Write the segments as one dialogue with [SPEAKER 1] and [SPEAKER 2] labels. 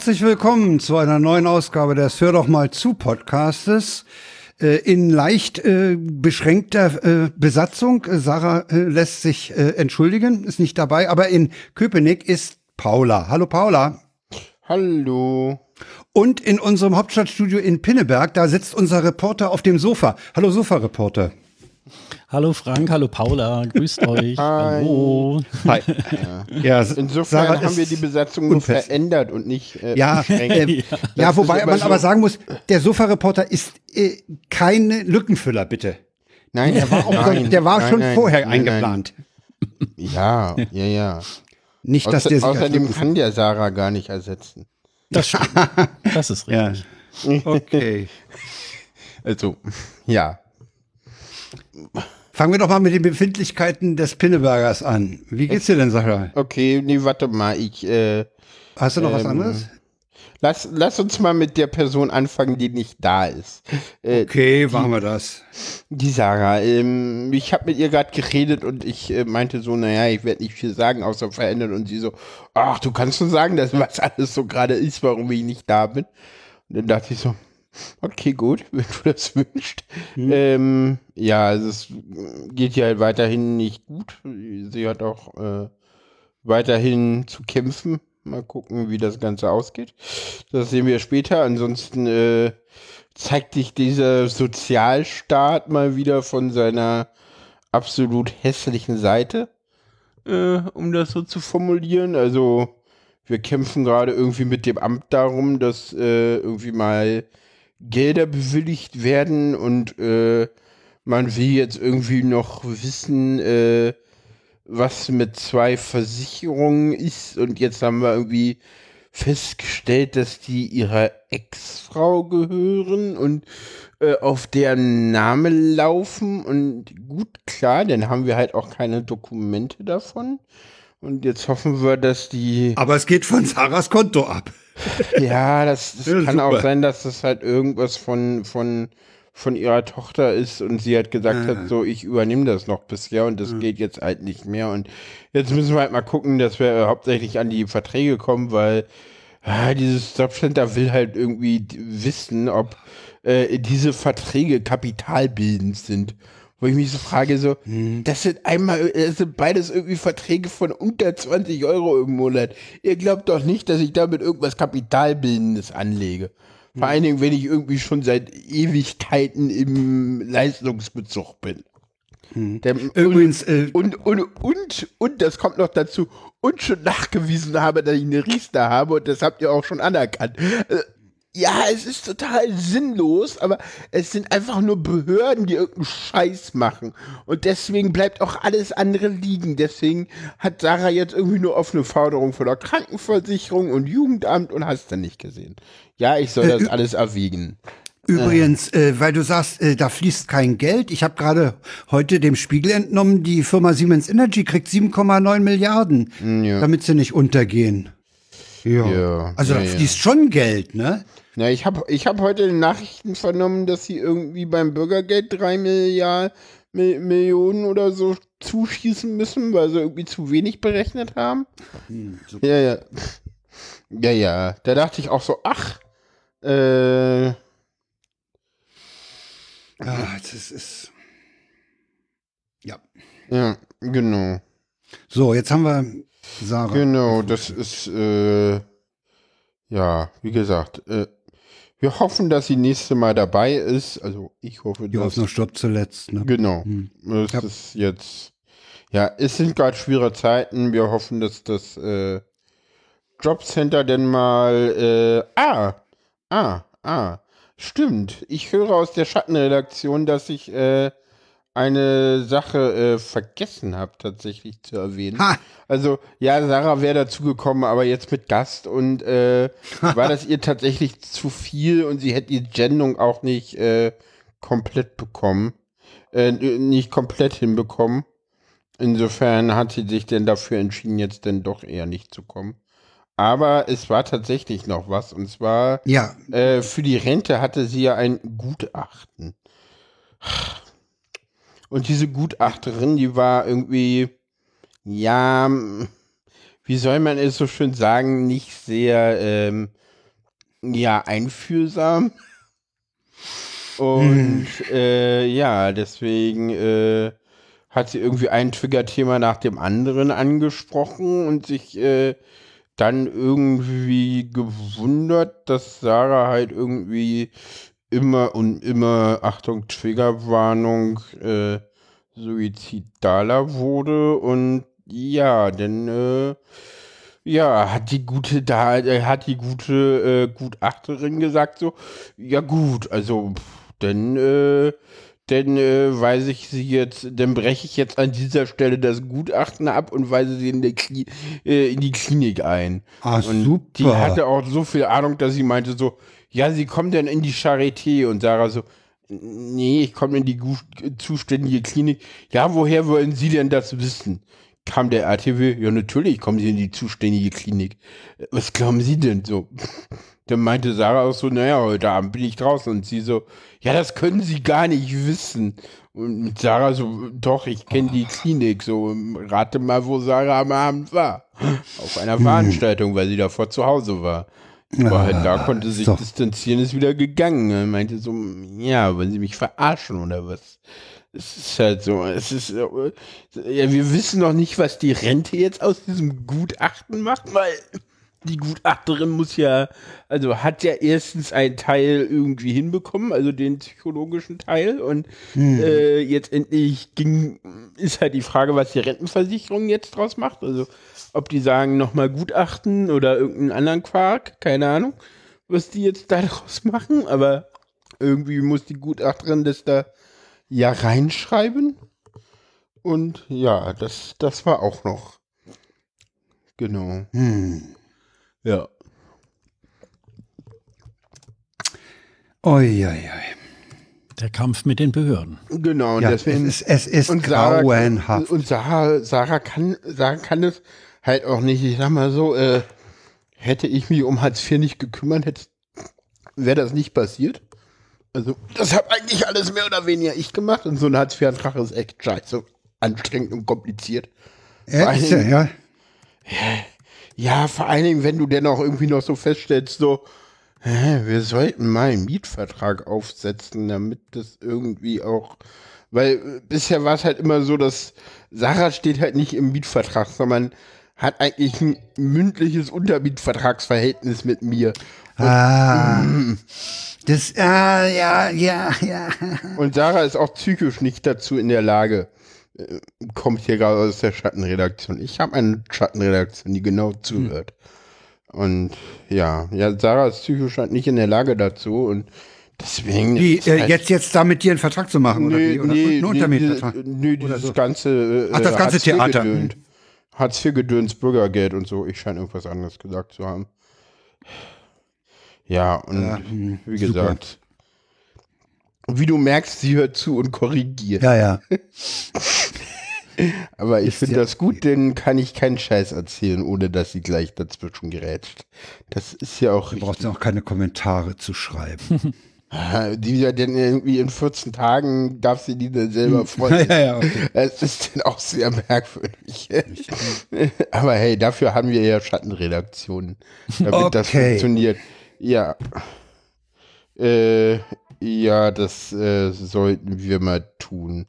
[SPEAKER 1] Herzlich willkommen zu einer neuen Ausgabe des Hör doch mal zu Podcastes. Äh, in leicht äh, beschränkter äh, Besatzung. Sarah lässt sich entschuldigen, ist nicht dabei, aber in Köpenick ist Paula. Hallo Paula.
[SPEAKER 2] Hallo.
[SPEAKER 1] Und in unserem Hauptstadtstudio in Pinneberg, da sitzt unser Reporter auf dem Sofa. Hallo Sofa-Reporter.
[SPEAKER 3] Hallo Frank, hallo Paula, grüßt euch.
[SPEAKER 2] Hi.
[SPEAKER 3] Hallo.
[SPEAKER 1] Hi.
[SPEAKER 2] Ja. Insofern
[SPEAKER 1] Sarah
[SPEAKER 2] haben wir die Besatzung nur verändert und nicht äh,
[SPEAKER 1] Ja,
[SPEAKER 2] beschränkt.
[SPEAKER 1] äh, ja, wobei man
[SPEAKER 2] so-
[SPEAKER 1] aber sagen muss, der Sofa-Reporter ist äh, keine Lückenfüller, bitte.
[SPEAKER 2] Nein,
[SPEAKER 1] Der war, auch
[SPEAKER 2] nein,
[SPEAKER 1] schon, der war
[SPEAKER 2] nein,
[SPEAKER 1] schon
[SPEAKER 2] nein,
[SPEAKER 1] vorher
[SPEAKER 2] nein,
[SPEAKER 1] eingeplant.
[SPEAKER 2] Nein. Ja, ja, ja.
[SPEAKER 1] Nicht, dass
[SPEAKER 2] Außer,
[SPEAKER 1] der sich als
[SPEAKER 2] außerdem kann der Sarah gar nicht ersetzen.
[SPEAKER 3] Das stimmt. Das ist
[SPEAKER 1] Ja.
[SPEAKER 3] richtig.
[SPEAKER 1] Okay.
[SPEAKER 2] Also, ja.
[SPEAKER 1] Fangen wir doch mal mit den Befindlichkeiten des Pinnebergers an. Wie geht's dir denn, Sarah?
[SPEAKER 2] Okay, nee, warte mal, ich äh,
[SPEAKER 1] Hast du noch was
[SPEAKER 2] Ähm,
[SPEAKER 1] anderes?
[SPEAKER 2] lass, lass uns mal mit der Person anfangen, die nicht da ist. Äh,
[SPEAKER 1] Okay, machen wir das.
[SPEAKER 2] Die Sarah, ähm, ich habe mit ihr gerade geredet und ich äh, meinte so, naja, ich werde nicht viel sagen, außer verändern. Und sie so, ach, du kannst schon sagen, dass was alles so gerade ist, warum ich nicht da bin. Und dann dachte ich so, okay, gut, wenn du das wünschst. Ähm, ja, also es geht ja halt weiterhin nicht gut. Sie hat auch äh, weiterhin zu kämpfen. Mal gucken, wie das Ganze ausgeht. Das sehen wir später. Ansonsten äh, zeigt sich dieser Sozialstaat mal wieder von seiner absolut hässlichen Seite, äh, um das so zu formulieren. Also wir kämpfen gerade irgendwie mit dem Amt darum, dass äh, irgendwie mal Gelder bewilligt werden und äh, man will jetzt irgendwie noch wissen, äh, was mit zwei Versicherungen ist. Und jetzt haben wir irgendwie festgestellt, dass die ihrer Ex-Frau gehören und äh, auf deren Name laufen. Und gut, klar, dann haben wir halt auch keine Dokumente davon. Und jetzt hoffen wir, dass die
[SPEAKER 1] Aber es geht von Sarahs Konto ab.
[SPEAKER 2] ja, das, das
[SPEAKER 1] Ja,
[SPEAKER 2] kann auch
[SPEAKER 1] super.
[SPEAKER 2] sein, dass das halt irgendwas von, von, von ihrer Tochter ist und sie hat gesagt hat, so, ich übernehme das noch bisher und das geht jetzt halt nicht mehr. Und jetzt müssen wir halt mal gucken, dass wir hauptsächlich an die Verträge kommen, weil ah, dieses Jobcenter will halt irgendwie wissen, ob äh, diese Verträge kapitalbildend sind. Wo ich mich so frage, so, das sind einmal, das sind beides irgendwie Verträge von unter 20 Euro im Monat. Ihr glaubt doch nicht, dass ich damit irgendwas Kapitalbildendes anlege. Vor allen Dingen, wenn ich irgendwie schon seit Ewigkeiten im Leistungsbezug bin. Der,
[SPEAKER 1] Übrigens, äh,
[SPEAKER 2] und, und, und, und, das kommt noch dazu, und schon nachgewiesen habe, dass ich eine Riester habe und das habt ihr auch schon anerkannt. Äh, Ja, es ist total sinnlos, aber es sind einfach nur Behörden, die irgendeinen Scheiß machen. Und deswegen bleibt auch alles andere liegen. Deswegen hat Sarah jetzt irgendwie nur offene Forderung von der Krankenversicherung und Jugendamt und hast dann nicht gesehen. Ja, ich soll das alles erwiegen.
[SPEAKER 1] Übrigens, äh, weil du sagst, äh, da fließt kein Geld. Ich habe gerade heute dem Spiegel entnommen, die Firma Siemens Energy kriegt 7,9 Milliarden, damit sie nicht untergehen. Ja.
[SPEAKER 2] Ja,
[SPEAKER 1] also
[SPEAKER 2] ja,
[SPEAKER 1] da
[SPEAKER 2] ja.
[SPEAKER 1] fließt schon Geld, ne?
[SPEAKER 2] Na, ich habe ich hab heute in den Nachrichten vernommen, dass sie irgendwie beim Bürgergeld drei Milliarden Mi Millionen oder so zuschießen müssen, weil sie irgendwie zu wenig berechnet haben. ja, ja. Ja, ja. Da dachte ich auch so, ach, äh,
[SPEAKER 1] Ja, das ist. Ja.
[SPEAKER 2] ja, genau.
[SPEAKER 1] So, jetzt haben wir Sarah.
[SPEAKER 2] Genau, das ist, äh, ja, wie gesagt, äh, wir hoffen, dass sie nächste Mal dabei ist. Also ich hoffe,
[SPEAKER 1] Die
[SPEAKER 2] dass
[SPEAKER 1] Hoffnung stirbt zuletzt. Ne?
[SPEAKER 2] Genau. Es
[SPEAKER 1] Ja.
[SPEAKER 2] ist jetzt. Ja, es sind gerade schwere Zeiten. Wir hoffen, dass das äh, Jobcenter denn mal. Äh, ah, ah, ah. Stimmt. Ich höre aus der Schattenredaktion, dass ich äh, eine Sache äh, vergessen habe, tatsächlich zu erwähnen.
[SPEAKER 1] Ha!
[SPEAKER 2] Also, ja, Sarah wäre dazu gekommen, aber jetzt mit Gast und äh, war das ihr tatsächlich zu viel und sie hätte die Gendung auch nicht äh, komplett bekommen. Äh, nicht komplett hinbekommen. Insofern hat sie sich denn dafür entschieden, jetzt denn doch eher nicht zu kommen. Aber es war tatsächlich noch was. Und zwar
[SPEAKER 1] Ja,
[SPEAKER 2] äh, für die Rente hatte sie ja ein Gutachten. Und diese Gutachterin, die war irgendwie, ja, wie soll man es so schön sagen, nicht sehr ähm, ja, einfühlsam. Und äh, ja, deswegen äh, hat sie irgendwie ein Trigger-Thema nach dem anderen angesprochen und sich äh, dann irgendwie gewundert, dass Sarah halt irgendwie immer und immer, Achtung, Triggerwarnung, äh, suizidaler wurde und ja, denn äh, ja, hat die gute da äh, hat die gute äh, Gutachterin gesagt so, ja gut, also denn äh, denn äh, weise ich sie jetzt, dann breche ich jetzt an dieser Stelle das Gutachten ab und weise sie in, Kli äh, in die Klinik ein.
[SPEAKER 1] Ah,
[SPEAKER 2] und
[SPEAKER 1] super.
[SPEAKER 2] Die hatte auch so viel Ahnung, dass sie meinte so, ja, sie kommt dann in die Charité und Sarah so, nee, ich komme in die zuständige Klinik. Ja, woher wollen Sie denn das wissen? Kam der RTW, ja, natürlich kommen Sie in die zuständige Klinik. Was glauben Sie denn so? Dann meinte Sarah auch so, naja, heute Abend bin ich draußen. Und sie so, ja, das können Sie gar nicht wissen. Und mit Sarah so, doch, ich kenne die Klinik. So, rate mal, wo Sarah am Abend war. Auf einer Veranstaltung, weil sie davor zu Hause war. Aber halt da konnte sich
[SPEAKER 1] so.
[SPEAKER 2] distanzieren, ist wieder gegangen. Er meinte so, ja, wollen Sie mich verarschen oder was? Es ist halt so, es ist, ja, wir wissen noch nicht, was die Rente jetzt aus diesem Gutachten macht, weil die Gutachterin muss ja, also hat ja erstens einen Teil irgendwie hinbekommen, also den psychologischen Teil und äh, jetzt endlich ging, ist halt die Frage, was die Rentenversicherung jetzt draus macht, also ob die sagen nochmal Gutachten oder irgendeinen anderen Quark, keine Ahnung, was die jetzt daraus machen, aber irgendwie muss die Gutachterin das da ja reinschreiben. Und ja, das, das war auch noch. Genau.
[SPEAKER 1] Hm.
[SPEAKER 2] Ja.
[SPEAKER 1] Oi, oi, oi.
[SPEAKER 3] Der Kampf mit den Behörden.
[SPEAKER 2] Genau, und
[SPEAKER 1] Ja,
[SPEAKER 2] deswegen.
[SPEAKER 1] es ist, es ist
[SPEAKER 2] und Sarah,
[SPEAKER 1] grauenhaft.
[SPEAKER 2] und Sarah, Sarah kann, Sarah kann es halt auch nicht. Ich sag mal so, äh, hätte ich mich um Hartz IV nicht gekümmert, hätte, wäre das nicht passiert. Also, das habe eigentlich alles mehr oder weniger ich gemacht. Und so ein Hartz IV-Antrag ist echt scheiße, anstrengend und kompliziert.
[SPEAKER 1] Ja, ja, ja.
[SPEAKER 2] Ja, vor allen Dingen, wenn du denn auch irgendwie noch so feststellst, so, hä, wir sollten mal einen Mietvertrag aufsetzen, damit das irgendwie auch, weil äh, bisher war es halt immer so, dass Sarah steht halt nicht im Mietvertrag, sondern hat eigentlich ein mündliches Untermietvertragsverhältnis mit mir.
[SPEAKER 1] Ah. Das, ah, ja, ja, ja.
[SPEAKER 2] Und Sarah ist auch psychisch nicht dazu in der Lage. Äh, Kommt hier gerade aus der Schattenredaktion. Ich habe eine Schattenredaktion, die genau zuhört. Und ja, ja, Sarah ist psychisch halt nicht in der Lage dazu und deswegen.
[SPEAKER 1] Die, äh,
[SPEAKER 2] halt-
[SPEAKER 1] jetzt, jetzt da mit dir einen Vertrag zu machen, oder
[SPEAKER 2] nee,
[SPEAKER 1] wie? Oder
[SPEAKER 2] nee, nee,
[SPEAKER 1] Oder
[SPEAKER 2] dieses ganze. Äh,
[SPEAKER 1] Ach, das ganze Theater.
[SPEAKER 2] Hartz-IV-Gedöns. Hartz-IV-Gedöns, Bürgergeld und so. Ich scheine irgendwas anderes gesagt zu haben. Ja, und
[SPEAKER 1] Ja,
[SPEAKER 2] wie
[SPEAKER 1] super.
[SPEAKER 2] gesagt. Wie du merkst, sie hört zu und korrigiert.
[SPEAKER 1] Ja, ja.
[SPEAKER 2] Aber ich finde
[SPEAKER 1] ja-
[SPEAKER 2] das gut, denn kann ich keinen Scheiß erzählen, ohne dass sie gleich dazwischen gerätscht. Das ist ja auch
[SPEAKER 1] Du brauchst ja auch keine Kommentare zu schreiben.
[SPEAKER 2] Die ja denn irgendwie in 14 Tagen darf sie die dann selber freuen.
[SPEAKER 1] ja, ja, okay.
[SPEAKER 2] Es ist dann auch sehr merkwürdig. Aber hey, dafür haben wir ja Schattenredaktionen, damit das
[SPEAKER 1] Okay.
[SPEAKER 2] funktioniert. Ja. Äh, ja, das äh, sollten wir mal tun.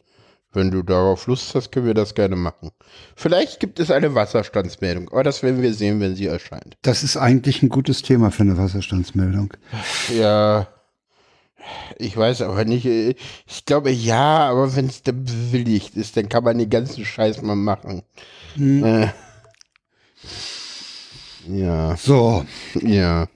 [SPEAKER 2] Wenn du darauf Lust hast, können wir das gerne machen. Vielleicht gibt es eine Wasserstandsmeldung, aber das werden wir sehen, wenn sie erscheint.
[SPEAKER 1] Das ist eigentlich ein gutes Thema für eine Wasserstandsmeldung.
[SPEAKER 2] Ja, ich weiß aber nicht. äh, Ich glaube ja, aber wenn es dann bewilligt ist, dann kann man den ganzen Scheiß mal machen. Äh, ja,
[SPEAKER 1] So,
[SPEAKER 2] ja,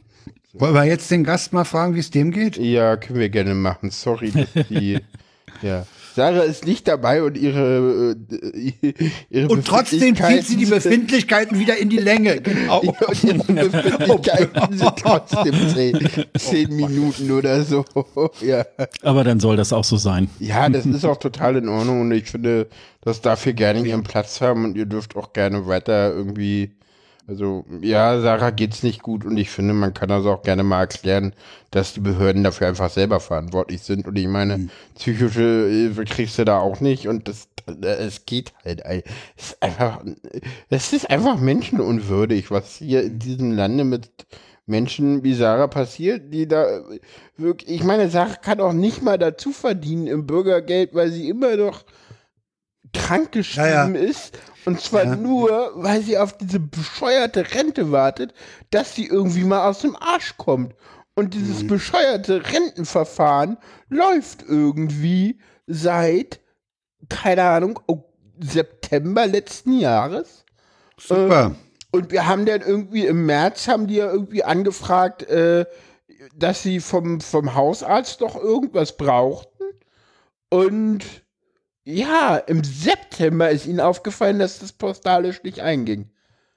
[SPEAKER 1] wollen wir jetzt den Gast mal fragen, wie es dem geht?
[SPEAKER 2] ja, können wir gerne machen. Sorry, dass die. ja. Sarah ist nicht dabei und ihre. Äh, ihre
[SPEAKER 1] Und trotzdem zieht sie die
[SPEAKER 2] Befindlichkeiten-
[SPEAKER 1] wieder in die Länge. Genau.
[SPEAKER 2] Ja, und ihre Befindlichkeiten sind trotzdem zehn, zehn Minuten oder so. Ja.
[SPEAKER 3] Aber dann soll das auch so sein.
[SPEAKER 2] Ja, das ist auch total in Ordnung und ich finde, dass dafür gerne ihren Platz haben und ihr dürft auch gerne weiter irgendwie. Also, ja, Sarah geht's nicht gut und ich finde, man kann das auch gerne mal erklären, dass die Behörden dafür einfach selber verantwortlich sind. Und ich meine, psychische Hilfe kriegst du da auch nicht und das, es geht halt. Es ist einfach, es ist einfach menschenunwürdig, was hier in diesem Lande mit Menschen wie Sarah passiert, die da wirklich, ich meine, Sarah kann auch nicht mal dazu verdienen im Bürgergeld, weil sie immer noch krankgeschrieben
[SPEAKER 1] Ja, ja.
[SPEAKER 2] ist. Und zwar
[SPEAKER 1] Ja.
[SPEAKER 2] nur, weil sie auf diese bescheuerte Rente wartet, dass sie irgendwie mal aus dem Arsch kommt. Und dieses
[SPEAKER 1] Mhm.
[SPEAKER 2] bescheuerte Rentenverfahren läuft irgendwie seit, keine Ahnung, Ok- September letzten Jahres.
[SPEAKER 1] Super.
[SPEAKER 2] Und wir haben dann irgendwie im März haben die ja irgendwie angefragt, äh, dass sie vom, vom Hausarzt doch irgendwas brauchten. Und ja, im September ist ihnen aufgefallen, dass das postalisch nicht einging.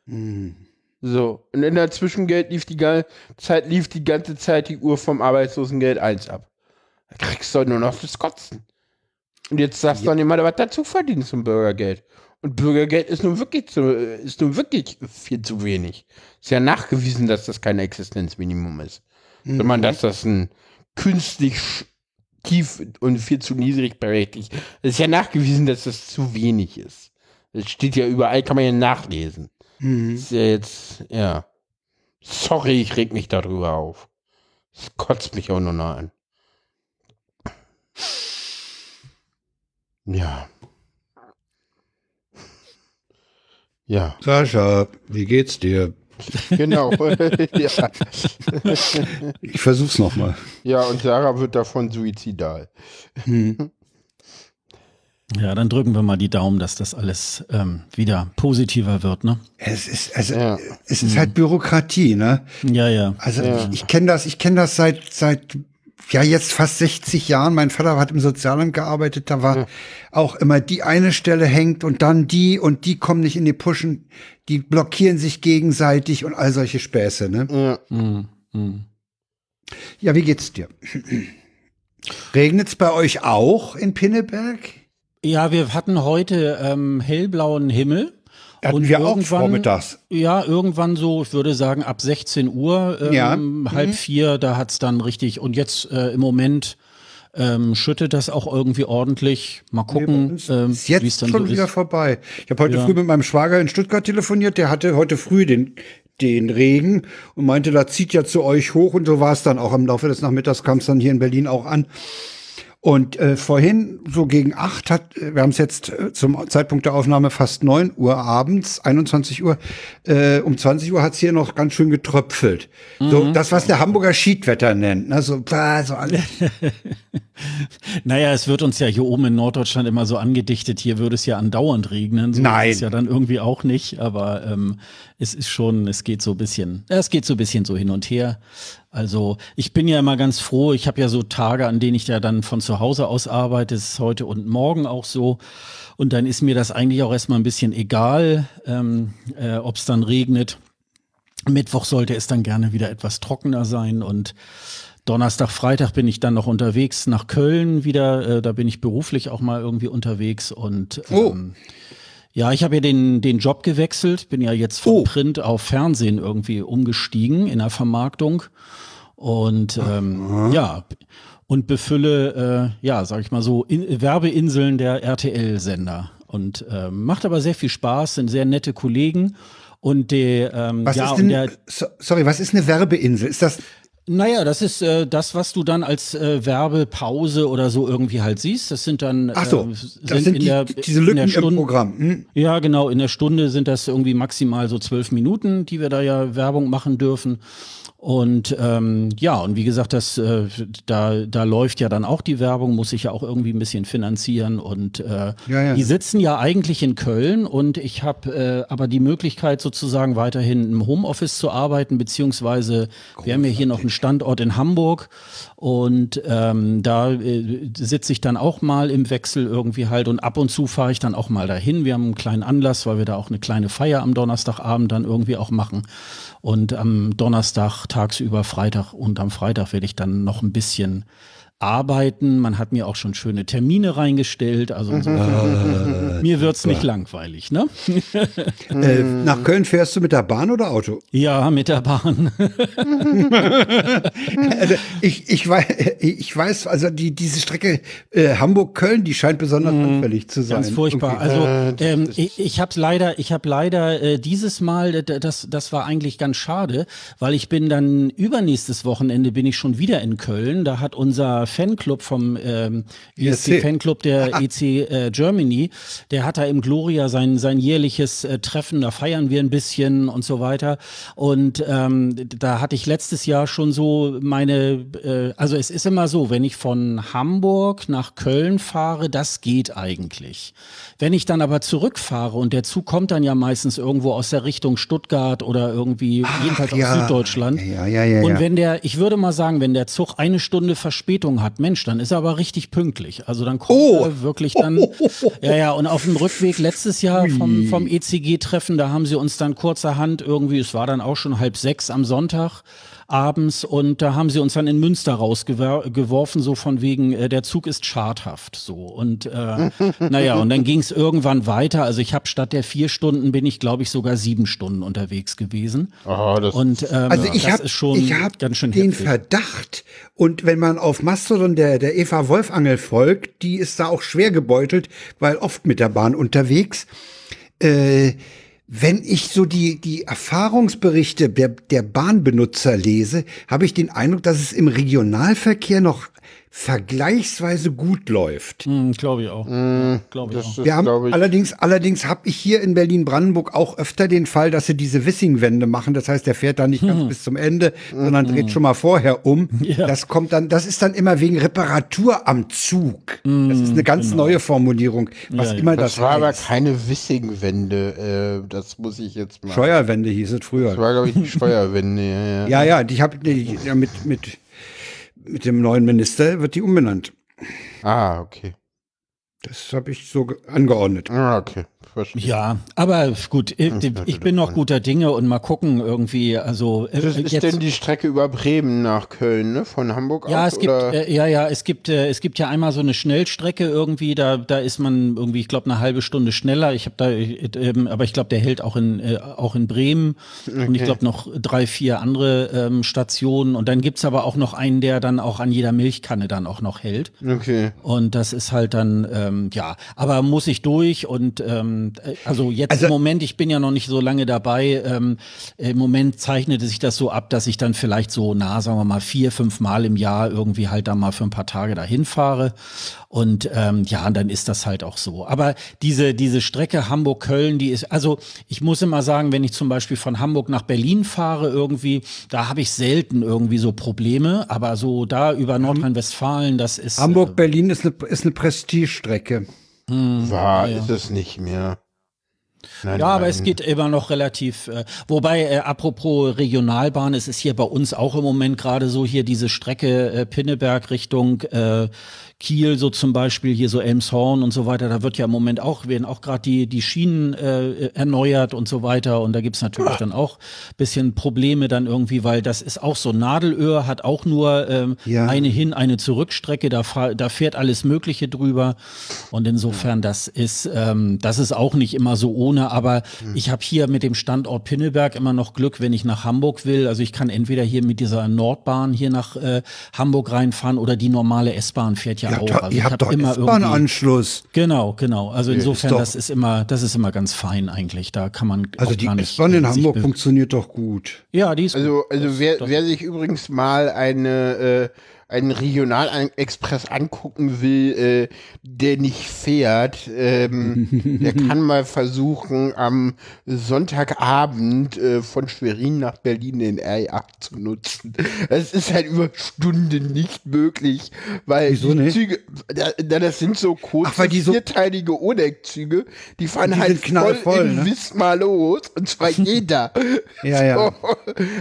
[SPEAKER 1] Hm.
[SPEAKER 2] So, und in der Zwischengeld lief die ganze Zeit, lief die ganze Zeit die Uhr vom Arbeitslosengeld 1 ab. Da kriegst du nur noch das Kotzen. Und jetzt sagst du doch nicht mal, was dazu verdienen zum Bürgergeld. Und Bürgergeld ist nun wirklich zu, ist nun wirklich viel zu wenig. Ist ja nachgewiesen, dass das kein Existenzminimum ist. Sondern dass das ein künstlich tief und viel zu niedrig berechtigt. Es ist ja nachgewiesen, dass das zu wenig ist. Das steht ja überall, kann man ja nachlesen.
[SPEAKER 1] Mhm.
[SPEAKER 2] Ist ja jetzt, ja. Sorry, ich reg mich darüber auf. Das kotzt mich auch nur noch an. Ja. Ja,
[SPEAKER 1] Sascha, wie geht's dir?
[SPEAKER 2] genau. ja.
[SPEAKER 1] Ich versuch's nochmal.
[SPEAKER 2] ja, und Sarah wird davon suizidal.
[SPEAKER 3] Ja, dann drücken wir mal die Daumen, dass das alles ähm, wieder positiver wird, ne?
[SPEAKER 1] Es ist, also,
[SPEAKER 2] Ja.
[SPEAKER 1] es ist halt Bürokratie, ne?
[SPEAKER 3] Ja, ja.
[SPEAKER 1] Also
[SPEAKER 2] Ja.
[SPEAKER 1] ich, ich kenne das, ich kenne das seit seit ja jetzt fast 60 Jahren. Mein Vater hat im Sozialamt gearbeitet, da war auch immer die eine Stelle hängt und dann die und die kommen nicht in die Pushen, die blockieren sich gegenseitig und all solche Späße, ne?
[SPEAKER 2] Ja.
[SPEAKER 3] Hm, hm.
[SPEAKER 1] Ja, wie geht's dir? Regnet's bei euch auch in Pinneberg?
[SPEAKER 3] Ja, wir hatten heute ähm, hellblauen Himmel.
[SPEAKER 1] Hatten
[SPEAKER 3] Und
[SPEAKER 1] wir auch
[SPEAKER 3] irgendwann-
[SPEAKER 1] vormittags.
[SPEAKER 3] Ja, irgendwann so, ich würde sagen, ab 16 Uhr, ähm,
[SPEAKER 1] Ja. Mhm.
[SPEAKER 3] halb vier, da hat's dann richtig. Und jetzt äh, im Moment ähm, schüttet das auch irgendwie ordentlich. Mal gucken,
[SPEAKER 1] Ist
[SPEAKER 3] ähm, wie es
[SPEAKER 1] jetzt
[SPEAKER 3] dann
[SPEAKER 1] schon
[SPEAKER 3] so
[SPEAKER 1] wieder
[SPEAKER 3] ist.
[SPEAKER 1] vorbei. Ich habe heute
[SPEAKER 3] Ja.
[SPEAKER 1] früh mit meinem Schwager in Stuttgart telefoniert, der hatte heute früh den den Regen und meinte, da zieht ja zu euch hoch und so war es dann auch. Im Laufe des Nachmittags kam es dann hier in Berlin auch an. Und äh, vorhin, so gegen acht, hat, äh, wir haben es jetzt äh, zum Zeitpunkt der Aufnahme fast neun Uhr abends, 21 Uhr, äh, um 20 Uhr hat es hier noch ganz schön getröpfelt. So das, was der Hamburger Schiedwetter nennt. Ne? So, bah, so alles.
[SPEAKER 3] Naja, es wird uns ja hier oben in Norddeutschland immer so angedichtet, hier würde es ja andauernd regnen. So
[SPEAKER 1] Nein.
[SPEAKER 3] Ist ja dann irgendwie auch nicht, aber ähm, es ist schon, es geht so ein bisschen, ja, es geht so ein bisschen so hin und her. Also ich bin ja immer ganz froh, ich habe ja so Tage, an denen ich ja dann von zu Hause aus arbeite, es ist heute und morgen auch so. Und dann ist mir das eigentlich auch erstmal ein bisschen egal, ähm, äh, ob es dann regnet. Mittwoch sollte es dann gerne wieder etwas trockener sein und Donnerstag, Freitag bin ich dann noch unterwegs nach Köln wieder. Äh, da bin ich beruflich auch mal irgendwie unterwegs und
[SPEAKER 1] Oh.
[SPEAKER 3] Ja, ich habe ja den, den Job gewechselt, bin ja jetzt von
[SPEAKER 1] Oh.
[SPEAKER 3] Print auf Fernsehen irgendwie umgestiegen in der Vermarktung und ähm, ja und befülle äh, ja, sag ich mal so in, Werbeinseln der RTL-Sender und ähm, macht aber sehr viel Spaß, sind sehr nette Kollegen und der ähm,
[SPEAKER 1] Was
[SPEAKER 3] ja
[SPEAKER 1] ist denn,
[SPEAKER 3] der
[SPEAKER 1] so, sorry, was ist eine Werbeinsel? Ist das,
[SPEAKER 3] naja, das ist äh, das, was du dann als äh, Werbepause oder so irgendwie halt siehst. Das sind dann
[SPEAKER 1] ach so,
[SPEAKER 3] äh,
[SPEAKER 1] das sind
[SPEAKER 3] in
[SPEAKER 1] die,
[SPEAKER 3] der,
[SPEAKER 1] diese
[SPEAKER 3] in
[SPEAKER 1] Lücken
[SPEAKER 3] der
[SPEAKER 1] im
[SPEAKER 3] Stunde,
[SPEAKER 1] Programm. Hm?
[SPEAKER 3] Ja, genau. In der Stunde sind das irgendwie maximal so zwölf Minuten, die wir da ja Werbung machen dürfen. Und ähm, ja, und wie gesagt, das äh, da da läuft ja dann auch die Werbung, muss ich ja auch irgendwie ein bisschen finanzieren und äh,
[SPEAKER 1] Ja, ja.
[SPEAKER 3] die sitzen ja eigentlich in Köln und ich habe äh, aber die Möglichkeit sozusagen weiterhin im Homeoffice zu arbeiten beziehungsweise wir haben ja hier noch einen Standort in Hamburg und ähm, da äh, sitze ich dann auch mal im Wechsel irgendwie halt und ab und zu fahre ich dann auch mal dahin. Wir haben einen kleinen Anlass, weil wir da auch eine kleine Feier am Donnerstagabend dann irgendwie auch machen. Und am Donnerstag tagsüber, Freitag und am Freitag werde ich dann noch ein bisschen arbeiten. Man hat mir auch schon schöne Termine reingestellt. Also insofern, mir wird's nicht langweilig, ne?
[SPEAKER 1] Äh, nach Köln fährst du mit der Bahn oder Auto?
[SPEAKER 3] Ja, mit der Bahn.
[SPEAKER 1] Also ich, ich, weiß, ich weiß, also die, diese Strecke äh, Hamburg-Köln, die scheint besonders anfällig zu sein.
[SPEAKER 3] Ganz furchtbar.
[SPEAKER 1] Irgendwie.
[SPEAKER 3] Also ähm, ich, ich habe leider, ich habe leider äh, dieses Mal, äh, das, das war eigentlich ganz schade, weil ich bin dann übernächstes Wochenende bin ich schon wieder in Köln. Da hat unser Fanclub vom ähm, ESC. Fanclub der EC äh, Germany, der hat da im Gloria sein sein jährliches äh, Treffen. Da feiern wir ein bisschen und so weiter. Und ähm, da hatte ich letztes Jahr schon so meine, äh, also es ist immer so, wenn ich von Hamburg nach Köln fahre, das geht eigentlich. Wenn ich dann aber zurückfahre und der Zug kommt dann ja meistens irgendwo aus der Richtung Stuttgart oder irgendwie jedenfalls
[SPEAKER 1] ja.
[SPEAKER 3] aus Süddeutschland.
[SPEAKER 1] Ja, ja, ja,
[SPEAKER 3] Und
[SPEAKER 1] ja.
[SPEAKER 3] wenn der, ich würde mal sagen, wenn der Zug eine Stunde Verspätung hat, Mensch, dann ist er aber richtig pünktlich. Also dann kommt
[SPEAKER 1] Oh.
[SPEAKER 3] er wirklich dann, ja, ja, und auf dem Rückweg letztes Jahr vom, vom ECG-Treffen, da haben sie uns dann kurzerhand irgendwie, es war dann auch schon halb sechs am Sonntag, abends und da haben sie uns dann in Münster rausgeworfen, so von wegen, äh, der Zug ist schadhaft so. Und äh, naja, und dann ging es irgendwann weiter. Also ich habe statt der vier Stunden bin ich, glaube ich, sogar sieben Stunden unterwegs gewesen.
[SPEAKER 2] Oh, das
[SPEAKER 3] Und ähm,
[SPEAKER 1] Also ich
[SPEAKER 3] das
[SPEAKER 1] habe
[SPEAKER 3] ist schon
[SPEAKER 1] ich hab
[SPEAKER 3] ganz schön
[SPEAKER 1] den
[SPEAKER 3] heftig.
[SPEAKER 1] Verdacht und wenn man auf Mastodon der der Eva Wolfangel folgt, die ist da auch schwer gebeutelt, weil oft mit der Bahn unterwegs. Äh, wenn ich so die die Erfahrungsberichte der der Bahnbenutzer lese, habe ich den Eindruck, dass es im Regionalverkehr noch vergleichsweise gut läuft.
[SPEAKER 3] Hm, glaube ich auch. glaube ich
[SPEAKER 2] das
[SPEAKER 3] auch.
[SPEAKER 2] ist,
[SPEAKER 1] Wir haben
[SPEAKER 2] ich,
[SPEAKER 1] allerdings, allerdings habe ich hier in Berlin-Brandenburg auch öfter den Fall, dass sie diese Wissing-Wende machen. Das heißt, der fährt da nicht ganz bis zum Ende, sondern dreht schon mal vorher um.
[SPEAKER 3] Ja.
[SPEAKER 1] Das kommt dann, das ist dann immer wegen Reparatur am Zug. Das ist eine ganz neue Formulierung, was
[SPEAKER 3] Ja, ja.
[SPEAKER 1] immer
[SPEAKER 2] das
[SPEAKER 1] das,
[SPEAKER 2] war aber
[SPEAKER 1] heißt.
[SPEAKER 2] keine Wissing-Wende. Äh, das muss ich jetzt mal.
[SPEAKER 1] Steuerwende hieß es
[SPEAKER 2] Das
[SPEAKER 1] früher.
[SPEAKER 2] war, glaube ich, die Steuerwende. Ja, ja.
[SPEAKER 1] Ja, ja, die habe ja, mit mit mit dem neuen Minister wird die umbenannt.
[SPEAKER 2] Ah, okay.
[SPEAKER 1] Das habe ich so ge- angeordnet.
[SPEAKER 2] Ah, okay. Verstehe.
[SPEAKER 3] Ja, aber gut, ich, ich bin noch guter Dinge und mal gucken irgendwie. Also äh,
[SPEAKER 2] Das ist
[SPEAKER 3] jetzt,
[SPEAKER 2] denn die Strecke über Bremen nach Köln, ne? Von Hamburg
[SPEAKER 3] ja,
[SPEAKER 2] aus?
[SPEAKER 3] es gibt, äh, ja, ja, es gibt, äh, es gibt ja einmal so eine Schnellstrecke irgendwie. Da, da ist man irgendwie, ich glaube, eine halbe Stunde schneller. Ich habe da, äh, ähm, aber ich glaube, der hält auch in, äh, auch in Bremen und ich glaube noch drei, vier andere ähm, Stationen. Und dann gibt's aber auch noch einen, der dann auch an jeder Milchkanne dann auch noch hält.
[SPEAKER 2] okay.
[SPEAKER 3] Und das ist halt dann, ähm, ja, aber muss ich durch und ähm, äh, also jetzt
[SPEAKER 1] Also-
[SPEAKER 3] im Moment, ich bin ja noch nicht so lange dabei, ähm, im Moment zeichnete sich das so ab, dass ich dann vielleicht so, na, sagen wir mal, vier, fünf Mal im Jahr irgendwie halt da mal für ein paar Tage dahin fahre. Und ähm, ja, und dann ist das halt auch so. Aber diese, diese Strecke Hamburg-Köln, die ist, also ich muss immer sagen, wenn ich zum Beispiel von Hamburg nach Berlin fahre irgendwie, da habe ich selten irgendwie so Probleme, aber so da über Nordrhein-Westfalen, das ist. äh,
[SPEAKER 1] Hamburg-Berlin ist eine, ist eine Prestigestrecke.
[SPEAKER 2] War, ist es nicht mehr. Nein,
[SPEAKER 3] Ja, aber
[SPEAKER 2] nein.
[SPEAKER 3] es geht immer noch relativ. Äh, wobei, äh, apropos Regionalbahn, es ist hier bei uns auch im Moment gerade so hier diese Strecke äh, Pinneberg Richtung äh, Kiel, so zum Beispiel hier so Elmshorn und so weiter. Da wird ja im Moment auch werden auch gerade die die Schienen äh, erneuert und so weiter. Und da gibt's natürlich dann auch bisschen Probleme dann irgendwie, weil das ist auch so Nadelöhr hat auch nur ähm,
[SPEAKER 1] Ja.
[SPEAKER 3] eine hin, eine Zurückstrecke. Da da fährt alles Mögliche drüber. Und insofern das ist ähm, das ist auch nicht immer so ohne. Aber ich habe hier mit dem Standort Pinneberg immer noch Glück, wenn ich nach Hamburg will. Also ich kann entweder hier mit dieser Nordbahn hier nach äh, Hamburg reinfahren oder die normale S-Bahn fährt ja
[SPEAKER 1] Ihr
[SPEAKER 3] auch.
[SPEAKER 1] habt, doch-
[SPEAKER 3] Also
[SPEAKER 1] ihr habt
[SPEAKER 3] hab
[SPEAKER 1] doch
[SPEAKER 3] immer
[SPEAKER 1] S-Bahn-Anschluss.
[SPEAKER 3] Genau, genau. Also insofern,
[SPEAKER 1] doch-
[SPEAKER 3] das ist immer, das ist immer ganz fein eigentlich. Da kann man
[SPEAKER 1] Also
[SPEAKER 3] auch
[SPEAKER 1] die
[SPEAKER 3] gar nicht.
[SPEAKER 1] S-Bahn in
[SPEAKER 3] äh,
[SPEAKER 1] Hamburg funktioniert doch gut.
[SPEAKER 3] Ja, die ist
[SPEAKER 2] Also,
[SPEAKER 3] gut.
[SPEAKER 2] also wer, wer sich übrigens mal eine, äh, einen Regionalexpress angucken will, äh, der nicht fährt, ähm, der kann mal versuchen, am Sonntagabend äh, von Schwerin nach Berlin den R8 zu nutzen. Das ist halt über Stunden nicht möglich, weil
[SPEAKER 1] Wieso
[SPEAKER 2] die
[SPEAKER 1] nicht?
[SPEAKER 2] Züge, da, da- das sind so kurze,
[SPEAKER 1] Ach, die so-
[SPEAKER 2] vierteilige Odeck-Züge, die fahren
[SPEAKER 1] Die
[SPEAKER 2] halt
[SPEAKER 1] knallvoll,
[SPEAKER 2] voll in
[SPEAKER 1] ne?
[SPEAKER 2] Wismar los, und zwar jeder.
[SPEAKER 1] Ja, ja.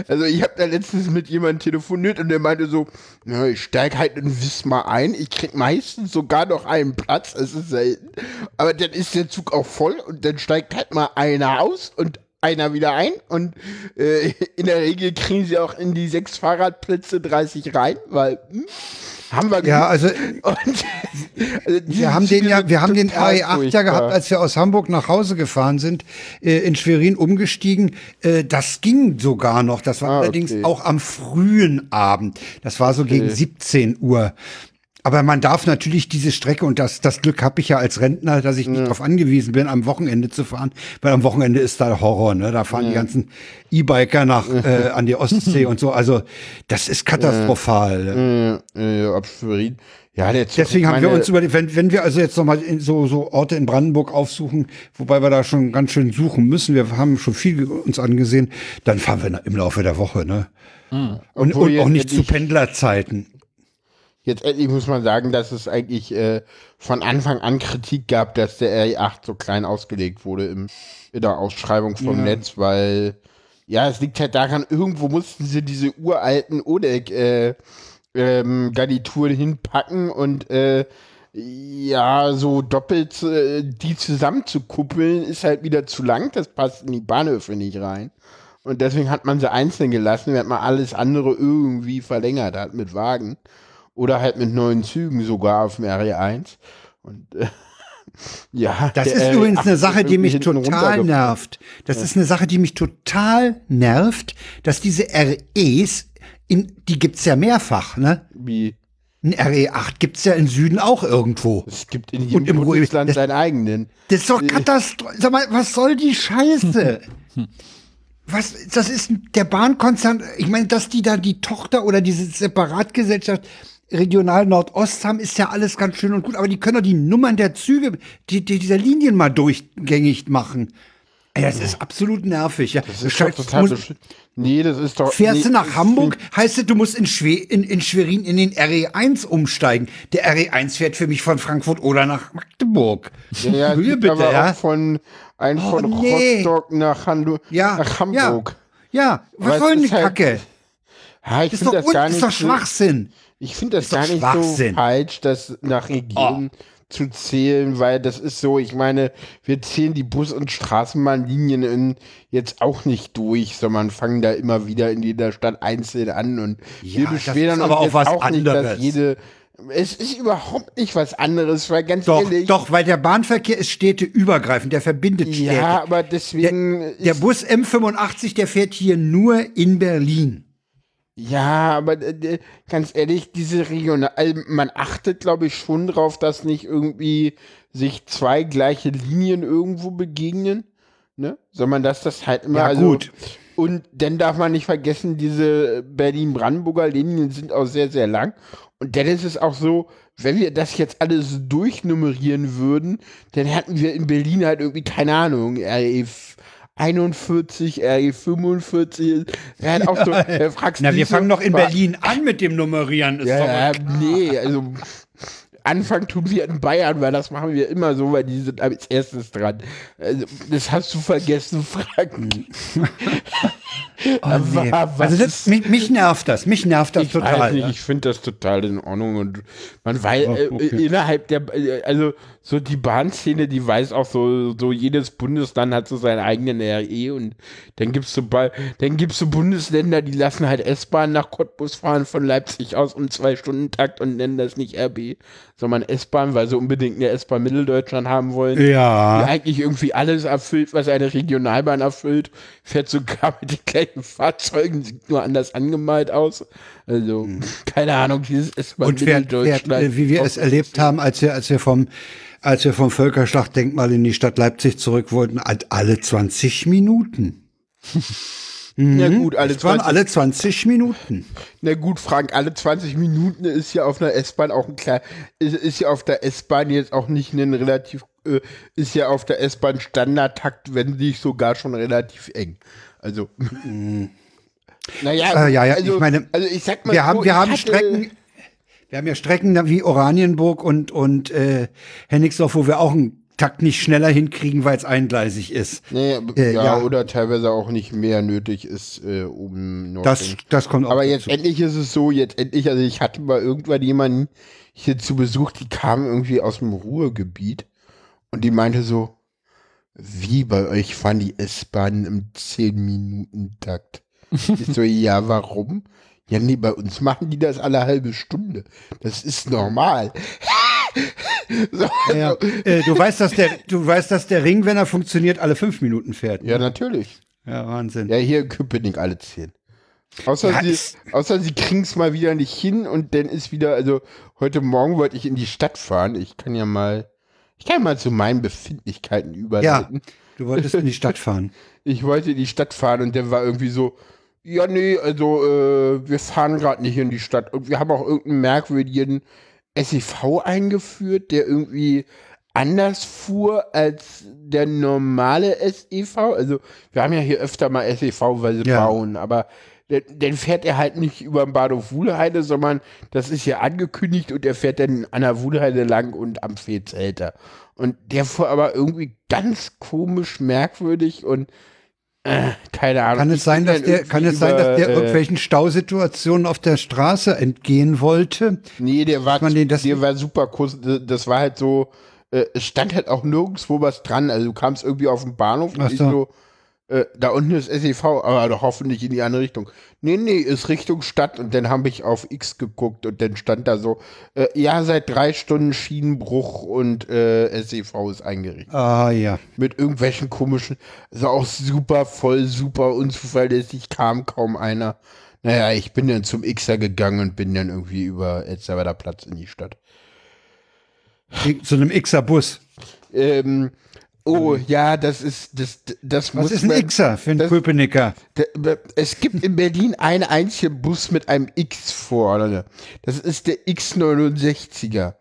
[SPEAKER 2] Also ich habe da letztens mit jemandem telefoniert und der meinte so, na, ich steig halt in Wismar ein, ich krieg meistens sogar noch einen Platz, es ist selten, aber dann ist der Zug auch voll und dann steigt halt mal einer aus und einer wieder ein. Und äh, in der Regel kriegen sie auch in die sechs Fahrradplätze 30 rein, weil hm, Haben wir
[SPEAKER 1] Ja, also
[SPEAKER 2] und, also
[SPEAKER 1] wir haben den ja, wir haben den
[SPEAKER 2] total
[SPEAKER 1] RE8 ja gehabt, als wir aus Hamburg nach Hause gefahren sind, äh, in Schwerin umgestiegen. Äh, das ging sogar noch. Das war
[SPEAKER 2] Ah,
[SPEAKER 1] allerdings
[SPEAKER 2] okay.
[SPEAKER 1] auch am frühen Abend. Das war so gegen 17 Uhr. Aber man darf natürlich diese Strecke, und das, das Glück habe ich ja als Rentner, dass ich nicht darauf angewiesen bin, am Wochenende zu fahren, weil am Wochenende ist da Horror, ne? Da fahren die ganzen E-Biker nach äh, an die Ostsee und so. Also das ist katastrophal.
[SPEAKER 2] ab Schwerin. Ja, der Zug,
[SPEAKER 1] Deswegen haben wir uns über die, wenn, wenn wir also jetzt nochmal so, so Orte in Brandenburg aufsuchen, wobei wir da schon ganz schön suchen müssen, wir haben schon viel uns angesehen, dann fahren wir im Laufe der Woche, ne? Und,
[SPEAKER 2] Obwohl
[SPEAKER 1] und auch nicht zu Pendlerzeiten.
[SPEAKER 2] Jetzt endlich muss man sagen, dass es eigentlich äh, von Anfang an Kritik gab, dass der RE8 so klein ausgelegt wurde im, in der Ausschreibung vom Netz, weil ja, es liegt halt daran, irgendwo mussten sie diese uralten ODEC äh, ähm, Garnituren hinpacken und äh, ja, so doppelt äh, die zusammenzukuppeln ist halt wieder zu lang, das passt in die Bahnhöfe nicht rein. Und deswegen hat man sie einzeln gelassen, während man alles andere irgendwie verlängert hat mit Wagen. Oder halt mit neuen Zügen sogar auf dem RE1. Und äh, ja.
[SPEAKER 1] Das ist
[SPEAKER 2] RE8
[SPEAKER 1] übrigens eine Sache, die mich total nervt. Das ist eine Sache, die mich total nervt, dass diese REs, in, die gibt's ja mehrfach, ne?
[SPEAKER 2] Wie,
[SPEAKER 1] Ein RE8 gibt's ja im Süden auch irgendwo.
[SPEAKER 2] es gibt in jedem
[SPEAKER 1] Und im
[SPEAKER 2] Bundesland seinen eigenen.
[SPEAKER 1] Das ist doch Katastrophe. Sag mal, was soll die Scheiße? Was, das ist der Bahnkonzern. Ich meine, dass die da die Tochter oder diese Separatgesellschaft Regional Nordost haben, ist ja alles ganz schön und gut. Aber die können doch die Nummern der Züge, die, die dieser Linien mal durchgängig machen. Ey, das ist absolut nervig. Ja.
[SPEAKER 2] Das ist doch total
[SPEAKER 1] Muss-
[SPEAKER 2] besch- Nee, das ist doch.
[SPEAKER 1] Fährst
[SPEAKER 2] nee,
[SPEAKER 1] du nach Hamburg, heißt es, du musst in, Schwe in, in Schwerin in den RE1 umsteigen. Der RE1 fährt für mich von Frankfurt oder nach Magdeburg.
[SPEAKER 2] Ja, ja,
[SPEAKER 1] bitte,
[SPEAKER 2] aber
[SPEAKER 1] ja.
[SPEAKER 2] auch von, ein
[SPEAKER 1] Oh,
[SPEAKER 2] von
[SPEAKER 1] nee.
[SPEAKER 2] Rostock nach, Handu
[SPEAKER 1] Ja,
[SPEAKER 2] nach Hamburg.
[SPEAKER 1] Ja, ja. was soll denn die
[SPEAKER 2] halt-
[SPEAKER 1] Kacke?
[SPEAKER 2] Ja, ich
[SPEAKER 1] Das ist doch,
[SPEAKER 2] das gar nicht
[SPEAKER 1] ist doch
[SPEAKER 2] so-
[SPEAKER 1] Schwachsinn.
[SPEAKER 2] Ich finde das
[SPEAKER 1] Ist
[SPEAKER 2] gar nicht so.
[SPEAKER 1] Oh.
[SPEAKER 2] falsch, das nach Region zu zählen, weil das ist so, ich meine, wir zählen die Bus- und Straßenbahnlinien in jetzt auch nicht durch, sondern fangen da immer wieder in jeder Stadt einzeln an und wir
[SPEAKER 1] Ja, das
[SPEAKER 2] beschweren uns
[SPEAKER 1] aber auch
[SPEAKER 2] auch nicht, dass
[SPEAKER 1] anderes.
[SPEAKER 2] jede es ist überhaupt nicht was anderes, weil ganz
[SPEAKER 1] Doch,
[SPEAKER 2] ehrlich,
[SPEAKER 1] doch, weil der Bahnverkehr ist städteübergreifend, der verbindet Städte.
[SPEAKER 2] ja, aber deswegen
[SPEAKER 1] der, der Bus M85, der fährt hier nur in Berlin.
[SPEAKER 2] Ja, aber äh, ganz ehrlich, diese Regional, man achtet, glaube ich, schon drauf, dass nicht irgendwie sich zwei gleiche Linien irgendwo begegnen, ne? Sondern dass das halt immer
[SPEAKER 1] Ja,
[SPEAKER 2] also,
[SPEAKER 1] gut.
[SPEAKER 2] Und dann darf man nicht vergessen, diese Berlin-Brandenburger Linien sind auch sehr, sehr lang. Und dann ist es auch so, wenn wir das jetzt alles durchnummerieren würden, dann hätten wir in Berlin halt irgendwie, keine Ahnung, RE 41, RE 45, ja, halt auch so, äh, fragst
[SPEAKER 1] Na, wir
[SPEAKER 2] so,
[SPEAKER 1] fangen doch in Berlin an mit dem Nummerieren. Ist
[SPEAKER 2] Ja,
[SPEAKER 1] doch
[SPEAKER 2] ja, nee, also Anfang tun wir in Bayern, weil das machen wir immer so, weil die sind als erstes dran. Also, das hast du vergessen, Frank.
[SPEAKER 1] Oh, nee. Also das, mich, mich nervt das, mich nervt das
[SPEAKER 2] Ich
[SPEAKER 1] total.
[SPEAKER 2] nicht,
[SPEAKER 1] ja.
[SPEAKER 2] ich finde das total in Ordnung und man weiß,
[SPEAKER 1] Ja,
[SPEAKER 2] äh,
[SPEAKER 1] okay.
[SPEAKER 2] innerhalb der, äh, also so die Bahnszene, die weiß auch so, so jedes Bundesland hat so seinen eigenen RE und dann gibt's so, Ba- dann gibt's so Bundesländer, die lassen halt S-Bahn nach Cottbus fahren von Leipzig aus um zwei Stunden Takt und nennen das nicht RB, sondern S-Bahn, weil sie unbedingt eine S-Bahn Mitteldeutschland haben wollen.
[SPEAKER 1] Ja.
[SPEAKER 2] Die eigentlich irgendwie alles erfüllt, was eine Regionalbahn erfüllt, fährt sogar mit den gleichen Fahrzeugen, sieht nur anders angemalt aus. Also, keine Ahnung, dieses ist
[SPEAKER 1] Und fährt, fährt, äh, wie wir es erlebt haben, als wir, als wir vom, als wir vom Völkerschlachtdenkmal in die Stadt Leipzig zurück wollten, halt alle 20 Minuten.
[SPEAKER 2] Ja gut, alle
[SPEAKER 1] Es waren
[SPEAKER 2] 20,
[SPEAKER 1] alle 20 Minuten.
[SPEAKER 2] na gut, Frank, alle 20 Minuten ist ja auf einer S-Bahn auch ein klar, ist, ist ja auf der S-Bahn jetzt auch nicht ein relativ, äh, ist ja auf der S-Bahn Standardtakt, wenn nicht sogar schon relativ eng. Also, naja,
[SPEAKER 1] Äh, ja, ja,
[SPEAKER 2] also,
[SPEAKER 1] ich meine,
[SPEAKER 2] also ich sag mal,
[SPEAKER 1] wir haben,
[SPEAKER 2] so,
[SPEAKER 1] wir
[SPEAKER 2] ich
[SPEAKER 1] haben Strecken, wir haben ja Strecken wie Oranienburg und, und äh, Hennigsdorf, wo wir auch einen Takt nicht schneller hinkriegen, weil es eingleisig ist.
[SPEAKER 2] Nee,
[SPEAKER 1] Äh,
[SPEAKER 2] ja,
[SPEAKER 1] ja.
[SPEAKER 2] oder teilweise auch nicht mehr nötig ist, äh, um Nord
[SPEAKER 1] Das, das kommt auch
[SPEAKER 2] Aber jetzt
[SPEAKER 1] dazu.
[SPEAKER 2] endlich ist es so, jetzt endlich, also ich hatte mal irgendwann jemanden hier zu Besuch, die kam irgendwie aus dem Ruhrgebiet und die meinte so, wie bei euch fahren die S-Bahnen im 10-Minuten-Takt? ich so, ja, warum? Ja, nee, bei uns machen die das alle halbe Stunde. Das ist normal.
[SPEAKER 1] so, ja, also. äh, du weißt, dass der, du weißt, dass der Ring, wenn er funktioniert, alle fünf Minuten fährt.
[SPEAKER 2] Ne? Ja, natürlich.
[SPEAKER 1] Ja, Wahnsinn.
[SPEAKER 2] Ja, hier in Köpenick alle zehn. Außer ja, sie, außer sie kriegen es mal wieder nicht hin und dann ist wieder, also heute Morgen wollte ich in die Stadt fahren. Ich kann ja mal, ich kann mal zu meinen Befindlichkeiten überleiten.
[SPEAKER 1] Ja, du wolltest in die Stadt fahren.
[SPEAKER 2] ich wollte in die Stadt fahren und der war irgendwie so, ja, nee, also äh, wir fahren gerade nicht in die Stadt. Und wir haben auch irgendeinen merkwürdigen SEV eingeführt, der irgendwie anders fuhr als der normale SEV. Also wir haben ja hier öfter mal SEV, weil sie ja. bauen, aber dann fährt er halt nicht über den Bahnhof Wuhlheide, sondern das ist ja angekündigt und er fährt dann an der Wuhlheide lang und am Fehlzelter. Und der fuhr aber irgendwie ganz komisch, merkwürdig und äh, keine Ahnung.
[SPEAKER 1] Kann es sein, dass der, kann es sein, dass der äh, irgendwelchen Stausituationen auf der Straße entgehen wollte?
[SPEAKER 2] Nee, der war, der war super kurz. Das war halt so, äh, es stand halt auch nirgendwo was dran. Also du kamst irgendwie auf den Bahnhof
[SPEAKER 1] und so. so
[SPEAKER 2] äh, da unten ist SEV, aber doch hoffentlich in die andere Richtung. Nee, nee, ist Richtung Stadt und dann habe ich auf X geguckt und dann stand da so, äh, ja, seit drei Stunden Schienenbruch und äh, SEV ist eingerichtet.
[SPEAKER 1] Ah, ja.
[SPEAKER 2] Mit irgendwelchen komischen, also auch super voll, super unzuverlässig, kam kaum einer. Naja, ich bin dann zum Xer gegangen und bin dann irgendwie über Elsterwerder Platz in die Stadt.
[SPEAKER 1] Zu einem Xer Bus.
[SPEAKER 2] Ähm, Oh ja, das ist das das
[SPEAKER 1] Was muss ist ein man, Xer für einen Köpenicker?
[SPEAKER 2] Es gibt in Berlin einen einzigen Bus mit einem X vorne. Das ist der X69er.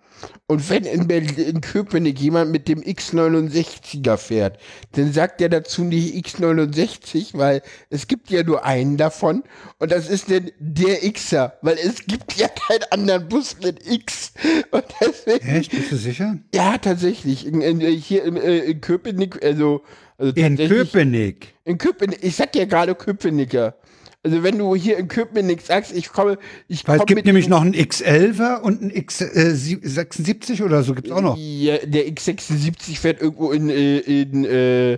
[SPEAKER 2] Und wenn in, Berlin, in Köpenick jemand mit dem X69er fährt, dann sagt er dazu nicht X69, weil es gibt ja nur einen davon und das ist denn der Xer, weil es gibt ja keinen anderen Bus mit X. Und
[SPEAKER 1] deswegen, Echt? Bist du sicher?
[SPEAKER 2] Ja, tatsächlich. In, in, hier in, äh, in Köpenick, also, also
[SPEAKER 1] in Köpenick.
[SPEAKER 2] In Köpenick. Ich sag ja gerade Köpenicker. Also wenn du hier in Köpenick sagst, ich komme, ich
[SPEAKER 1] komme. Es gibt nämlich noch einen X11er und einen X76 äh, oder so gibt es auch noch.
[SPEAKER 2] Ja, der X76 fährt irgendwo in, äh, in äh,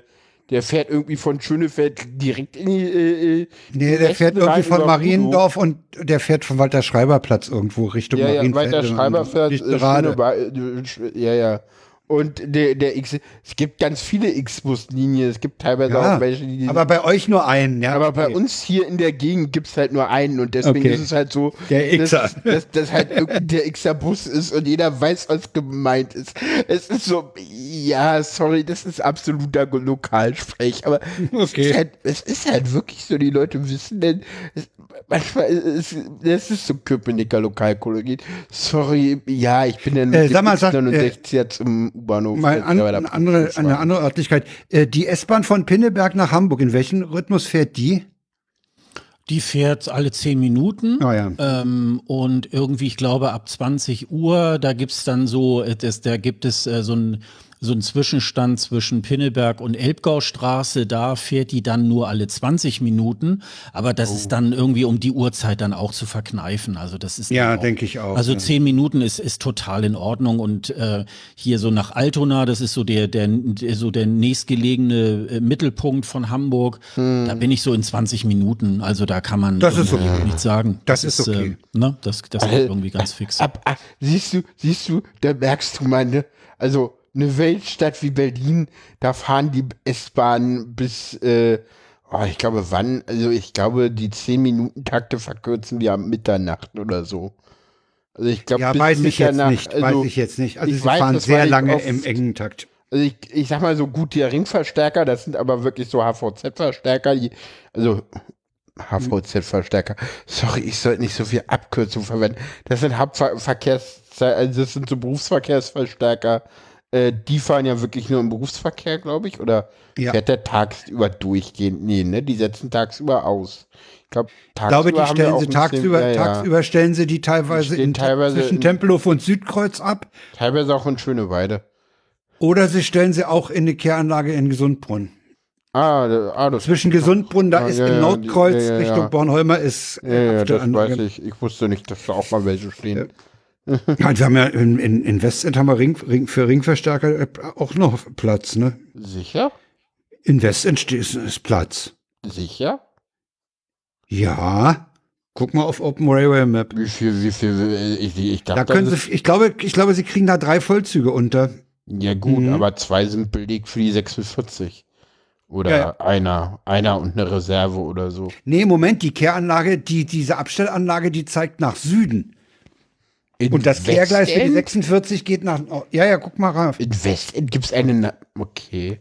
[SPEAKER 2] der fährt irgendwie von Schönefeld direkt in die. Äh,
[SPEAKER 1] äh nee, der fährt irgendwie von Mariendorf und der fährt von Walter Schreiber Platz irgendwo Richtung
[SPEAKER 2] ja, Marienfeld. Ja, Walter Schreiber fährt. Äh, ja, ja. Und der, der X, es gibt ganz viele X-Bus-Linien. Es gibt teilweise ja, auch welche,
[SPEAKER 1] die. Aber bei euch nur einen, ja.
[SPEAKER 2] Aber okay. bei uns hier in der Gegend gibt es halt nur einen und deswegen okay. ist es halt so,
[SPEAKER 1] der Xer.
[SPEAKER 2] Dass, dass, dass halt der Xer-Bus ist und jeder weiß, was gemeint ist. Es ist so, ja, sorry, das ist absoluter Lokalsprech, aber okay. es, ist halt, es ist halt wirklich so, die Leute wissen denn, es, manchmal ist das ist so Köpenicker Lokalkologie. Sorry, ja, ich bin dann
[SPEAKER 1] äh, sag mal, sag, äh,
[SPEAKER 2] jetzt im U-Bahnhof.
[SPEAKER 1] Mal an, eine, andere, eine andere Örtlichkeit. Äh, die S-Bahn von Pinneberg nach Hamburg, in welchem Rhythmus fährt die?
[SPEAKER 3] Die fährt alle zehn Minuten.
[SPEAKER 1] Oh ja.
[SPEAKER 3] ähm, und irgendwie, ich glaube, ab 20 Uhr, da gibt's dann so, äh, das, da gibt es äh, so ein so ein Zwischenstand zwischen Pinneberg und Elbgaustraße, da fährt die dann nur alle 20 Minuten, aber das oh. ist dann irgendwie um die Uhrzeit dann auch zu verkneifen. Also das ist
[SPEAKER 1] ja, denke ich auch.
[SPEAKER 3] Also zehn Minuten ist ist total in Ordnung und äh, hier so nach Altona, das ist so der der, der so der nächstgelegene äh, Mittelpunkt von Hamburg. Hm. Da bin ich so in 20 Minuten. Also da kann man
[SPEAKER 1] das ist
[SPEAKER 3] okay. nichts sagen.
[SPEAKER 1] Das, das ist okay.
[SPEAKER 3] Äh, ne, das das ist irgendwie ganz fix.
[SPEAKER 2] Ab, ab, siehst du, siehst du, da merkst du meine, also eine Weltstadt wie Berlin, da fahren die S-Bahnen bis, äh, oh, ich glaube wann, also ich glaube die 10-Minuten-Takte verkürzen wir am Mitternacht oder so.
[SPEAKER 1] Also ich glaube, ja, weiß ich jetzt nicht, also, weiß ich jetzt nicht. Also sie weiß, fahren sehr lange oft, im engen Takt.
[SPEAKER 2] Also ich, ich sag mal so gut, die Ringverstärker, das sind aber wirklich so HVZ-Verstärker, also HVZ-Verstärker. Sorry, ich sollte nicht so viel Abkürzung verwenden. Das sind Hauptverkehrs, also das sind so Berufsverkehrsverstärker. Äh, die fahren ja wirklich nur im Berufsverkehr, glaube ich, oder ja. fährt der tagsüber durchgehend? Nee, ne? Die setzen tagsüber aus.
[SPEAKER 1] Ich, glaub, tagsüber glaube, die stellen sie tagsüber, ja, tagsüber stellen sie die teilweise,
[SPEAKER 2] in, teilweise
[SPEAKER 1] zwischen in, Tempelhof und Südkreuz ab.
[SPEAKER 2] Teilweise auch in Schöneweide.
[SPEAKER 1] Oder sie stellen sie auch in die Kehranlage in Gesundbrunn.
[SPEAKER 2] Ah, ah das
[SPEAKER 1] Zwischen Gesundbrunn, da ah, ist ja, in Nordkreuz ja, Richtung Bornholmer ist.
[SPEAKER 2] Ja, ja das weiß ich. Ich wusste nicht, dass da auch mal welche stehen.
[SPEAKER 1] Wir haben ja in, in, in Westend haben wir Ring, Ring, für Ringverstärker äh, auch noch Platz, ne?
[SPEAKER 2] Sicher?
[SPEAKER 1] In Westend ist, ist Platz.
[SPEAKER 2] Sicher?
[SPEAKER 1] Ja. Guck mal auf Open Railway Map.
[SPEAKER 2] Wie viel, wie viel, ich, ich
[SPEAKER 1] Da
[SPEAKER 2] dachte,
[SPEAKER 1] können
[SPEAKER 2] das
[SPEAKER 1] sie, ich glaube, ich glaube, sie kriegen da drei Vollzüge unter.
[SPEAKER 2] Ja gut,
[SPEAKER 1] Mhm.
[SPEAKER 2] aber zwei sind belegt für die 46. Oder
[SPEAKER 1] ja.
[SPEAKER 2] einer, einer und eine Reserve oder so.
[SPEAKER 1] Nee, Moment, die Kehranlage, die, diese Abstellanlage, die zeigt nach Süden.
[SPEAKER 2] In
[SPEAKER 1] Und das Kehrgleis für die
[SPEAKER 2] Westend?
[SPEAKER 1] 46 geht nach, oh, ja, ja, guck mal rauf.
[SPEAKER 2] In Westend gibt es eine, Na okay.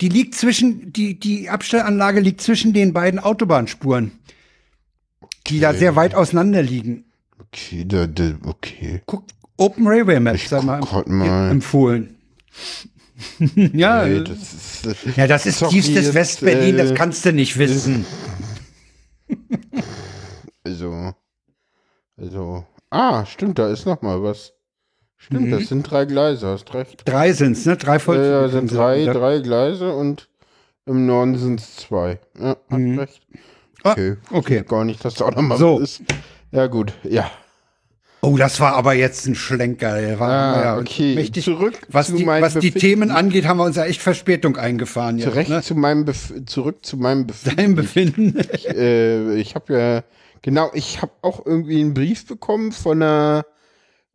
[SPEAKER 1] Die liegt zwischen, die, die Abstellanlage liegt zwischen den beiden Autobahnspuren, die da
[SPEAKER 2] Okay.
[SPEAKER 1] sehr weit auseinander liegen.
[SPEAKER 2] Okay, da, da, okay.
[SPEAKER 1] Guck, Open Railway Map,
[SPEAKER 2] Ich
[SPEAKER 1] sei mal,
[SPEAKER 2] mal.
[SPEAKER 1] empfohlen. ja,
[SPEAKER 2] Nee, das ist, äh,
[SPEAKER 1] ja, das ist tiefstes West-Berlin, das
[SPEAKER 2] äh,
[SPEAKER 1] kannst du nicht wissen.
[SPEAKER 2] Also, also, ah, stimmt, da ist noch mal was. Stimmt,
[SPEAKER 1] Mhm.
[SPEAKER 2] das sind drei Gleise, hast recht.
[SPEAKER 1] Drei sind's, ne? Drei Vollzüge.
[SPEAKER 2] ja, sind
[SPEAKER 1] sie
[SPEAKER 2] drei,
[SPEAKER 1] unter.
[SPEAKER 2] drei Gleise und im Norden sind es zwei. Ja, hast
[SPEAKER 1] Mhm.
[SPEAKER 2] recht.
[SPEAKER 1] Ah,
[SPEAKER 2] Okay.
[SPEAKER 1] okay.
[SPEAKER 2] Gar nicht, dass da auch noch mal
[SPEAKER 1] So.
[SPEAKER 2] ist. Ja, gut, ja.
[SPEAKER 1] Oh, das war aber jetzt ein Schlenker.
[SPEAKER 2] Ah,
[SPEAKER 1] ja,
[SPEAKER 2] okay.
[SPEAKER 1] mächtig.
[SPEAKER 2] Zurück
[SPEAKER 1] was
[SPEAKER 2] zu
[SPEAKER 1] die, was die. Themen angeht, haben wir uns ja echt Verspätung eingefahren. Jetzt,
[SPEAKER 2] Zurecht
[SPEAKER 1] ne?
[SPEAKER 2] zu meinem Bef zurück zu meinem Befinden.
[SPEAKER 1] Dein Befinden.
[SPEAKER 2] äh, ich habe ja, genau, ich habe auch irgendwie einen Brief bekommen von einer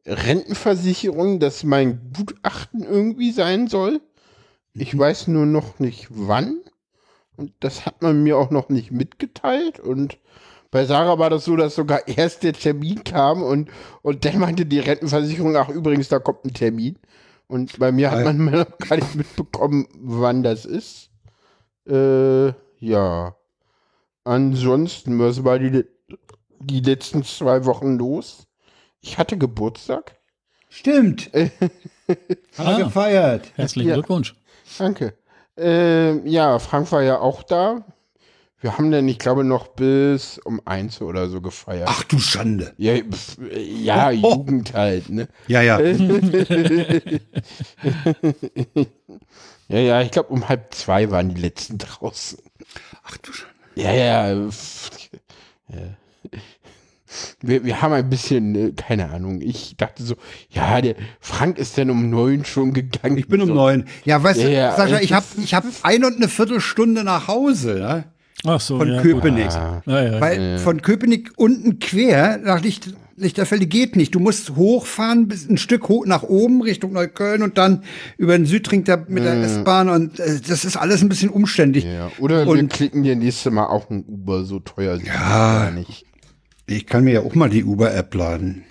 [SPEAKER 2] Rentenversicherung, dass mein Gutachten irgendwie sein soll. Ich
[SPEAKER 1] Mhm.
[SPEAKER 2] weiß nur noch nicht wann. Und das hat man mir auch noch nicht mitgeteilt. Und bei Sarah war das so, dass sogar erst der Termin kam und, und dann meinte die Rentenversicherung, ach übrigens, da kommt ein Termin. Und bei mir
[SPEAKER 1] Ah,
[SPEAKER 2] hat
[SPEAKER 1] ja.
[SPEAKER 2] man noch gar nicht mitbekommen, wann das ist. Äh, ja. Ansonsten, was war die, die letzten zwei Wochen los? Ich hatte Geburtstag.
[SPEAKER 1] Stimmt. Haben
[SPEAKER 3] Ah.
[SPEAKER 1] wir gefeiert.
[SPEAKER 3] Herzlichen
[SPEAKER 2] Ja.
[SPEAKER 3] Glückwunsch.
[SPEAKER 2] Danke. Ähm, ja, Frank war ja auch da. Wir haben dann, ich glaube, noch bis um eins oder so gefeiert.
[SPEAKER 1] Ach du Schande.
[SPEAKER 2] Ja, pf, ja
[SPEAKER 1] Oh.
[SPEAKER 2] Jugend halt, ne?
[SPEAKER 1] Ja, ja.
[SPEAKER 2] Ja, ja, ich glaube, um halb zwei waren die letzten draußen.
[SPEAKER 1] Ach du Schande.
[SPEAKER 2] Ja, ja. Wir, wir haben ein bisschen, äh, keine Ahnung, ich dachte so, ja, der Frank ist dann um neun schon gegangen.
[SPEAKER 1] Ich bin um
[SPEAKER 2] so.
[SPEAKER 1] neun. Ja, weißt du,
[SPEAKER 2] Ja, ja,
[SPEAKER 1] Sascha, ich
[SPEAKER 2] das
[SPEAKER 1] habe ich hab ein und eine Viertelstunde nach Hause, ne?
[SPEAKER 3] Ach so,
[SPEAKER 1] Von
[SPEAKER 3] ja,
[SPEAKER 1] Köpenick.
[SPEAKER 2] Ah,
[SPEAKER 3] Gut. Ja, ja.
[SPEAKER 1] Weil von Köpenick unten quer nach Licht, Lichterfelde geht nicht. Du musst hochfahren, bis ein Stück hoch nach oben Richtung Neukölln und dann über den Südring da mit der S-Bahn und äh, das ist alles ein bisschen umständlich.
[SPEAKER 2] ja. Oder wir
[SPEAKER 1] Und-
[SPEAKER 2] klicken dir nächste Mal auch ein Uber, so teuer sind
[SPEAKER 1] Ja.
[SPEAKER 2] gar nicht.
[SPEAKER 1] Ich kann mir ja auch mal die Uber-App laden.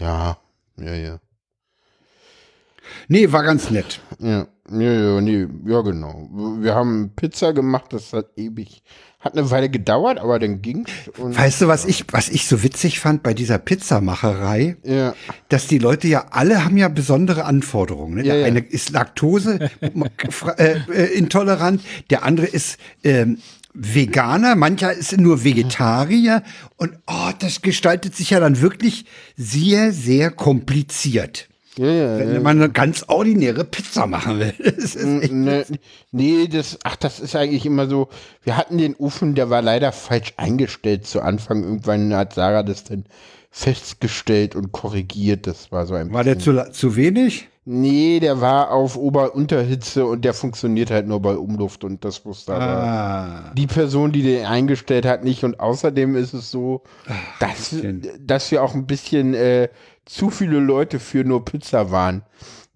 [SPEAKER 2] Ja, ja, ja.
[SPEAKER 1] Nee, war ganz nett.
[SPEAKER 2] Ja, ja, ja, nee, ja, genau. Wir haben Pizza gemacht, das hat ewig, hat eine Weile gedauert, aber dann ging's.
[SPEAKER 1] Weißt du, was ich, was ich so witzig fand bei dieser Pizzamacherei?
[SPEAKER 2] ja,
[SPEAKER 1] dass die Leute ja alle haben ja besondere Anforderungen. Ne? Der
[SPEAKER 2] Ja, ja.
[SPEAKER 1] eine ist Laktose äh, äh, intolerant, der andere ist ähm, Veganer, mancher ist nur Vegetarier und oh, das gestaltet sich ja dann wirklich sehr, sehr kompliziert.
[SPEAKER 2] Ja, ja.
[SPEAKER 1] Wenn man eine ganz ordinäre Pizza machen will. Das echt,
[SPEAKER 2] Ne, nee, das, ach, das ist eigentlich immer so. Wir hatten den Ofen, der war leider falsch eingestellt zu Anfang. Irgendwann hat Sarah das dann festgestellt und korrigiert. Das war so ein
[SPEAKER 1] war der
[SPEAKER 2] bisschen-
[SPEAKER 1] zu, zu wenig?
[SPEAKER 2] Nee, der war auf Ober-Unterhitze und der funktioniert halt nur bei Umluft und das wusste aber
[SPEAKER 1] Ah,
[SPEAKER 2] die Person, die den eingestellt hat, nicht. Und außerdem ist es so, dass, dass wir auch ein bisschen äh, zu viele Leute für nur Pizza waren.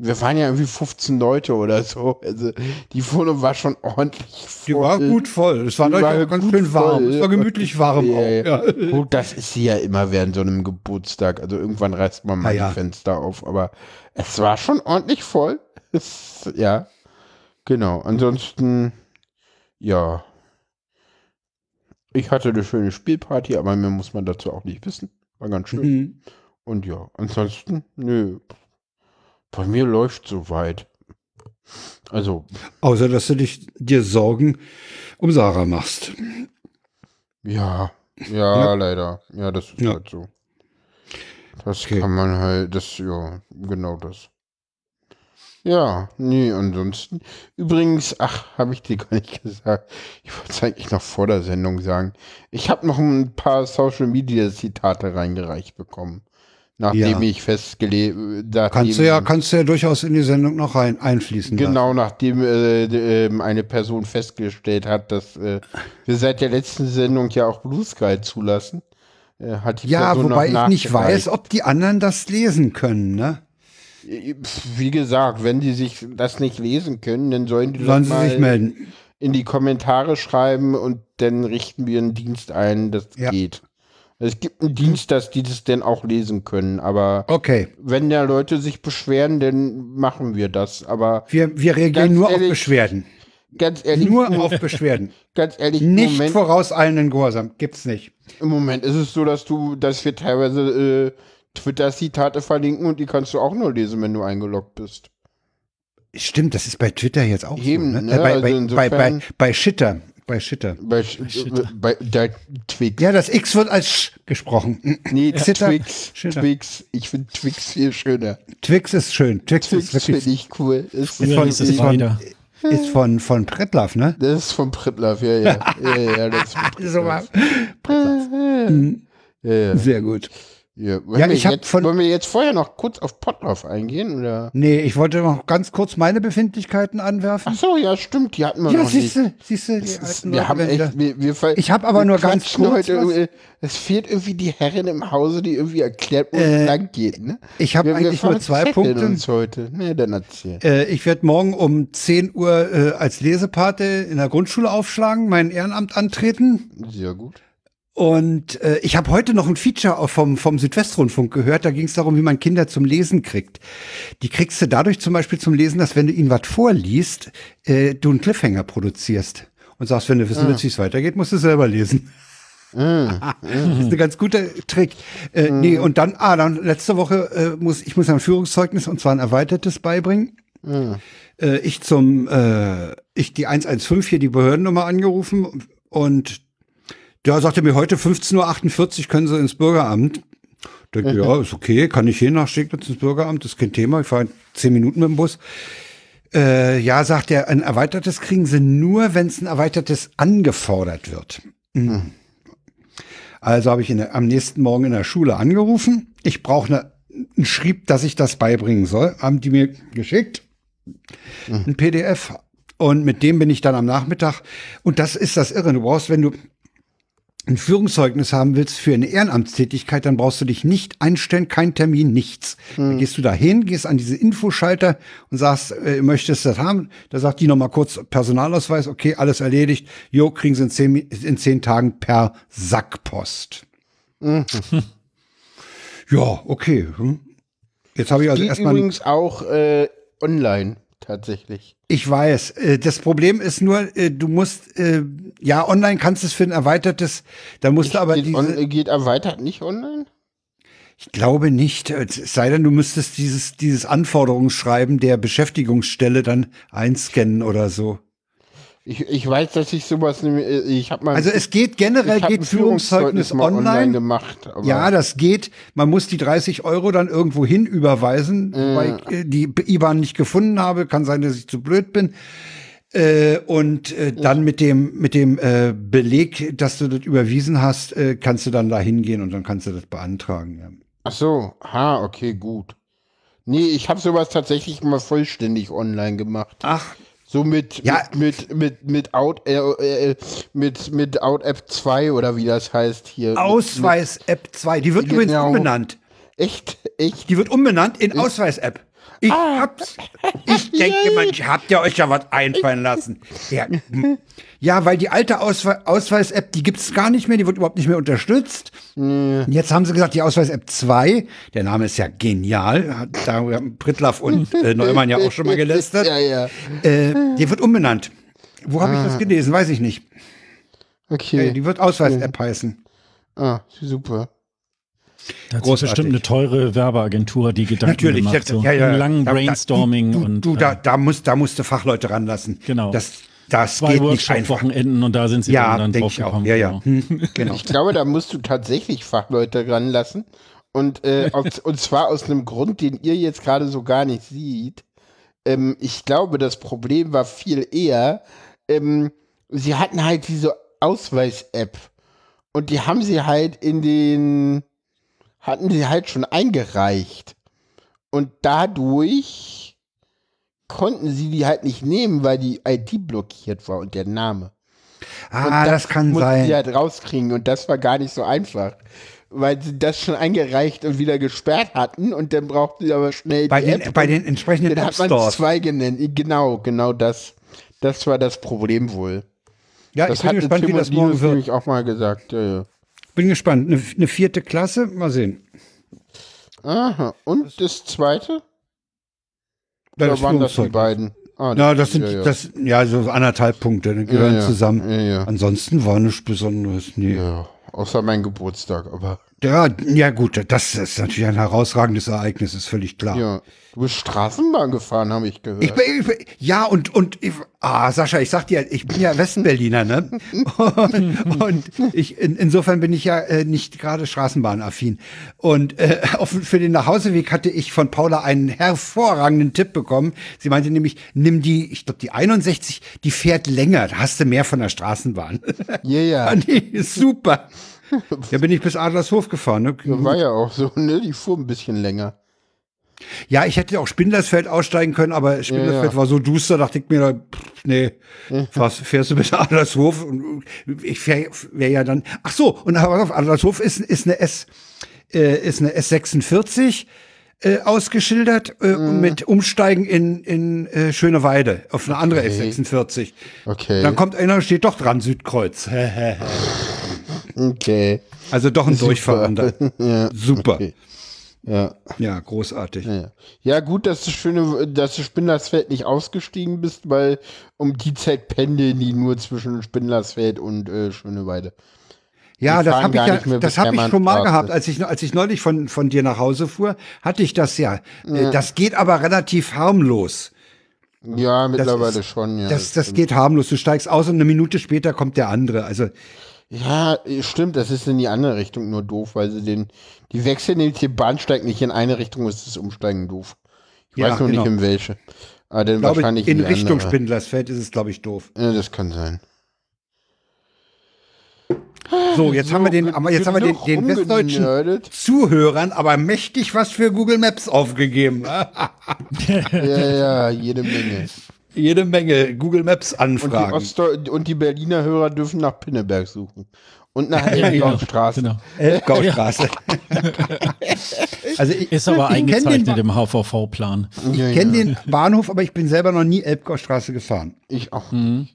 [SPEAKER 2] Wir waren ja irgendwie 15 Leute oder so. Also die Wohnung war schon ordentlich
[SPEAKER 1] die war
[SPEAKER 2] voll.
[SPEAKER 1] gut voll. Es war,
[SPEAKER 2] war
[SPEAKER 1] ganz schön warm.
[SPEAKER 2] voll.
[SPEAKER 1] Es war gemütlich warm
[SPEAKER 2] Ja,
[SPEAKER 1] auch.
[SPEAKER 2] ja.
[SPEAKER 1] Ja.
[SPEAKER 2] Gut, das ist sie ja immer während so einem Geburtstag. Also irgendwann reißt man mal die Fenster auf. Aber es war schon ordentlich voll. Es, ja, genau. Ansonsten, ja. Ich hatte eine schöne Spielparty, aber mehr muss man dazu auch nicht wissen. War ganz schön.
[SPEAKER 1] Mhm.
[SPEAKER 2] Und ja, ansonsten, nö. Bei mir läuft soweit. Also,
[SPEAKER 1] Außer, dass du dich dir Sorgen um Sarah machst.
[SPEAKER 2] Ja, ja,
[SPEAKER 1] Ja.
[SPEAKER 2] leider. Ja, das ist
[SPEAKER 1] Ja.
[SPEAKER 2] halt so. Das
[SPEAKER 1] Okay.
[SPEAKER 2] kann man halt, das, ja, genau das. Ja, nee, ansonsten. Übrigens, ach, habe ich dir gar nicht gesagt. Ich wollte es eigentlich noch vor der Sendung sagen. Ich habe noch ein paar Social Media Zitate reingereicht bekommen. Nachdem
[SPEAKER 1] Ja.
[SPEAKER 2] ich festgelegt,
[SPEAKER 1] Kannst du ja, kannst du ja durchaus in die Sendung noch rein einfließen. lassen.
[SPEAKER 2] Genau, nachdem äh, ähm, eine Person festgestellt hat, dass äh, wir seit der letzten Sendung ja auch Blue Sky zulassen, äh, hat die
[SPEAKER 1] Ja,
[SPEAKER 2] Person
[SPEAKER 1] wobei ich nicht weiß, ob die anderen das lesen können, ne?
[SPEAKER 2] Wie gesagt, wenn die sich das nicht lesen können, dann sollen die
[SPEAKER 1] Sollen
[SPEAKER 2] das
[SPEAKER 1] sie sich melden.
[SPEAKER 2] in die Kommentare schreiben und dann richten wir einen Dienst ein, das
[SPEAKER 1] Ja.
[SPEAKER 2] geht. Es gibt einen Dienst, dass die das dann auch lesen können, aber
[SPEAKER 1] Okay.
[SPEAKER 2] wenn da Leute sich beschweren, dann machen wir das. Aber
[SPEAKER 1] Wir, wir reagieren nur
[SPEAKER 2] ehrlich,
[SPEAKER 1] auf Beschwerden.
[SPEAKER 2] ganz ehrlich,
[SPEAKER 1] Nur auf Beschwerden.
[SPEAKER 2] ganz ehrlich,
[SPEAKER 1] Nicht
[SPEAKER 2] Moment,
[SPEAKER 1] vorauseilenden Gehorsam. Gibt's nicht.
[SPEAKER 2] im Moment ist es so, dass du, dass wir teilweise äh, Twitter-Zitate verlinken und die kannst du auch nur lesen, wenn du eingeloggt bist.
[SPEAKER 1] Stimmt, das ist bei Twitter jetzt auch
[SPEAKER 2] Eben,
[SPEAKER 1] so. Ne?
[SPEAKER 2] ne?
[SPEAKER 1] Äh, bei,
[SPEAKER 2] Also
[SPEAKER 1] bei, bei, bei, bei Shitter. Bei Shitter.
[SPEAKER 2] Bei, äh, bei der Twix.
[SPEAKER 1] Ja, das X wird als Sch gesprochen.
[SPEAKER 2] Nee,
[SPEAKER 1] Zitter-
[SPEAKER 2] Twix,
[SPEAKER 1] Shitter.
[SPEAKER 2] Twix. Ich finde Twix viel schöner.
[SPEAKER 1] Twix ist schön. Twix,
[SPEAKER 2] Twix
[SPEAKER 1] ist wirklich
[SPEAKER 2] finde ich cool. Ist,
[SPEAKER 1] Ist von- ist von- ist von, von Pretlaff, ne?
[SPEAKER 2] das ist von Pritlaff, ja, ja. ja, ja, das ist von Pritlaff.
[SPEAKER 1] So war-
[SPEAKER 2] Ja, ja.
[SPEAKER 1] Sehr gut.
[SPEAKER 2] Ja. Wollen,
[SPEAKER 1] Ja,
[SPEAKER 2] wir
[SPEAKER 1] ich hab
[SPEAKER 2] jetzt,
[SPEAKER 1] von-
[SPEAKER 2] wollen wir jetzt vorher noch kurz auf Potlauf eingehen? Oder?
[SPEAKER 1] Nee, ich wollte noch ganz kurz meine Befindlichkeiten anwerfen.
[SPEAKER 2] Ach so, ja, stimmt, die hatten wir
[SPEAKER 1] ja,
[SPEAKER 2] noch nicht.
[SPEAKER 1] siehst du, siehst du, die
[SPEAKER 2] ist-
[SPEAKER 1] alten
[SPEAKER 2] wir
[SPEAKER 1] Leute
[SPEAKER 2] haben echt, wir, wir,
[SPEAKER 1] Ich hab aber nur ganz kurz
[SPEAKER 2] Es fehlt irgendwie die Herrin im Hause, die irgendwie erklärt, wo
[SPEAKER 1] Äh,
[SPEAKER 2] es lang geht. Ne?
[SPEAKER 1] ich habe eigentlich nur zwei Punkte.
[SPEAKER 2] uns heute. Ne, dann erzähl.
[SPEAKER 1] Äh, ich werde morgen um 10 Uhr äh, als Lesepate in der Grundschule aufschlagen, mein Ehrenamt antreten.
[SPEAKER 2] Sehr gut.
[SPEAKER 1] Und äh, ich habe heute noch ein Feature vom, vom Südwestrundfunk gehört. Da ging es darum, wie man Kinder zum Lesen kriegt. Die kriegst du dadurch zum Beispiel zum Lesen, dass wenn du ihnen was vorliest, äh, du einen Cliffhanger produzierst. Und sagst, wenn du wissen willst, wie es weitergeht, musst du selber lesen. das ist ein ganz guter Trick. Äh, Nee, und dann, ah, dann letzte Woche äh, muss ich muss ein Führungszeugnis und zwar ein erweitertes beibringen. Äh, ich zum, äh, ich die 115 hier die Behördennummer angerufen und der sagte mir heute 15.48 Uhr können Sie ins Bürgeramt. Denke, ja, ist okay, kann ich hin nach Steglitz ins Bürgeramt, ist kein Thema. Ich fahre zehn Minuten mit dem Bus. Äh, ja, sagt er, ein erweitertes kriegen Sie nur, wenn es ein erweitertes angefordert wird. Mhm. Also habe ich der, am nächsten Morgen in der Schule angerufen. Ich brauche eine, ein Schrieb, dass ich das beibringen soll. Haben die mir geschickt. Ein PDF. Und mit dem bin ich dann am Nachmittag. Und das ist das Irre. Du brauchst, wenn du ein Führungszeugnis haben willst für eine Ehrenamtstätigkeit, dann brauchst du dich nicht einstellen, kein Termin, nichts. Dann gehst du da hin, gehst an diese Infoschalter und sagst, äh, möchtest du das haben? Da sagt die nochmal kurz Personalausweis, okay, alles erledigt. Jo, kriegen sie in zehn, in zehn Tagen per Sackpost. ja, okay. Hm. Jetzt habe ich also erstmal.
[SPEAKER 2] übrigens auch äh, online tatsächlich.
[SPEAKER 1] Ich weiß. Äh, Das Problem ist nur, äh, du musst, äh, ja, online kannst du es für ein erweitertes, da musst du aber
[SPEAKER 2] geht,
[SPEAKER 1] diese,
[SPEAKER 2] on, geht erweitert nicht online?
[SPEAKER 1] ich glaube nicht, es sei denn, du müsstest dieses, dieses Anforderungsschreiben der Beschäftigungsstelle dann einscannen oder so.
[SPEAKER 2] Ich, ich weiß, dass ich sowas äh, ich habe mal
[SPEAKER 1] Also es geht generell, geht
[SPEAKER 2] ein
[SPEAKER 1] Führungszeugnis
[SPEAKER 2] mal
[SPEAKER 1] online.
[SPEAKER 2] gemacht.
[SPEAKER 1] Ja, das geht. Man muss die 30 Euro dann irgendwo hin überweisen, weil ich äh, die IBAN nicht gefunden habe. Kann sein, dass ich zu blöd bin. Äh, und äh, dann mit dem mit dem äh, Beleg, dass du das überwiesen hast, äh, kannst du dann da hingehen und dann kannst du das beantragen. Ja.
[SPEAKER 2] Ach so, ha, okay, gut. Nee, ich habe sowas tatsächlich mal vollständig online gemacht.
[SPEAKER 1] Ach,
[SPEAKER 2] So mit,
[SPEAKER 1] Ja.
[SPEAKER 2] mit, mit, mit, Out, äh, äh, mit, mit Out App 2 oder wie das heißt hier.
[SPEAKER 1] Ausweis-App 2, die wird
[SPEAKER 2] Genau.
[SPEAKER 1] übrigens umbenannt.
[SPEAKER 2] Echt, echt.
[SPEAKER 1] Die wird umbenannt in Ausweis-App. Ich hab's. Ich denke, man habt ihr euch ja was einfallen lassen. Ja, ja weil die alte Auswe Ausweis-App, die gibt's gar nicht mehr, die wird überhaupt nicht mehr unterstützt. Und Jetzt haben sie gesagt, die Ausweis-App 2, der Name ist ja genial, da haben Prittlaff und äh, Neumann ja auch schon mal gelästert,
[SPEAKER 2] Ja, ja.
[SPEAKER 1] äh, die wird umbenannt. Wo habe ich das gelesen? Weiß ich nicht.
[SPEAKER 2] Okay.
[SPEAKER 1] Äh, die wird Ausweis-App heißen.
[SPEAKER 2] ah, super.
[SPEAKER 3] Da sich
[SPEAKER 1] Großartig.
[SPEAKER 3] bestimmt eine teure Werbeagentur, die Gedanken
[SPEAKER 1] Natürlich,
[SPEAKER 3] gemacht, so
[SPEAKER 1] ja, ja,
[SPEAKER 3] einen langen
[SPEAKER 1] Da- da-
[SPEAKER 3] Brainstorming
[SPEAKER 1] du, du,
[SPEAKER 3] und
[SPEAKER 1] du,
[SPEAKER 3] äh,
[SPEAKER 1] da, da musst, da musst du Fachleute ranlassen.
[SPEAKER 3] Genau.
[SPEAKER 1] Das, das
[SPEAKER 3] zwei
[SPEAKER 1] geht nicht einfach.
[SPEAKER 3] Workshop-Wochenenden und da sind sie
[SPEAKER 1] Ja,
[SPEAKER 3] dann, dann
[SPEAKER 1] denke
[SPEAKER 3] drauf
[SPEAKER 1] ich auch.
[SPEAKER 3] gekommen.
[SPEAKER 1] Ja, ja.
[SPEAKER 3] genau.
[SPEAKER 1] Hm, genau.
[SPEAKER 2] Ich glaube, da musst du tatsächlich Fachleute ranlassen. Und, äh, aus, und zwar aus einem Grund, den ihr jetzt gerade so gar nicht seht. Ähm, ich glaube, das Problem war viel eher, ähm, sie hatten halt diese Ausweis-App. Und die haben sie halt in den, hatten sie halt schon eingereicht. Und dadurch konnten sie die halt nicht nehmen, weil die ID blockiert war und der Name.
[SPEAKER 1] Ah,
[SPEAKER 2] Und
[SPEAKER 1] das kann
[SPEAKER 2] mussten
[SPEAKER 1] sein.
[SPEAKER 2] sie halt rauskriegen und das war gar nicht so einfach. weil sie das schon eingereicht und wieder gesperrt hatten und dann brauchten sie aber schnell
[SPEAKER 1] Bei
[SPEAKER 2] die
[SPEAKER 1] den,
[SPEAKER 2] App
[SPEAKER 1] bei den entsprechenden
[SPEAKER 2] dann
[SPEAKER 1] App
[SPEAKER 2] hat man zwei genannt. Genau, genau das. Das war das Problem wohl.
[SPEAKER 1] Ja,
[SPEAKER 2] Das
[SPEAKER 1] ich bin
[SPEAKER 2] hat
[SPEAKER 1] gespannt,
[SPEAKER 2] Tim
[SPEAKER 1] wie das morgen wird.
[SPEAKER 2] auch mal gesagt. Ja, ja.
[SPEAKER 1] Bin gespannt. Eine, eine vierte Klasse, mal sehen.
[SPEAKER 2] Aha. Und das zweite?
[SPEAKER 1] Dann
[SPEAKER 2] Oder waren das die beiden? Ah,
[SPEAKER 1] Ja, das sind
[SPEAKER 2] ja, ja.
[SPEAKER 1] das ja so anderthalb Punkte, die gehören
[SPEAKER 2] Ja, ja.
[SPEAKER 1] zusammen.
[SPEAKER 2] Ja, ja.
[SPEAKER 1] Ansonsten war nichts Besonderes. Nee. Ja.
[SPEAKER 2] ja, außer mein Geburtstag, aber
[SPEAKER 1] ja, gut, das ist natürlich ein herausragendes Ereignis, ist völlig klar.
[SPEAKER 2] ja. Du bist Straßenbahn gefahren, habe ich gehört.
[SPEAKER 1] Ich bin, ich bin, ja, und, und, ich, ah, Sascha, ich sag dir, ich bin ja Westenberliner, ne? Und, und ich, in, insofern bin ich ja äh, nicht gerade straßenbahnaffin. Und äh, auf, für den Nachhauseweg hatte ich von Paula einen hervorragenden Tipp bekommen. Sie meinte nämlich, nimm die, ich glaube, die 61, die fährt länger, da hast du mehr von der Straßenbahn.
[SPEAKER 2] Ja, ja.
[SPEAKER 1] nee, ist super. Da bin ich bis Adlershof gefahren. Ne?
[SPEAKER 2] War ja auch so, ne? Die fuhr ein bisschen länger.
[SPEAKER 1] Ja, ich hätte auch Spindlersfeld aussteigen können, aber Spindlersfeld
[SPEAKER 2] Ja, ja.
[SPEAKER 1] war so duster, dachte ich mir, pff, nee, was, fährst du bis Adlershof? Und ich wäre wär ja dann, ach so, und auf Adlershof ist, ist eine S, äh, ist eine S46 äh, ausgeschildert äh,
[SPEAKER 2] Mhm.
[SPEAKER 1] mit Umsteigen in, in äh, Schöneweide auf eine andere S46.
[SPEAKER 2] Okay.
[SPEAKER 1] Dann kommt einer, steht doch dran, Südkreuz.
[SPEAKER 2] Okay.
[SPEAKER 1] Also doch ein Durchfahren. Da.
[SPEAKER 2] Ja.
[SPEAKER 1] Super.
[SPEAKER 2] Okay. Ja.
[SPEAKER 1] Ja, großartig.
[SPEAKER 2] Ja. ja, gut, dass du schöne, dass du Spindlersfeld nicht ausgestiegen bist, weil um die Zeit pendeln die nur zwischen Spindlersfeld und äh, Schöneweide.
[SPEAKER 1] Ja, das habe ich ja, das habe ich schon mal gehabt, als ich als ich neulich von von dir nach Hause fuhr, hatte ich das ja. Äh, Das geht aber relativ harmlos.
[SPEAKER 2] Ja, mittlerweile
[SPEAKER 1] ist-
[SPEAKER 2] schon, ja.
[SPEAKER 1] Das das geht harmlos. Du steigst aus und eine Minute später kommt der andere. Also
[SPEAKER 2] Ja, stimmt, das ist in die andere Richtung nur doof, weil sie den, die wechseln nämlich den Bahnsteig nicht in eine Richtung, ist das Umsteigen doof. Ich
[SPEAKER 1] Ja,
[SPEAKER 2] weiß nur
[SPEAKER 1] genau.
[SPEAKER 2] nicht in welche. Aber dann
[SPEAKER 1] ich glaube
[SPEAKER 2] wahrscheinlich
[SPEAKER 1] in
[SPEAKER 2] die
[SPEAKER 1] Richtung
[SPEAKER 2] andere.
[SPEAKER 1] Spindlersfeld ist es glaube ich doof.
[SPEAKER 2] Ja, das kann sein.
[SPEAKER 1] So, jetzt haben wir den aber jetzt haben wir den, den westdeutschen. Zuhörern aber mächtig was für Google Maps aufgegeben.
[SPEAKER 2] Ja, ja, jede Menge.
[SPEAKER 1] Jede Menge Google Maps
[SPEAKER 2] Und die,
[SPEAKER 1] Anfragen.
[SPEAKER 2] Und die Berliner Hörer dürfen nach Pinneberg suchen. Und nach Elbgaustraße.
[SPEAKER 3] Genau.
[SPEAKER 1] Elbgaustraße. also ich,
[SPEAKER 3] Ist aber
[SPEAKER 1] den
[SPEAKER 3] eingezeichnet im HVV-Plan.
[SPEAKER 1] Ich
[SPEAKER 2] Ja,
[SPEAKER 1] kenne
[SPEAKER 2] ja.
[SPEAKER 1] den Bahnhof, aber ich bin selber noch nie Elbgaustraße gefahren.
[SPEAKER 2] Ich auch.
[SPEAKER 1] Mhm.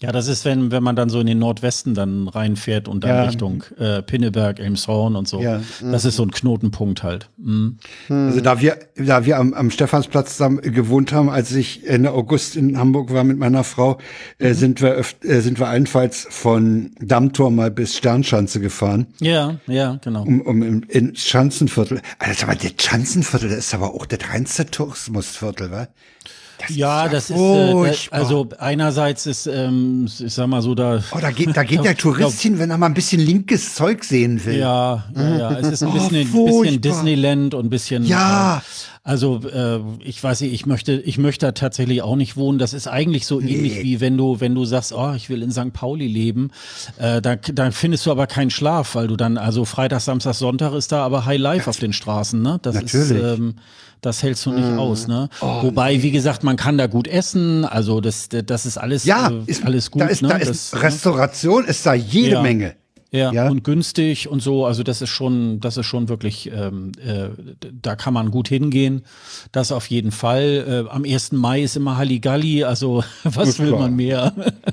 [SPEAKER 3] Ja, das ist, wenn, wenn man dann so in den Nordwesten dann reinfährt und dann
[SPEAKER 1] Ja.
[SPEAKER 3] Richtung äh, Pinneberg, Elmshorn und so.
[SPEAKER 1] Ja.
[SPEAKER 3] Das ist so ein Knotenpunkt halt. Mhm.
[SPEAKER 1] Also da wir, da wir am, am Stephansplatz gewohnt haben, als ich Ende August in Hamburg war mit meiner Frau, äh, sind wir öft, äh, sind wir allenfalls von Dammtor mal bis Sternschanze gefahren,
[SPEAKER 3] Ja, ja, genau.
[SPEAKER 1] um, um im, in Schanzenviertel. Also aber das Schanzenviertel das ist aber auch das reinste Tourismusviertel, wa? Das
[SPEAKER 3] Ja,
[SPEAKER 1] ist
[SPEAKER 3] das ist, äh, also einerseits ist, ähm, ich sag mal so, da.
[SPEAKER 1] Oh, da geht, da geht der Tourist hin, wenn er mal ein bisschen linkes Zeug sehen will.
[SPEAKER 3] Ja, ja, ja, es ist ein
[SPEAKER 1] Oh,
[SPEAKER 3] bisschen, ein
[SPEAKER 1] furchtbar.
[SPEAKER 3] bisschen Disneyland und ein bisschen.
[SPEAKER 1] Ja.
[SPEAKER 3] Äh, also, äh, ich weiß nicht, ich möchte, ich möchte da tatsächlich auch nicht wohnen. Das ist eigentlich so ähnlich wie wenn du, wenn du sagst, oh, ich will in St. Pauli leben. Äh, da, da findest du aber keinen Schlaf, weil du dann, also Freitag, Samstag, Sonntag ist da aber High Life auf den Straßen, ne? Das ist,
[SPEAKER 1] Natürlich. Oh,
[SPEAKER 3] ähm, das hältst du nicht aus, ne? Wobei, wie gesagt, man kann da gut essen. Also, das, das ist alles,
[SPEAKER 1] Ja,
[SPEAKER 3] äh,
[SPEAKER 1] ist,
[SPEAKER 3] alles gut,
[SPEAKER 1] da ist,
[SPEAKER 3] ne?
[SPEAKER 1] da ist
[SPEAKER 3] das, ne?
[SPEAKER 1] Restauration ist da jede
[SPEAKER 3] Ja.
[SPEAKER 1] Menge.
[SPEAKER 3] Ja,
[SPEAKER 1] Ja.
[SPEAKER 3] und günstig und so. Also das ist schon, das ist schon wirklich, ähm, äh, da kann man gut hingehen. Das auf jeden Fall. Äh, am 1. Mai ist immer Halligalli, also was will
[SPEAKER 1] klar.
[SPEAKER 3] man mehr?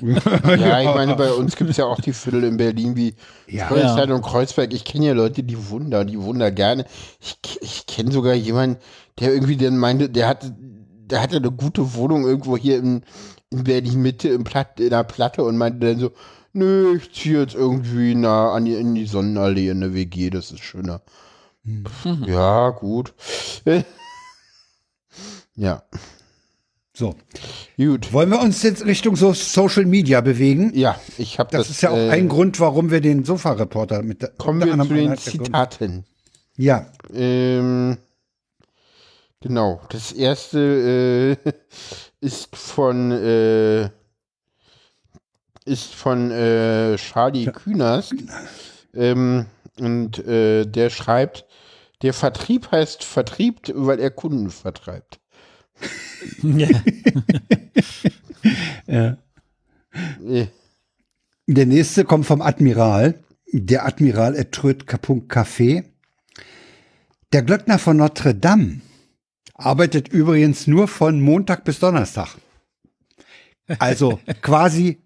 [SPEAKER 2] Ja, ich meine, bei uns gibt es ja auch die Viertel in Berlin wie
[SPEAKER 1] Ja.
[SPEAKER 2] Kreuzberg und Kreuzberg. Ich kenne ja Leute, die wunder, die wunder gerne. Ich, ich kenne sogar jemanden, der irgendwie dann meinte, der hatte, der hatte eine gute Wohnung irgendwo hier in, in Berlin Mitte im Platt, in der Platte und meinte dann so, nö, ich ziehe jetzt irgendwie nah an die, in die Sonnenallee in der WG, das ist schöner. Pff, Ja, gut. ja,
[SPEAKER 1] So.
[SPEAKER 2] gut.
[SPEAKER 1] Wollen wir uns jetzt Richtung so Social Media bewegen?
[SPEAKER 2] Ja, ich habe das.
[SPEAKER 1] Das ist ja auch
[SPEAKER 2] äh,
[SPEAKER 1] ein Grund, warum wir den Sofa-Reporter mit
[SPEAKER 2] Kommen wir zu den Zitaten.
[SPEAKER 1] Ja,
[SPEAKER 2] Ähm, genau, das erste äh, ist von äh, ist von äh, Charlie Künast ähm, und äh, der schreibt, der Vertrieb heißt vertriebt, weil er Kunden vertreibt.
[SPEAKER 3] ja.
[SPEAKER 1] ja.
[SPEAKER 2] Äh,
[SPEAKER 1] Der nächste kommt vom Admiral. der Admiral Etrud Kapunk Café. Der Glöckner von Notre Dame arbeitet übrigens nur von Montag bis Donnerstag. Also quasi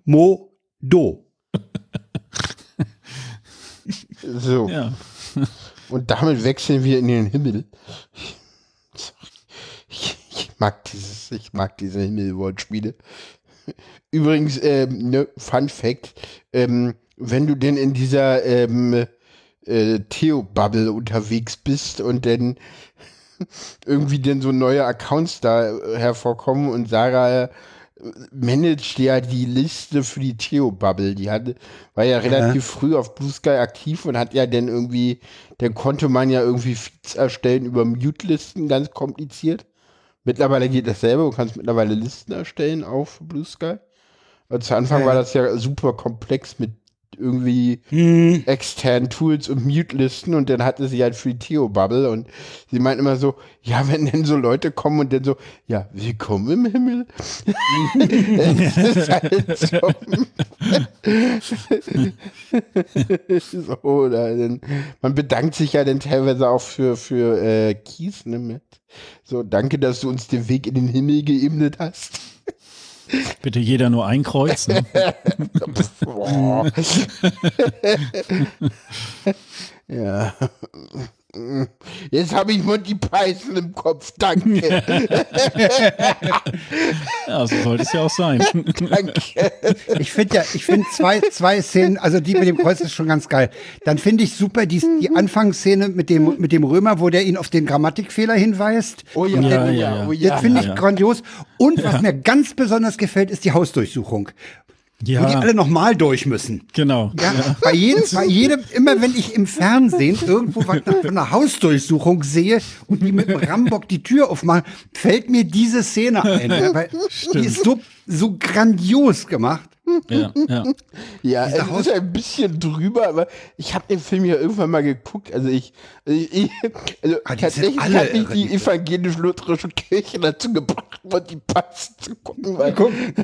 [SPEAKER 1] Mo-Do.
[SPEAKER 2] So.
[SPEAKER 3] Ja.
[SPEAKER 2] Und damit wechseln wir in den Himmel. Ich, ich mag dieses, ich mag diese Himmelwortspiele. Übrigens, ähm, ne, Fun Fact, ähm, wenn du denn in dieser ähm, äh, Theo-Bubble unterwegs bist und dann irgendwie denn so neue Accounts da äh, hervorkommen und Sarah äh, managt ja die Liste für die Theo-Bubble. Die hatte, war ja relativ früh auf Blue Sky aktiv und hat ja dann irgendwie, dann konnte man ja irgendwie Feeds erstellen über Mute-Listen, ganz kompliziert. Mittlerweile geht dasselbe, du kannst mittlerweile Listen erstellen auf Blue Sky. Also zu Anfang
[SPEAKER 1] Ja.
[SPEAKER 2] war das ja super komplex mit irgendwie
[SPEAKER 1] Hm.
[SPEAKER 2] externen Tools und Mute-Listen und dann hatte sie halt für die Theo-Bubble und sie meint immer so, ja, wenn denn so Leute kommen und dann so, ja, willkommen im Himmel. ist halt so. so oder dann, man bedankt sich ja dann teilweise auch für, für äh, Kies, ne, mit. So, danke, dass du uns den Weg in den Himmel geebnet hast.
[SPEAKER 3] Bitte jeder nur ein Kreuz. Ne?
[SPEAKER 2] Ja. Jetzt habe ich Monty Python im Kopf. Danke.
[SPEAKER 3] Ja, so sollte es ja auch sein.
[SPEAKER 2] Danke.
[SPEAKER 1] Ich finde ja, ich finde zwei, zwei Szenen, also die mit dem Kreuz ist schon ganz geil. Dann finde ich super die, die Anfangsszene mit dem, mit dem Römer, wo der ihn auf den Grammatikfehler hinweist.
[SPEAKER 2] Oh ja,
[SPEAKER 3] Ja,
[SPEAKER 2] oh
[SPEAKER 3] ja,
[SPEAKER 2] ja, oh.
[SPEAKER 1] Das finde ich
[SPEAKER 3] ja.
[SPEAKER 1] grandios. Und was mir ganz besonders gefällt, ist die Hausdurchsuchung. Wo die
[SPEAKER 3] Ja,
[SPEAKER 1] alle nochmal durch müssen.
[SPEAKER 3] genau.
[SPEAKER 1] Ja, Bei jedem, bei jedem, immer wenn ich im Fernsehen irgendwo was nach einer Hausdurchsuchung sehe und die mit dem Rambock die Tür aufmachen, fällt mir diese Szene ein. Ja, weil die ist so, so grandios gemacht.
[SPEAKER 3] Ja, ja.
[SPEAKER 2] Ja, es
[SPEAKER 1] Haus-
[SPEAKER 2] ist ein bisschen drüber, aber ich habe den Film ja irgendwann mal geguckt. Also ich, also, ich, also
[SPEAKER 1] Ah, die
[SPEAKER 2] tatsächlich hat mich
[SPEAKER 1] irre,
[SPEAKER 2] die
[SPEAKER 1] die
[SPEAKER 2] evangelisch-lutherische Kirche dazu gebracht, mal die Pass zu gucken. Weil,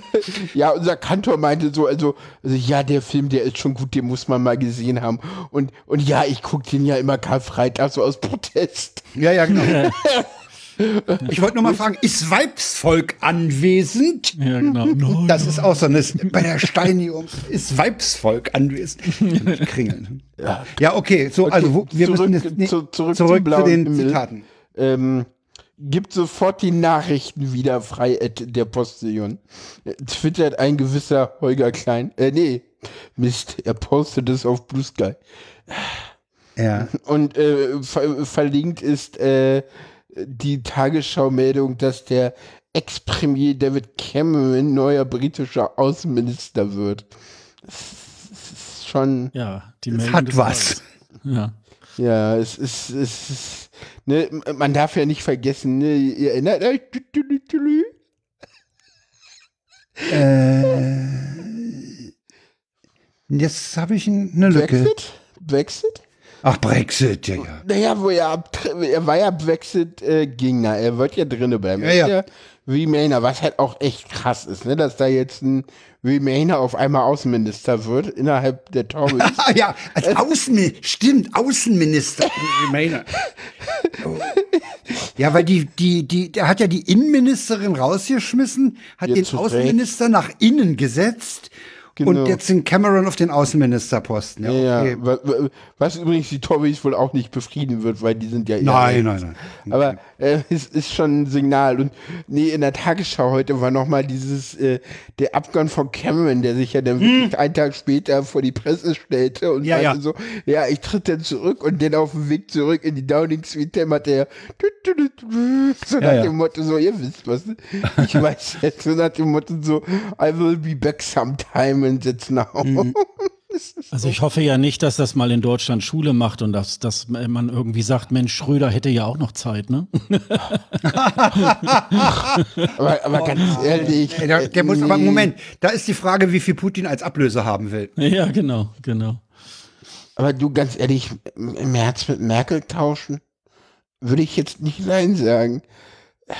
[SPEAKER 2] ja, unser Kantor meinte so, also, also ja, der Film, der ist schon gut, den muss man mal gesehen haben. Und, und ja, ich gucke den ja immer Karfreitag so aus Protest.
[SPEAKER 1] Ja, ja, genau. Ich wollte nur mal fragen, ist Weibsvolk anwesend?
[SPEAKER 3] ja genau. No,
[SPEAKER 1] Das ist auch so eine, bei der Steinigung ist Weibsvolk anwesend. Kringeln.
[SPEAKER 2] Ja.
[SPEAKER 1] Ja, okay, so, also wo, wir
[SPEAKER 2] zurück-
[SPEAKER 1] müssen jetzt nee,
[SPEAKER 2] zu- zurück
[SPEAKER 1] zurück, zu
[SPEAKER 2] blauen
[SPEAKER 1] den
[SPEAKER 2] Himmel.
[SPEAKER 1] Zitaten.
[SPEAKER 2] ähm, gibt sofort die Nachrichten wieder frei, at der Postillon. Äh, Twittert ein gewisser Holger Klein. Äh, nee, Mist, er postet es auf Blue Sky.
[SPEAKER 1] Ja.
[SPEAKER 2] Und äh, ver verlinkt ist äh, die Tagesschau-Meldung, dass der Ex-Premier David Cameron neuer britischer Außenminister wird. Das ist schon.
[SPEAKER 3] ja, die Meldung
[SPEAKER 1] hat was.
[SPEAKER 3] Ja.
[SPEAKER 2] Ja, es ist, es ist, ne, man darf ja nicht vergessen, ne, ihr erinnert euch,
[SPEAKER 1] Äh, jetzt habe ich eine Lücke.
[SPEAKER 2] Brexit? Brexit?
[SPEAKER 1] Ach, Brexit, ja, ja.
[SPEAKER 2] Naja, wo er, abtr- er war ja Brexit-Gegner, er wird ja drinne bleiben.
[SPEAKER 1] Ja,
[SPEAKER 2] ist
[SPEAKER 1] ja.
[SPEAKER 2] Remainer, was halt auch echt krass ist, ne, dass da jetzt ein Remainer auf einmal Außenminister wird, innerhalb der Tories.
[SPEAKER 1] Ah, ja, als Außenminister, stimmt, Außenminister. Remainer. Oh. Ja, weil die, die, die, der hat ja die Innenministerin rausgeschmissen, hat
[SPEAKER 2] Ja,
[SPEAKER 1] den Außenminister nach innen gesetzt
[SPEAKER 2] Genau.
[SPEAKER 1] und jetzt sind Cameron auf den Außenministerposten. Ja,
[SPEAKER 2] Ja,
[SPEAKER 1] okay.
[SPEAKER 2] wa- was übrigens die Tories wohl auch nicht befrieden wird, weil die sind ja
[SPEAKER 1] Nein,
[SPEAKER 2] rechts.
[SPEAKER 1] nein, nein.
[SPEAKER 2] Aber äh, es ist schon ein Signal. Und nee, in der Tagesschau heute war nochmal dieses, äh, der Abgang von Cameron, der sich ja dann wirklich einen Tag später vor die Presse stellte und
[SPEAKER 1] Hm. Ja, ja.
[SPEAKER 2] so, ja, ich tritt dann zurück und dann auf dem Weg zurück in die Downing der hat er so nach
[SPEAKER 1] ja.
[SPEAKER 2] dem Motto so, ihr wisst was, ne? ich weiß jetzt, so nach dem Motto so, I will be back sometime and that's now.
[SPEAKER 1] Mhm.
[SPEAKER 3] Also ich hoffe ja nicht, dass das mal in Deutschland Schule macht und dass, dass man irgendwie sagt, Mensch, Schröder hätte ja auch noch Zeit, ne?
[SPEAKER 2] Aber, aber ganz ehrlich.
[SPEAKER 1] Ey, Der, der muss, aber. Moment, da ist die Frage, wie viel Putin als Ablöse haben will.
[SPEAKER 3] Ja, genau, genau.
[SPEAKER 2] Aber du, ganz ehrlich, im März mit Merkel tauschen? Würde ich jetzt nicht Nein sagen.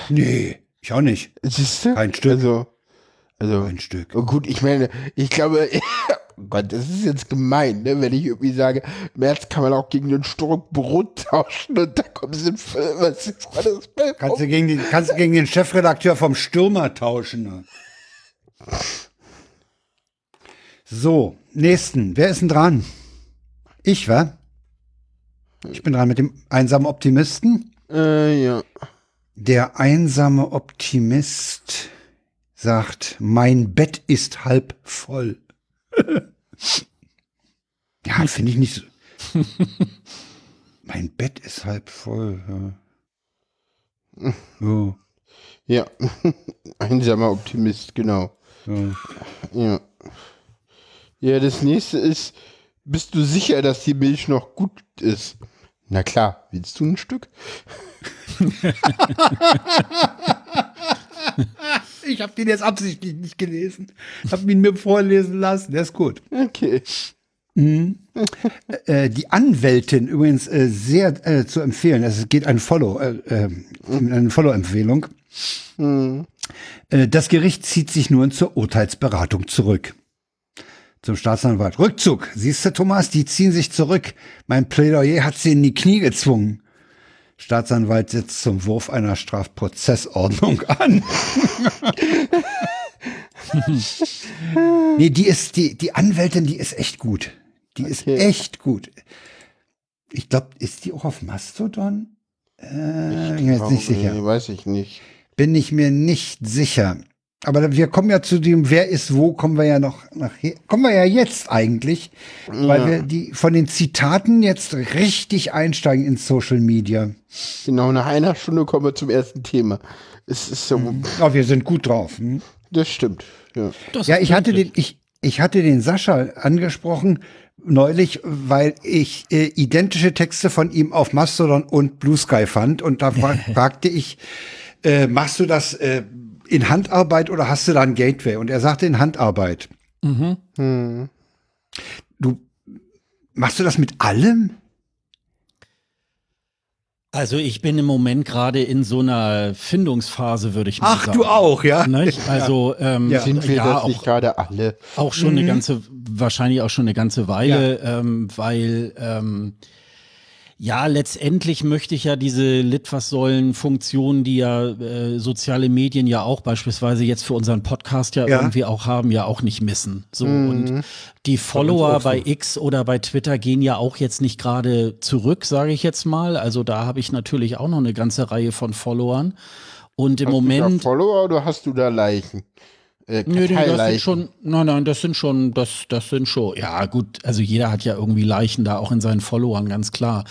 [SPEAKER 1] Nee, ich auch nicht.
[SPEAKER 2] Siehst du?
[SPEAKER 1] Kein Stück.
[SPEAKER 2] Also, also
[SPEAKER 1] Ein Stück.
[SPEAKER 2] oh gut, ich meine, ich glaube, Gott, das ist jetzt gemein, ne? wenn ich irgendwie sage, März kann man auch gegen den Strunk Brot tauschen und da kommen sie, was ist
[SPEAKER 1] das? Kannst du gegen, den, kannst du gegen den Chefredakteur vom Stürmer tauschen. Ne? So, nächsten. Wer ist denn dran? Ich, wa? Ich bin dran mit dem einsamen Optimisten.
[SPEAKER 2] Äh, ja.
[SPEAKER 1] Der einsame Optimist sagt, mein Bett ist halb voll. ja, finde ich nicht so. mein Bett ist halb voll.
[SPEAKER 2] Ja, so. ja. einsamer Optimist, genau.
[SPEAKER 1] So.
[SPEAKER 2] Ja. Ja, das nächste ist, bist du sicher, dass die Milch noch gut ist? Na klar, willst du ein Stück?
[SPEAKER 1] Ich habe den jetzt absichtlich nicht gelesen. Ich habe ihn mir vorlesen lassen. Der ist gut.
[SPEAKER 2] Okay.
[SPEAKER 1] Mhm. äh, die Anwältin übrigens äh, sehr äh, zu empfehlen. Es geht ein Follow, äh, äh, eine Follow-Empfehlung. Mhm. das Gericht zieht sich nun zur Urteilsberatung zurück zum Staatsanwalt. Rückzug. Siehst du, Thomas, die ziehen sich zurück. Mein Plädoyer hat sie in die Knie gezwungen. Staatsanwalt setzt zum Wurf einer Strafprozessordnung an. nee, die ist, die, die Anwältin, die ist echt gut. Die okay. ist echt gut. Ich glaube, ist die auch auf Mastodon?
[SPEAKER 2] Äh, ich bin jetzt nicht sicher. Nee, weiß ich nicht.
[SPEAKER 1] Bin ich mir nicht sicher. Aber wir kommen ja zu dem, wer ist wo, kommen wir ja noch nachher, kommen wir ja jetzt eigentlich, ja. weil wir die von den Zitaten jetzt richtig einsteigen ins Social Media.
[SPEAKER 2] Genau, nach einer Stunde kommen wir zum ersten Thema. Es ist so. Mhm.
[SPEAKER 1] Oh, wir sind gut drauf. Hm?
[SPEAKER 2] Das stimmt. Ja,
[SPEAKER 1] das ja ich hatte den, ich, ich hatte den Sascha angesprochen neulich, weil ich äh, identische Texte von ihm auf Mastodon und Blue Sky fand und da fragte ich, äh, machst du das äh, in Handarbeit oder hast du da ein Gateway? Und er sagte in Handarbeit.
[SPEAKER 3] Mhm. Hm.
[SPEAKER 1] Du machst du das mit allem?
[SPEAKER 3] Also ich bin im Moment gerade in so einer Findungsphase, würde ich mal
[SPEAKER 1] Ach, sagen. Ach, du auch, ja?
[SPEAKER 3] Nicht? Also ähm,
[SPEAKER 2] ja. sind wir ja, das nicht gerade alle?
[SPEAKER 3] Auch schon mhm. eine ganze, wahrscheinlich auch schon eine ganze Weile, ja. ähm, weil ähm, ja, letztendlich möchte ich ja diese Litfaßsäulen-Funktion, die ja äh, soziale Medien ja auch beispielsweise jetzt für unseren Podcast ja, ja. irgendwie auch haben, ja auch nicht missen. So mhm. und die Follower bei X oder bei Twitter gehen ja auch jetzt nicht gerade zurück, sage ich jetzt mal. Also da habe ich natürlich auch noch eine ganze Reihe von Followern. Und im
[SPEAKER 2] hast
[SPEAKER 3] Moment.
[SPEAKER 2] Du da Follower oder hast du da Leichen?
[SPEAKER 3] Äh, Nö, das sind schon, nein, nein, das sind schon, das, das sind schon, ja gut, also jeder hat ja irgendwie Leichen da auch in seinen Followern, ganz klar.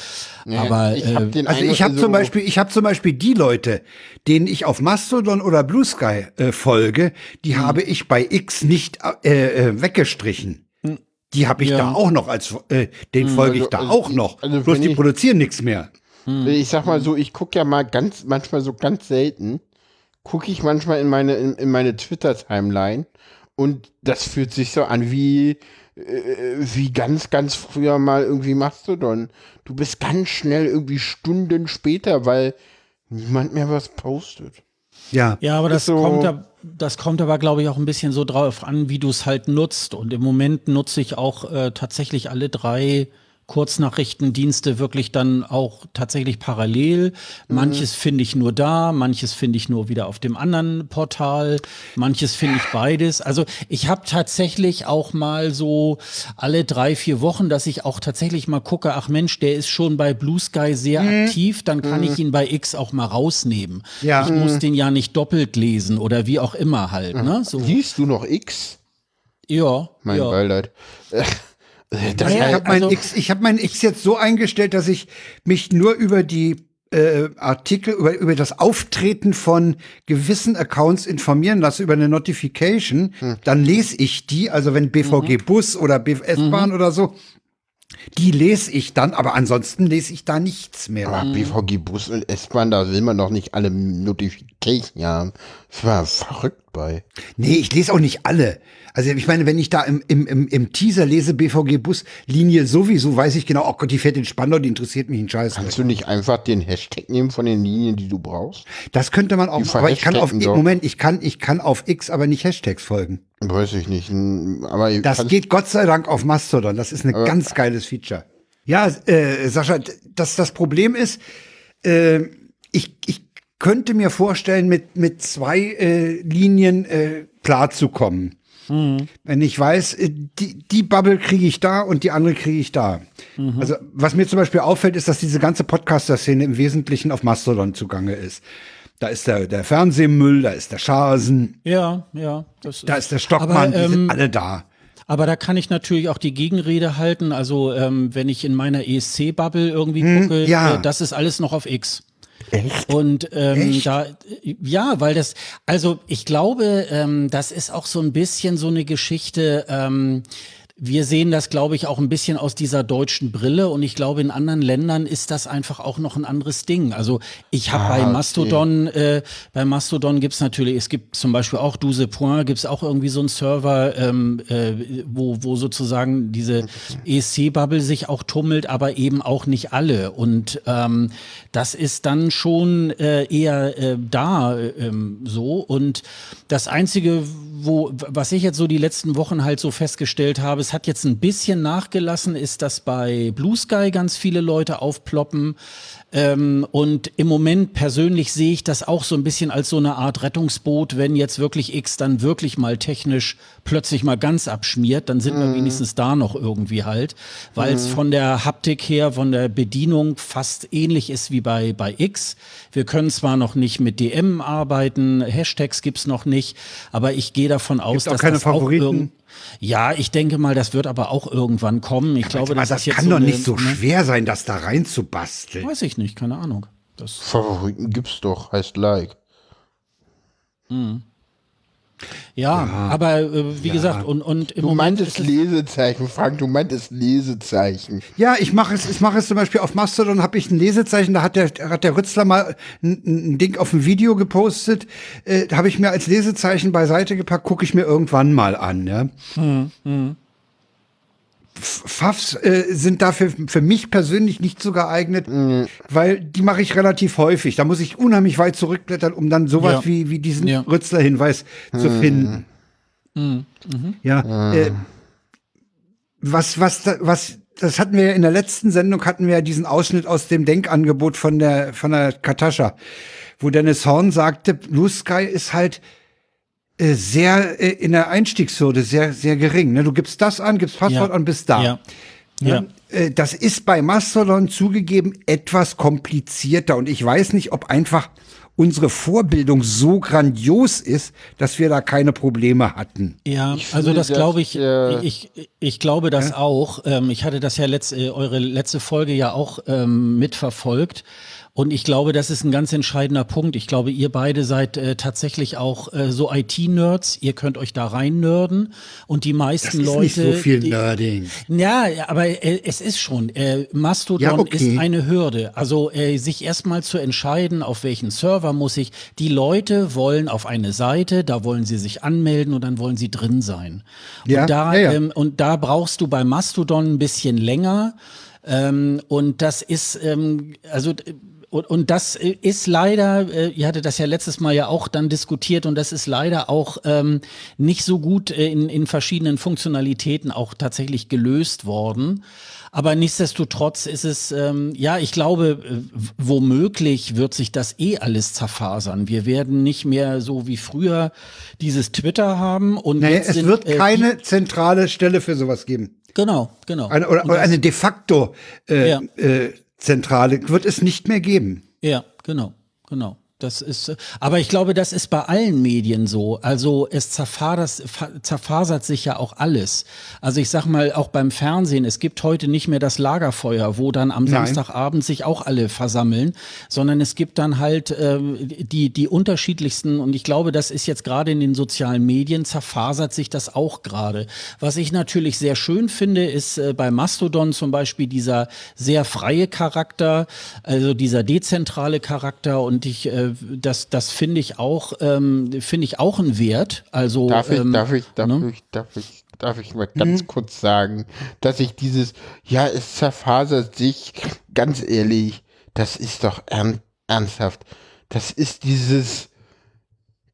[SPEAKER 3] Ja, Aber
[SPEAKER 1] ich hab äh, also ich habe so zum Beispiel, ich habe zum Beispiel die Leute, denen ich auf Mastodon oder Blue Sky äh, folge, die hm. habe ich bei X nicht äh, äh, weggestrichen. Hm. Die habe ich ja. da auch noch als, äh, den hm, folge ich also, da also auch noch. Also Bloß die produzieren nichts mehr.
[SPEAKER 2] Ich sag mal so, ich gucke ja mal ganz, manchmal so ganz selten gucke ich manchmal in meine, in, in meine Twitter-Timeline und das fühlt sich so an wie, äh, wie ganz, ganz früher mal irgendwie Mastodon. Du bist ganz schnell irgendwie Stunden später, weil niemand mehr was postet.
[SPEAKER 3] Ja, ja aber das, so kommt, das kommt aber, glaube ich, auch ein bisschen so drauf an, wie du es halt nutzt. Und im Moment nutze ich auch äh, tatsächlich alle drei Kurznachrichtendienste wirklich dann auch tatsächlich parallel. Mhm. Manches finde ich nur da, manches finde ich nur wieder auf dem anderen Portal, manches finde ich beides. Also ich habe tatsächlich auch mal so alle drei, vier Wochen, dass ich auch tatsächlich mal gucke, ach Mensch, der ist schon bei Blue Sky sehr mhm. aktiv, dann kann mhm. ich ihn bei X auch mal rausnehmen. Ja. Ich muss mhm. den ja nicht doppelt lesen oder wie auch immer halt. Ne?
[SPEAKER 2] So. Liest du noch X?
[SPEAKER 3] Ja.
[SPEAKER 2] Mein
[SPEAKER 3] ja.
[SPEAKER 2] Beileid.
[SPEAKER 1] Das ich habe mein, also, X, ich hab mein X jetzt so eingestellt, dass ich mich nur über die äh, Artikel, über, über das Auftreten von gewissen Accounts informieren lasse, über eine Notification. Hm. Dann lese ich die, also wenn BVG mhm. Bus oder BS-Bahn mhm. oder so, die lese ich dann, aber ansonsten lese ich da nichts mehr.
[SPEAKER 2] Aber BVG Bus und S-Bahn, da will man doch nicht alle Notifications Haben. Ich war verrückt bei.
[SPEAKER 1] Nee, ich lese auch nicht alle. Also ich meine, wenn ich da im, im, im, Teaser lese, BVG-Buslinie sowieso, weiß ich genau, oh Gott, die fährt in Spandau, die interessiert mich ein Scheiß.
[SPEAKER 2] Kannst du nicht einfach den Hashtag nehmen von den Linien, die du brauchst?
[SPEAKER 1] Das könnte man auch,
[SPEAKER 2] Die
[SPEAKER 1] aber ich kann auf,
[SPEAKER 2] doch.
[SPEAKER 1] Moment, ich kann, ich kann auf X aber nicht Hashtags folgen.
[SPEAKER 2] Weiß ich nicht. Aber
[SPEAKER 1] Das geht Gott sei Dank auf Mastodon. Das ist ein ganz geiles Feature. Ja, äh, Sascha, das, das Problem ist, äh, ich, ich könnte mir vorstellen, mit, mit zwei äh, Linien äh, klarzukommen. Wenn ich weiß, äh, die, die Bubble kriege ich da und die andere kriege ich da. Also, was mir zum Beispiel auffällt, ist, dass diese ganze Podcaster-Szene im Wesentlichen auf Mastodon zugange ist. Da ist der, der Fernsehmüll, da ist der Schasen,
[SPEAKER 3] Ja, ja. Das
[SPEAKER 1] da ist der Stockmann,
[SPEAKER 3] Aber,
[SPEAKER 1] die sind
[SPEAKER 3] ähm,
[SPEAKER 1] alle da.
[SPEAKER 3] Aber da kann ich natürlich auch die Gegenrede halten. Also ähm, wenn ich in meiner ESC-Bubble irgendwie gucke,
[SPEAKER 1] Hm, ja.
[SPEAKER 3] äh, das ist alles noch auf X. Echt? Und ähm,
[SPEAKER 1] Echt?
[SPEAKER 3] da, ja, weil das, also ich glaube, ähm, das ist auch so ein bisschen so eine Geschichte. Ähm, wir sehen das, glaube ich, auch ein bisschen aus dieser deutschen Brille und ich glaube, in anderen Ländern ist das einfach auch noch ein anderes Ding. Also ich habe bei
[SPEAKER 2] okay.
[SPEAKER 3] Mastodon, äh, bei Mastodon gibt's natürlich, es gibt zum Beispiel auch Douze Point, gibt's auch irgendwie so einen Server, ähm, äh, wo, wo sozusagen diese ESC-Bubble sich auch tummelt, aber eben auch nicht alle. Und ähm, das ist dann schon äh, eher äh, da äh, ähm, so. Und das Einzige, wo, was ich jetzt so die letzten Wochen halt so festgestellt habe, es hat jetzt ein bisschen nachgelassen, ist, dass bei Blue Sky ganz viele Leute aufploppen. Ähm, und im Moment persönlich sehe ich das auch so ein bisschen als so eine Art Rettungsboot, wenn jetzt wirklich X dann wirklich mal technisch plötzlich mal ganz abschmiert, dann sind wir wenigstens da noch irgendwie halt, weil es von der Haptik her, von der Bedienung fast ähnlich ist wie bei, bei X. Wir können zwar noch nicht mit DM arbeiten, Hashtags gibt's noch nicht, aber ich gehe davon aus, dass
[SPEAKER 1] keine
[SPEAKER 3] das
[SPEAKER 1] Favoriten?
[SPEAKER 3] auch ja, ich denke mal, das wird aber auch irgendwann kommen. Ich glaube,
[SPEAKER 1] Aber
[SPEAKER 3] das,
[SPEAKER 1] das
[SPEAKER 3] ist jetzt
[SPEAKER 1] kann
[SPEAKER 3] so
[SPEAKER 1] doch
[SPEAKER 3] eine,
[SPEAKER 1] nicht so
[SPEAKER 3] ne?
[SPEAKER 1] schwer sein, das da reinzubasteln.
[SPEAKER 3] Weiß ich nicht, keine Ahnung. Das,
[SPEAKER 2] Favoriten gibt's doch, heißt Like.
[SPEAKER 3] Ja, aber äh, wie gesagt, und, und im
[SPEAKER 2] Du
[SPEAKER 3] Moment
[SPEAKER 2] meintest Lesezeichen, Frank, du meintest Lesezeichen.
[SPEAKER 1] Ja, ich mache es, ich mache es zum Beispiel auf Mastodon, habe ich ein Lesezeichen, da hat der, hat der Rützler mal ein, ein Ding auf ein Video gepostet, äh, habe ich mir als Lesezeichen beiseite gepackt, gucke ich mir irgendwann mal an. Ja. F- Pfaffs äh, sind dafür für mich persönlich nicht so geeignet, weil die mache ich relativ häufig. Da muss ich unheimlich weit zurückblättern, um dann sowas
[SPEAKER 3] Ja.
[SPEAKER 1] wie, wie diesen
[SPEAKER 3] Ja.
[SPEAKER 1] Rützler-Hinweis zu finden. Ja, äh, was, was, da- was, das hatten wir ja in der letzten Sendung, hatten wir ja diesen Ausschnitt aus dem Denkangebot von der, von der Katascha, wo Dennis Horn sagte, Blue Sky ist halt sehr äh, in der Einstiegshürde sehr, sehr gering. Ne? Du gibst das an, gibst Passwort
[SPEAKER 3] Ja.
[SPEAKER 1] an, bist da.
[SPEAKER 3] ja, ja.
[SPEAKER 1] Äh, Das ist bei Mastodon zugegeben etwas komplizierter und ich weiß nicht, ob einfach unsere Vorbildung so grandios ist, dass wir da keine Probleme hatten.
[SPEAKER 3] Ja, also das glaube ich,
[SPEAKER 2] äh,
[SPEAKER 3] ich, ich glaube das auch. Ähm, ich hatte das ja letzt, äh, eure letzte Folge ja auch ähm, mitverfolgt. Und ich glaube, das ist ein ganz entscheidender Punkt. Ich glaube, ihr beide seid äh, tatsächlich auch äh, so IT-Nerds. Ihr könnt euch da rein nerden. Und die
[SPEAKER 1] Das
[SPEAKER 3] meisten
[SPEAKER 1] ist
[SPEAKER 3] Leute.
[SPEAKER 1] nicht so viel
[SPEAKER 3] die,
[SPEAKER 1] Nerding.
[SPEAKER 3] Ja, aber äh, es ist schon. Äh, Mastodon
[SPEAKER 1] Ja, okay.
[SPEAKER 3] ist eine Hürde. Also äh, sich erstmal zu entscheiden, auf welchen Server muss ich. Die Leute wollen auf eine Seite, da wollen sie sich anmelden und dann wollen sie drin sein.
[SPEAKER 1] Ja,
[SPEAKER 3] und, da,
[SPEAKER 1] ja, ja.
[SPEAKER 3] Ähm, und da brauchst du bei Mastodon ein bisschen länger. Ähm, und das ist, ähm, also und, und das äh, ist leider, äh, ihr hattet das ja letztes Mal ja auch dann diskutiert und das ist leider auch ähm, nicht so gut äh, in, in verschiedenen Funktionalitäten auch tatsächlich gelöst worden. Aber nichtsdestotrotz ist es, ähm, ja, ich glaube, äh, womöglich wird sich das eh alles zerfasern. Wir werden nicht mehr so wie früher dieses Twitter haben und
[SPEAKER 1] Naja, es
[SPEAKER 3] sind,
[SPEAKER 1] wird
[SPEAKER 3] äh,
[SPEAKER 1] keine zentrale Stelle für sowas geben.
[SPEAKER 3] genau, genau.
[SPEAKER 1] Eine, oder, oder eine de facto äh,
[SPEAKER 3] Ja.
[SPEAKER 1] äh, Zentrale wird es nicht mehr geben.
[SPEAKER 3] Ja, genau, genau. Das ist, äh, aber ich glaube, das ist bei allen Medien so. Also es zerfasert, zerfasert sich ja auch alles. Also ich sag mal, auch beim Fernsehen, es gibt heute nicht mehr das Lagerfeuer, wo dann am
[SPEAKER 1] Nein.
[SPEAKER 3] Samstagabend sich auch alle versammeln, sondern es gibt dann halt ähm, die, die unterschiedlichsten, und ich glaube, das ist jetzt gerade in den sozialen Medien, zerfasert sich das auch gerade. Was ich natürlich sehr schön finde, ist äh, bei Mastodon zum Beispiel dieser sehr freie Charakter, also dieser dezentrale Charakter. Und ich äh, äh, das, das finde ich auch, ähm, finde ich auch einen Wert. Also
[SPEAKER 2] Darf ich,
[SPEAKER 3] ähm,
[SPEAKER 2] darf ich, darf
[SPEAKER 3] ne?
[SPEAKER 2] ich, darf ich, darf ich mal ganz kurz sagen, dass ich dieses, ja, es zerfasert sich, ganz ehrlich, das ist doch ern ernsthaft. Das ist dieses,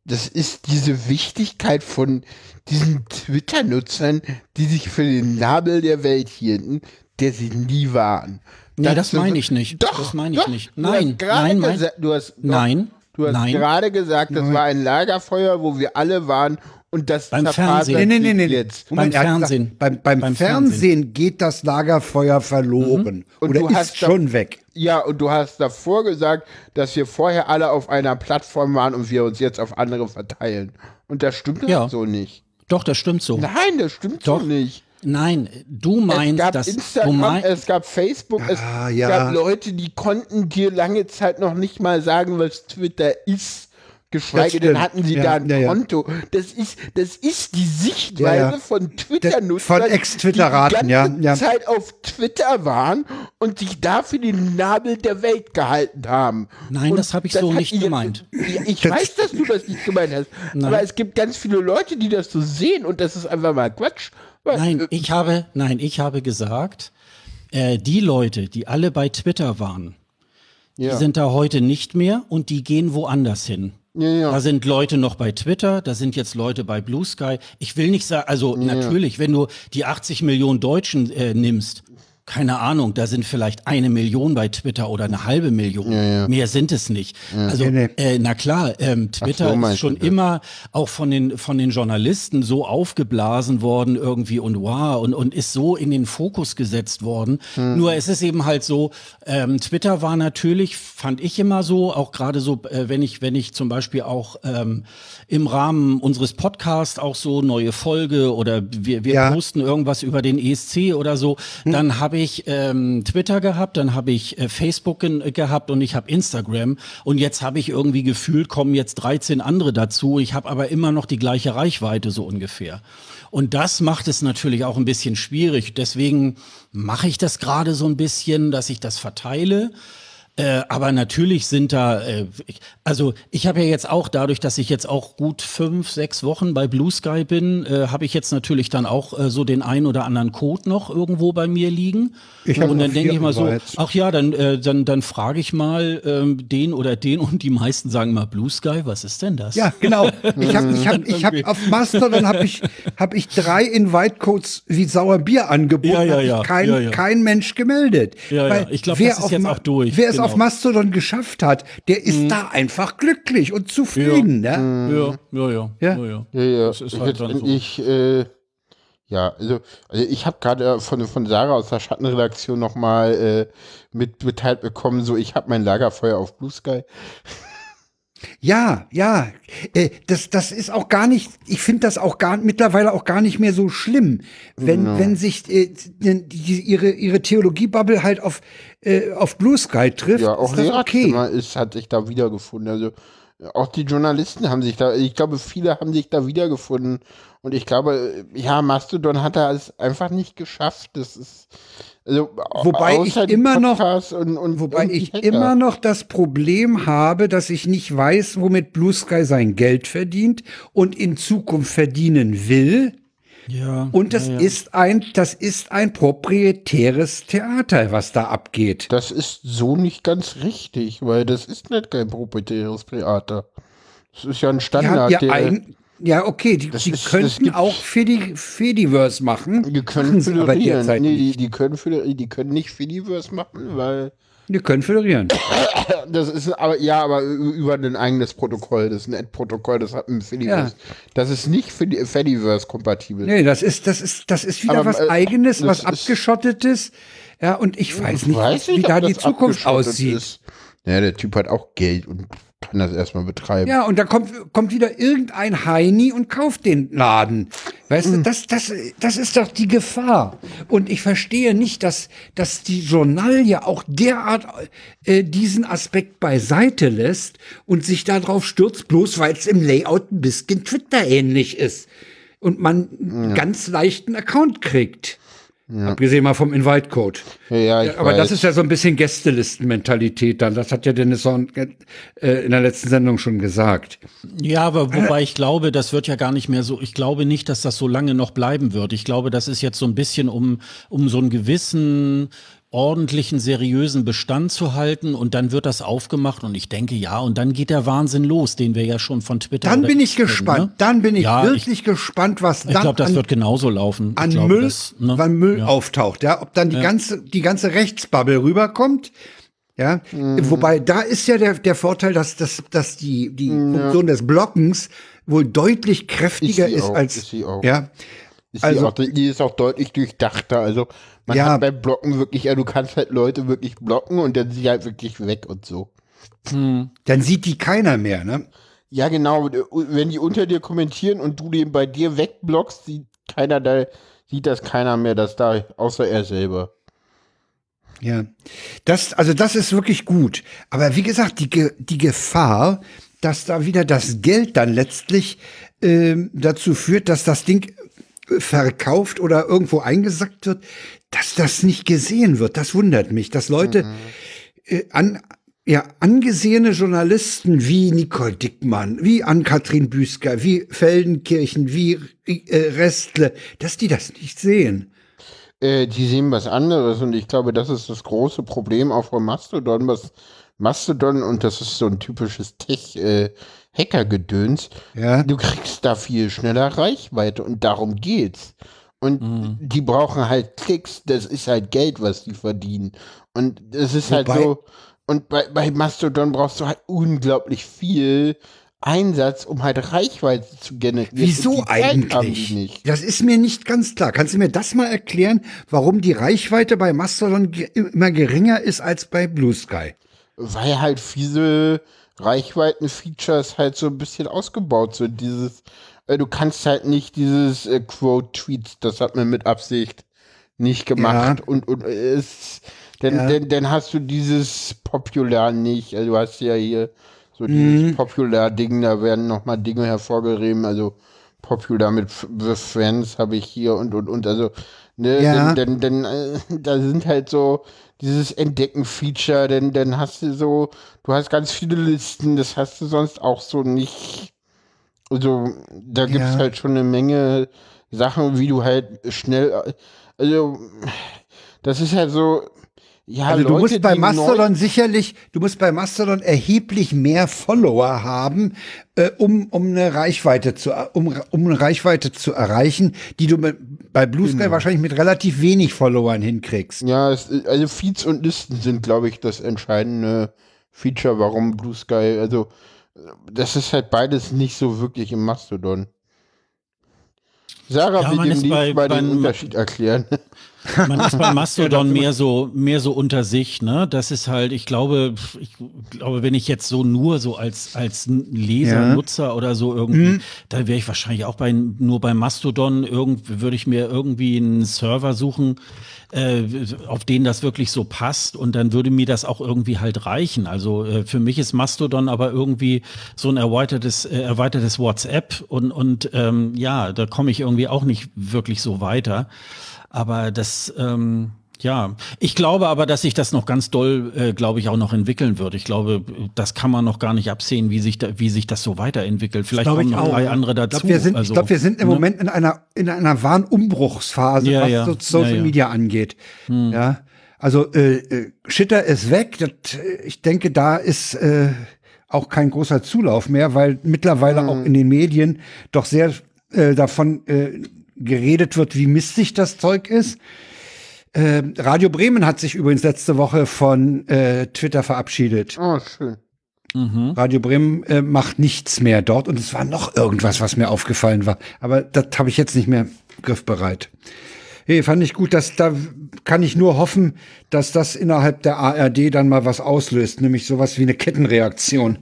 [SPEAKER 2] das ist diese Wichtigkeit von diesen Twitter-Nutzern, die sich für den Nabel der Welt hielten, der sie nie waren.
[SPEAKER 3] Nee, das meine ich nicht.
[SPEAKER 2] Doch,
[SPEAKER 3] Das meine ich
[SPEAKER 2] doch.
[SPEAKER 3] nicht.
[SPEAKER 2] Du
[SPEAKER 3] Nein,
[SPEAKER 2] hast gerade
[SPEAKER 3] nein, mein-
[SPEAKER 2] du hast, doch,
[SPEAKER 3] Nein,
[SPEAKER 2] Du hast
[SPEAKER 3] nein.
[SPEAKER 2] gerade gesagt, das war ein Lagerfeuer, wo wir alle waren und das
[SPEAKER 3] Beim Fernsehen.
[SPEAKER 1] Nee, nee, nee, nee.
[SPEAKER 2] jetzt.
[SPEAKER 1] Moment,
[SPEAKER 3] Beim
[SPEAKER 1] er hat gesagt,
[SPEAKER 3] Fernsehen.
[SPEAKER 1] beim, beim,
[SPEAKER 3] Beim
[SPEAKER 1] Fernsehen geht das Lagerfeuer verloren.
[SPEAKER 2] Und
[SPEAKER 1] Oder
[SPEAKER 2] du
[SPEAKER 1] ist
[SPEAKER 2] da-
[SPEAKER 1] schon weg.
[SPEAKER 2] Ja, und du hast davor gesagt, dass wir vorher alle auf einer Plattform waren und wir uns jetzt auf andere verteilen. Und das stimmt
[SPEAKER 3] Ja.
[SPEAKER 2] so nicht.
[SPEAKER 3] Doch, das stimmt so.
[SPEAKER 2] Nein, das stimmt
[SPEAKER 3] Doch.
[SPEAKER 2] so nicht.
[SPEAKER 3] Nein, du meinst,
[SPEAKER 2] es gab
[SPEAKER 3] dass
[SPEAKER 2] Instagram,
[SPEAKER 3] meinst,
[SPEAKER 2] es gab Facebook, es
[SPEAKER 1] Ah, ja.
[SPEAKER 2] gab Leute, die konnten dir lange Zeit noch nicht mal sagen, was Twitter ist. Geschweige
[SPEAKER 1] Das
[SPEAKER 2] denn hatten sie
[SPEAKER 1] Ja,
[SPEAKER 2] da ein
[SPEAKER 1] ja, ja.
[SPEAKER 2] Konto. Das ist, das ist die Sichtweise
[SPEAKER 1] Ja, ja.
[SPEAKER 2] von Twitter-Nutzern,
[SPEAKER 1] Von Ex-Twitteraten,
[SPEAKER 2] die die
[SPEAKER 1] ja,
[SPEAKER 2] ganze
[SPEAKER 1] ja.
[SPEAKER 2] Zeit auf Twitter waren und sich dafür den Nabel der Welt gehalten haben.
[SPEAKER 3] Nein,
[SPEAKER 2] und
[SPEAKER 3] das hab ich so
[SPEAKER 2] hat
[SPEAKER 3] nicht
[SPEAKER 2] ihr-
[SPEAKER 3] gemeint.
[SPEAKER 2] Ich weiß, dass du das nicht gemeint hast.
[SPEAKER 3] Nein.
[SPEAKER 2] Aber es gibt ganz viele Leute, die das so sehen und das ist einfach mal Quatsch.
[SPEAKER 3] Nein,
[SPEAKER 2] äh,
[SPEAKER 3] ich habe, nein, ich habe gesagt, äh, die Leute, die alle bei Twitter waren,
[SPEAKER 2] ja.
[SPEAKER 3] die sind da heute nicht mehr und die gehen woanders hin.
[SPEAKER 2] Ja, ja.
[SPEAKER 3] Da sind Leute noch bei Twitter, da sind jetzt Leute bei Blue Sky. Ich will nicht sagen, also natürlich, wenn du die 80 Millionen Deutschen äh, nimmst, keine Ahnung, da sind vielleicht eine Million bei Twitter oder eine halbe Million. Mehr sind es nicht. Also,
[SPEAKER 1] Nee, nee.
[SPEAKER 3] Äh, na klar, ähm, Twitter
[SPEAKER 2] so,
[SPEAKER 3] ist schon immer auch von den, von den Journalisten so aufgeblasen worden irgendwie und wow und, und ist so in den Fokus gesetzt worden.
[SPEAKER 2] Hm.
[SPEAKER 3] Nur es ist eben halt so, ähm, Twitter war natürlich, fand ich immer so, auch gerade so, äh, wenn ich, wenn ich zum Beispiel auch ähm, im Rahmen unseres Podcasts auch so neue Folge oder wir, wir
[SPEAKER 1] Ja.
[SPEAKER 3] posten irgendwas über den ESC oder so, dann habe ich ähm, Twitter gehabt, dann habe ich äh, Facebook gen- gehabt und ich habe Instagram und jetzt habe ich irgendwie gefühlt, kommen jetzt 13 andere dazu. Ich habe aber immer noch die gleiche Reichweite so ungefähr. Und das macht es natürlich auch ein bisschen schwierig. Deswegen mache ich das gerade so ein bisschen, dass ich das verteile. Äh, aber natürlich sind da, äh, ich- also ich habe ja jetzt auch dadurch, dass ich jetzt auch gut fünf, sechs Wochen bei Blue Sky bin, äh, habe ich jetzt natürlich dann auch äh, so den ein oder anderen Code noch irgendwo bei mir liegen.
[SPEAKER 1] Ich
[SPEAKER 3] und dann denke ich mal so,
[SPEAKER 1] bereits.
[SPEAKER 3] ach ja, dann, äh, dann, dann frage ich mal ähm, den oder den und die meisten sagen mal Blue Sky, was ist denn das?
[SPEAKER 1] Ja, genau. Ich habe ich hab, ich hab auf Mastodon habe ich, hab ich drei Invite-Codes wie Sauerbier angeboten.
[SPEAKER 3] Ja, ja, ja.
[SPEAKER 1] Kein,
[SPEAKER 3] Ja, ja.
[SPEAKER 1] kein Mensch gemeldet.
[SPEAKER 3] Ja, ja.
[SPEAKER 1] Weil
[SPEAKER 3] Ich glaub,
[SPEAKER 1] wer
[SPEAKER 3] das ist jetzt auch durch,
[SPEAKER 1] Wer es
[SPEAKER 3] genau. Mhm.
[SPEAKER 1] auf Mastodon geschafft hat, der ist da einfach glücklich und zufrieden. Ne?
[SPEAKER 3] ja, ja, ja,
[SPEAKER 1] Ja.
[SPEAKER 3] ja, ja.
[SPEAKER 2] Ja, ja.
[SPEAKER 3] Das ist halt dann so.
[SPEAKER 2] Ich, äh, ja, also, also ich habe gerade von, von Sarah aus der Schattenredaktion nochmal äh, mit, mitteilt bekommen, so ich habe mein Lagerfeuer auf Blue Sky.
[SPEAKER 1] Ja, ja. Äh, das, das ist auch gar nicht, ich finde das auch gar mittlerweile auch gar nicht mehr so schlimm, wenn, wenn sich äh, die, ihre, ihre Theologiebubble halt auf, äh, auf Blue Sky trifft.
[SPEAKER 2] Ja, auch
[SPEAKER 1] ist das okay.
[SPEAKER 2] Ist, hat sich da wiedergefunden. Also auch die Journalisten haben sich da, ich glaube, viele haben sich da wiedergefunden. Und ich glaube, ja, Mastodon hat er es einfach nicht geschafft. Das ist, also,
[SPEAKER 1] Wobei ich immer noch-
[SPEAKER 2] und, und,
[SPEAKER 1] Wobei
[SPEAKER 2] und
[SPEAKER 1] ich
[SPEAKER 2] Hacker.
[SPEAKER 1] immer noch das Problem habe, dass ich nicht weiß, womit Blue Sky sein Geld verdient und in Zukunft verdienen will.
[SPEAKER 3] Ja,
[SPEAKER 1] Und das
[SPEAKER 3] ja, ja.
[SPEAKER 1] ist ein, das ist ein proprietäres Theater, was da abgeht.
[SPEAKER 2] Das ist so nicht ganz richtig, weil das ist nicht kein proprietäres Theater. Das ist ja ein Standard.
[SPEAKER 1] ja, ein, ja, okay, die, die
[SPEAKER 2] ist-
[SPEAKER 1] könnten auch Fedi, Fediverse machen.
[SPEAKER 2] die können
[SPEAKER 1] Machen sie aber derzeit
[SPEAKER 2] Nee, die,
[SPEAKER 1] nicht.
[SPEAKER 2] die, können die können nicht Fediverse machen, weil
[SPEAKER 1] Die können föderieren.
[SPEAKER 2] das ist aber ja, aber über ein eigenes Protokoll. Das ist ein Ad-Protokoll, das hat ein Fediverse. Das ist nicht Fedi- Fediverse-kompatibel.
[SPEAKER 1] Nee, das ist, das ist, das ist wieder
[SPEAKER 2] Aber,
[SPEAKER 1] was
[SPEAKER 2] äh,
[SPEAKER 1] Eigenes, was abgeschottetes. Ja, und ich weiß nicht,
[SPEAKER 2] Weiß
[SPEAKER 1] wie
[SPEAKER 2] nicht,
[SPEAKER 1] da
[SPEAKER 2] ob
[SPEAKER 1] die Zukunft aussieht.
[SPEAKER 2] Ist. Ja, der Typ hat auch Geld und kann das erstmal betreiben.
[SPEAKER 1] Ja, und da kommt, kommt wieder irgendein Heini und kauft den Laden. Weißt
[SPEAKER 2] Hm.
[SPEAKER 1] du, das, das, das ist doch die Gefahr. Und ich verstehe nicht, dass, dass die Journalie auch derart äh, diesen Aspekt beiseite lässt und sich darauf stürzt, bloß weil es im Layout ein bisschen Twitter-ähnlich ist. Und man einen ganz leichten Account kriegt. Ja. Abgesehen mal vom Invite-Code.
[SPEAKER 2] Ja, ja, ich
[SPEAKER 1] aber
[SPEAKER 2] weiß.
[SPEAKER 1] das ist ja so ein bisschen Gästelistenmentalität dann. Das hat ja Dennis Horn, äh, in der letzten Sendung schon gesagt.
[SPEAKER 3] Ja, aber wobei ich glaube, das wird ja gar nicht mehr so, ich glaube nicht, dass das so lange noch bleiben wird. Ich glaube, das ist jetzt so ein bisschen um, um so einen gewissen ordentlichen, seriösen Bestand zu halten und dann wird das aufgemacht und ich denke ja und dann geht der Wahnsinn los, den wir ja schon von Twitter.
[SPEAKER 1] Dann bin ich gespannt.
[SPEAKER 3] Ne?
[SPEAKER 1] Dann bin ich
[SPEAKER 3] Ja,
[SPEAKER 1] wirklich
[SPEAKER 3] ich-
[SPEAKER 1] gespannt, was dann
[SPEAKER 3] Ich glaube, das
[SPEAKER 1] an,
[SPEAKER 3] wird genauso laufen.
[SPEAKER 1] an
[SPEAKER 3] ich glaube,
[SPEAKER 1] Müll,
[SPEAKER 3] das, ne?
[SPEAKER 1] wann Müll
[SPEAKER 3] ja.
[SPEAKER 1] auftaucht, ja, ob dann die ganze die ganze Rechtsbubble rüberkommt. Ja,
[SPEAKER 2] Mhm.
[SPEAKER 1] wobei da ist ja der, der Vorteil, dass, dass, dass die, die Funktion des Blockens wohl deutlich kräftiger
[SPEAKER 2] Ist
[SPEAKER 1] ist,
[SPEAKER 2] auch,
[SPEAKER 1] als
[SPEAKER 2] ist
[SPEAKER 1] ja.
[SPEAKER 2] Ist
[SPEAKER 1] Also-
[SPEAKER 2] die, auch, die ist auch deutlich durchdachter. Also man
[SPEAKER 1] Ja.
[SPEAKER 2] hat beim Blocken wirklich, ja, du kannst halt Leute wirklich blocken und dann sind sie halt wirklich weg und so.
[SPEAKER 1] Dann sieht die keiner mehr, ne?
[SPEAKER 2] Ja, genau. Wenn die unter dir kommentieren und du den bei dir wegblockst, sieht keiner da, sieht das keiner mehr, dass da, außer er selber.
[SPEAKER 1] Ja, das, also das ist wirklich gut. Aber wie gesagt, die, Ge die Gefahr, dass da wieder das Geld dann letztlich ähm, dazu führt, dass das Ding äh, verkauft oder irgendwo eingesackt wird, dass das nicht gesehen wird. Das wundert mich, dass Leute äh, an ja, angesehene Journalisten wie Nicole Dickmann, wie Ann-Kathrin Büsker, wie Feldenkirchen, wie äh, Restle, dass die das nicht sehen.
[SPEAKER 2] Äh, die sehen was anderes und ich glaube, das ist das große Problem auch von Mastodon, was Mastodon und das ist so ein typisches Tech-Hacker-Gedöns.
[SPEAKER 1] Ja.
[SPEAKER 2] Du kriegst da viel schneller Reichweite und darum geht's. Und
[SPEAKER 1] Mhm.
[SPEAKER 2] die brauchen halt Klicks, das ist halt Geld, was die verdienen. Und das ist halt
[SPEAKER 1] Wobei-
[SPEAKER 2] so, und bei, bei Mastodon brauchst du halt unglaublich viel Einsatz, um halt Reichweite zu generieren.
[SPEAKER 1] Wieso eigentlich?
[SPEAKER 2] nicht.
[SPEAKER 1] Das ist mir nicht ganz klar. Kannst du mir das mal erklären, warum die Reichweite bei Mastodon immer geringer ist als bei Blue Sky?
[SPEAKER 2] weil halt viele Reichweiten-Features halt so ein bisschen ausgebaut sind. Dieses, äh, du kannst halt nicht dieses äh, Quote-Tweets, das hat man mit Absicht nicht gemacht.
[SPEAKER 1] Ja.
[SPEAKER 2] Und, und äh, es, dann,
[SPEAKER 1] Ja.
[SPEAKER 2] dann, dann hast du dieses Popular nicht. Also du hast ja hier so
[SPEAKER 1] Mhm.
[SPEAKER 2] dieses Popular-Ding, da werden nochmal Dinge hervorgerieben. Also Popular mit The Friends habe ich hier und, und, und. Also, ne,
[SPEAKER 1] Ja.
[SPEAKER 2] denn, denn, denn äh, da sind halt so dieses Entdecken-Feature, denn dann hast du so, du hast ganz viele Listen, das hast du sonst auch so nicht. Also, da gibt es
[SPEAKER 1] Ja.
[SPEAKER 2] halt schon eine Menge Sachen, wie du halt schnell, also, das ist halt so, ja,
[SPEAKER 1] Also du
[SPEAKER 2] Leute,
[SPEAKER 1] musst bei Mastodon sicherlich, du musst bei Mastodon erheblich mehr Follower haben, äh, um, um eine Reichweite zu, um, um eine Reichweite zu erreichen, die du mit, bei Blue
[SPEAKER 2] Genau.
[SPEAKER 1] Sky wahrscheinlich mit relativ wenig Followern hinkriegst.
[SPEAKER 2] Ja, es, also Feeds und Listen sind, glaube ich, das entscheidende Feature, warum Blue Sky, also das ist halt beides nicht so wirklich im Mastodon. Sarah
[SPEAKER 3] Ja,
[SPEAKER 2] will
[SPEAKER 3] man
[SPEAKER 2] dem
[SPEAKER 3] ist
[SPEAKER 2] Lied
[SPEAKER 3] bei-
[SPEAKER 2] mal den Unterschied erklären.
[SPEAKER 3] Man ist bei Mastodon mehr so, mehr so unter sich, ne? Das ist halt, ich glaube, ich glaube, wenn ich jetzt so nur so als, als Leser,
[SPEAKER 1] Ja.
[SPEAKER 3] Nutzer oder so irgendwie, dann wäre ich wahrscheinlich auch bei, nur bei Mastodon, irgend, würde ich mir irgendwie einen Server suchen, äh, auf den das wirklich so passt und dann würde mir das auch irgendwie halt reichen. Also äh, für mich ist Mastodon aber irgendwie so ein erweitertes, äh, erweitertes WhatsApp und, und ähm, ja, da komme ich irgendwie auch nicht wirklich so weiter. Aber das, ähm, ja, ich glaube aber, dass sich das noch ganz doll, äh, glaube ich, auch noch entwickeln wird. Ich glaube, das kann man noch gar nicht absehen, wie sich, da, wie sich das so weiterentwickelt. Vielleicht kommen
[SPEAKER 1] ich
[SPEAKER 3] noch
[SPEAKER 1] auch.
[SPEAKER 3] drei andere
[SPEAKER 1] Ich
[SPEAKER 3] dazu.
[SPEAKER 1] glaube, wir sind,
[SPEAKER 3] also,
[SPEAKER 1] ich glaub, wir sind im
[SPEAKER 3] ne?
[SPEAKER 1] Moment in einer, in einer wahren Umbruchsphase,
[SPEAKER 3] Ja,
[SPEAKER 1] was
[SPEAKER 3] ja.
[SPEAKER 1] so Social
[SPEAKER 3] Ja, Hm. ja.
[SPEAKER 1] Media angeht. Ja. Also äh, äh, Shitter ist weg. Das, äh, ich denke, da ist äh, auch kein großer Zulauf mehr, weil mittlerweile
[SPEAKER 3] Hm.
[SPEAKER 1] auch in den Medien doch sehr äh, davon äh, geredet wird, wie mistig das Zeug ist. Äh, Radio Bremen hat sich übrigens letzte Woche von äh, Twitter verabschiedet.
[SPEAKER 2] Oh, schön.
[SPEAKER 1] Radio Bremen äh, macht nichts mehr dort und es war noch irgendwas, was mir aufgefallen war. Aber das habe ich jetzt nicht mehr griffbereit. Hey, fand ich gut, dass da kann ich nur hoffen, dass das innerhalb der ARD dann mal was auslöst, nämlich sowas wie eine Kettenreaktion.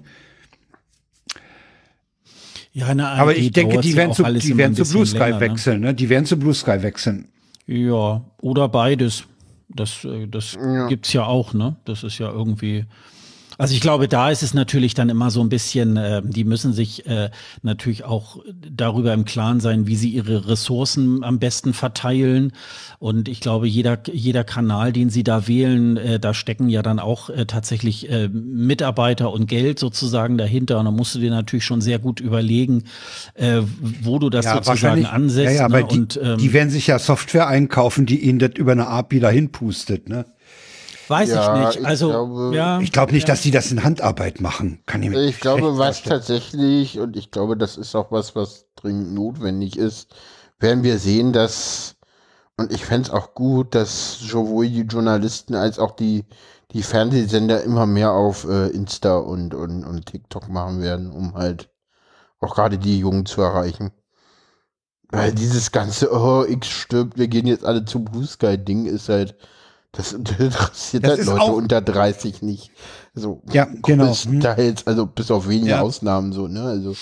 [SPEAKER 3] Ja, eine
[SPEAKER 1] Aber
[SPEAKER 3] ARD
[SPEAKER 1] ich denke, die werden zu, die werden zu Blue Sky
[SPEAKER 3] länger, ne?
[SPEAKER 1] wechseln, ne? Die werden zu Blue Sky wechseln.
[SPEAKER 3] Ja, oder beides. Das, äh, das gibt's ja auch, ne? Das ist ja irgendwie. Also ich glaube, da ist es natürlich dann immer so ein bisschen, äh, die müssen sich äh, natürlich auch darüber im Klaren sein, wie sie ihre Ressourcen am besten verteilen. Und ich glaube, jeder, jeder Kanal, den sie da wählen, äh, da stecken ja dann auch äh, tatsächlich äh, Mitarbeiter und Geld sozusagen dahinter. Und da musst du dir natürlich schon sehr gut überlegen, äh, wo du das
[SPEAKER 1] Ja,
[SPEAKER 3] sozusagen ansetzt.
[SPEAKER 1] Ja, ja,
[SPEAKER 3] ne?
[SPEAKER 1] aber die,
[SPEAKER 3] und ähm,
[SPEAKER 1] die werden sich ja Software einkaufen, die ihnen das über eine API dahin pustet, ne?
[SPEAKER 3] Weiß
[SPEAKER 2] Ja,
[SPEAKER 3] ich nicht.
[SPEAKER 2] ich
[SPEAKER 3] Also
[SPEAKER 2] glaube-
[SPEAKER 3] ja,
[SPEAKER 1] Ich glaube nicht, dass die das in Handarbeit machen. Kann ich mir
[SPEAKER 2] Ich glaube, was
[SPEAKER 1] vorstellen.
[SPEAKER 2] tatsächlich, und ich glaube, das ist auch was, was dringend notwendig ist, werden wir sehen, dass, und ich fände es auch gut, dass sowohl die Journalisten als auch die, die Fernsehsender immer mehr auf äh, Insta und, und, und TikTok machen werden, um halt auch gerade die Jungen zu erreichen. Weil dieses ganze, oh, X stirbt, wir gehen jetzt alle zu Blue Sky Ding ist halt, das interessiert
[SPEAKER 1] Das
[SPEAKER 2] halt Leute unter 30 nicht. So,
[SPEAKER 1] Ja, genau.
[SPEAKER 2] Teils, also bis auf wenige
[SPEAKER 1] Ja.
[SPEAKER 2] Ausnahmen so, ne? Also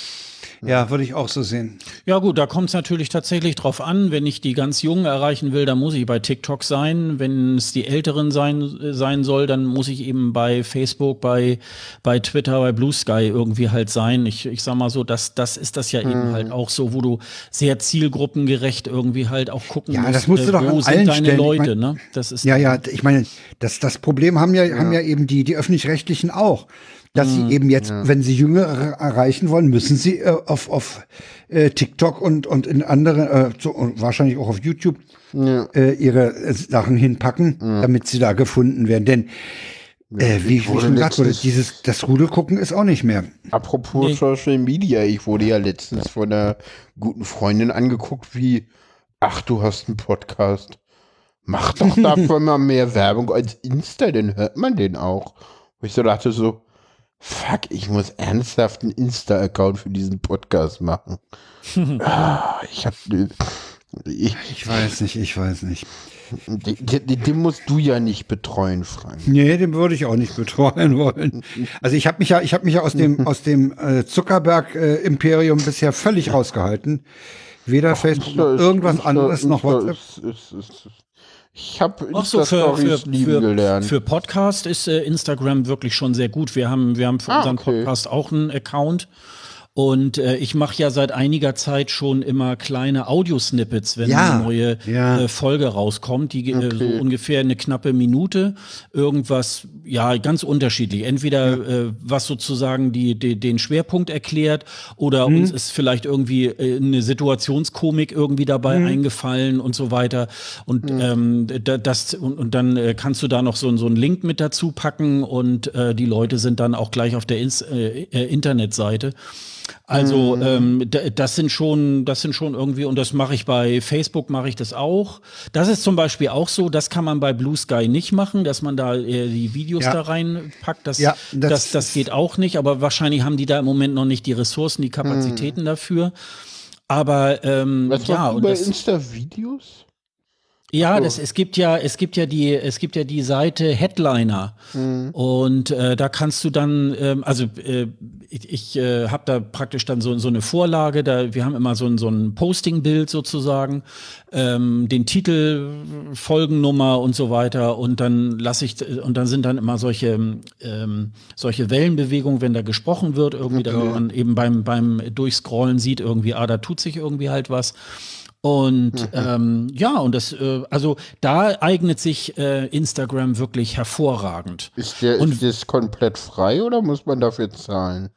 [SPEAKER 1] Ja, würde ich auch so sehen.
[SPEAKER 3] Ja gut, da kommt es natürlich tatsächlich drauf an. Wenn ich die ganz Jungen erreichen will, dann muss ich bei TikTok sein. Wenn es die Älteren sein, äh, sein soll, dann muss ich eben bei Facebook, bei, bei Twitter, bei Blue Sky irgendwie halt sein. Ich, ich sag mal so, das, das ist das ja
[SPEAKER 1] Mhm.
[SPEAKER 3] eben halt auch so, wo du sehr zielgruppengerecht irgendwie halt auch gucken
[SPEAKER 1] Ja,
[SPEAKER 3] musst,
[SPEAKER 1] das musst du
[SPEAKER 3] äh,
[SPEAKER 1] doch
[SPEAKER 3] wo sind deine
[SPEAKER 1] Stellen. Ich
[SPEAKER 3] Leute,
[SPEAKER 1] mein-
[SPEAKER 3] ne? Das ist
[SPEAKER 1] Ja, ja, ich meine, das, das Problem haben ja, haben ja eben die, die Öffentlich-Rechtlichen auch. Dass
[SPEAKER 3] Mhm.
[SPEAKER 1] sie eben jetzt, wenn sie Jüngere erreichen wollen, müssen sie äh, auf, auf äh, TikTok und, und in andere, äh, und wahrscheinlich auch auf YouTube, äh, ihre äh, Sachen hinpacken, damit sie da gefunden werden. Denn äh, wie, wie
[SPEAKER 2] wurde
[SPEAKER 1] schon gesagt wurde, dieses, das Rudel gucken ist auch nicht mehr.
[SPEAKER 2] apropos
[SPEAKER 3] Nee.
[SPEAKER 2] Social Media, ich wurde ja letztens von einer guten Freundin angeguckt, wie, ach, du hast einen Podcast. Mach doch dafür mal mehr Werbung als Insta, dann hört man den auch. Wo ich so dachte so, fuck, ich muss ernsthaft einen Insta-Account für diesen Podcast machen. ah, ich hab, ich,
[SPEAKER 1] Ich weiß nicht, ich weiß nicht.
[SPEAKER 2] Den, den, musst du ja nicht betreuen, Frank.
[SPEAKER 1] Nee, den würde ich auch nicht betreuen wollen. Also ich habe mich ja, ich habe mich ja aus dem aus dem äh, Zuckerberg äh, Imperium bisher völlig rausgehalten. Weder Facebook noch irgendwas anderes noch WhatsApp.
[SPEAKER 2] Ist, ist, ist. Ich habe
[SPEAKER 3] so, für, für,
[SPEAKER 2] Insta-Stories lieben
[SPEAKER 3] für,
[SPEAKER 2] gelernt.
[SPEAKER 3] für Podcast ist äh, Instagram wirklich schon sehr gut. Wir haben, wir haben für
[SPEAKER 2] Ah,
[SPEAKER 3] unseren
[SPEAKER 2] okay.
[SPEAKER 3] Podcast auch einen Account. Und äh, ich mache ja seit einiger Zeit schon immer kleine Audiosnippets, wenn
[SPEAKER 1] Ja,
[SPEAKER 3] eine neue
[SPEAKER 1] ja.
[SPEAKER 3] äh, Folge rauskommt, die äh, so
[SPEAKER 2] Okay.
[SPEAKER 3] ungefähr eine knappe Minute. Irgendwas, ja, ganz unterschiedlich. Entweder äh, was sozusagen die, die, den Schwerpunkt erklärt oder
[SPEAKER 1] Mhm.
[SPEAKER 3] uns ist vielleicht irgendwie äh, eine Situationskomik irgendwie dabei
[SPEAKER 1] Mhm.
[SPEAKER 3] eingefallen und so weiter. Und ähm, da, das und, und dann äh, kannst du da noch so, so einen Link mit dazu packen und äh, die Leute sind dann auch gleich auf der Ins äh, äh, Internetseite. Also ähm, d- das sind schon, das sind schon irgendwie und das mache ich bei Facebook mache ich das auch. Das ist zum Beispiel auch so, das kann man bei Blue Sky nicht machen, dass man da äh, die Videos
[SPEAKER 1] Ja.
[SPEAKER 3] da reinpackt. Das,
[SPEAKER 1] Ja,
[SPEAKER 3] das,
[SPEAKER 1] das
[SPEAKER 3] das, geht auch nicht, aber wahrscheinlich haben die da im Moment noch nicht die Ressourcen, die Kapazitäten dafür. Aber ähm,
[SPEAKER 2] Was
[SPEAKER 3] ja, und
[SPEAKER 2] bei
[SPEAKER 3] das,
[SPEAKER 2] Insta-Videos?
[SPEAKER 3] Ja, das, es gibt ja, es gibt ja die, es gibt ja die Seite Headliner. Und äh, da kannst du dann, ähm, also äh, ich, ich äh, habe da praktisch dann so, so eine Vorlage, da wir haben immer so ein, so ein Posting-Bild sozusagen, ähm, den Titel, Folgennummer und so weiter. Und dann lasse ich und dann sind dann immer solche ähm, solche Wellenbewegungen, wenn da gesprochen wird, irgendwie, damit man eben beim beim Durchscrollen sieht irgendwie, ah, da tut sich irgendwie halt was. Und ähm, ja, und das, äh, also da eignet sich äh, Instagram wirklich hervorragend.
[SPEAKER 2] Ist, der,
[SPEAKER 3] Und-
[SPEAKER 2] ist das komplett frei oder muss man dafür zahlen?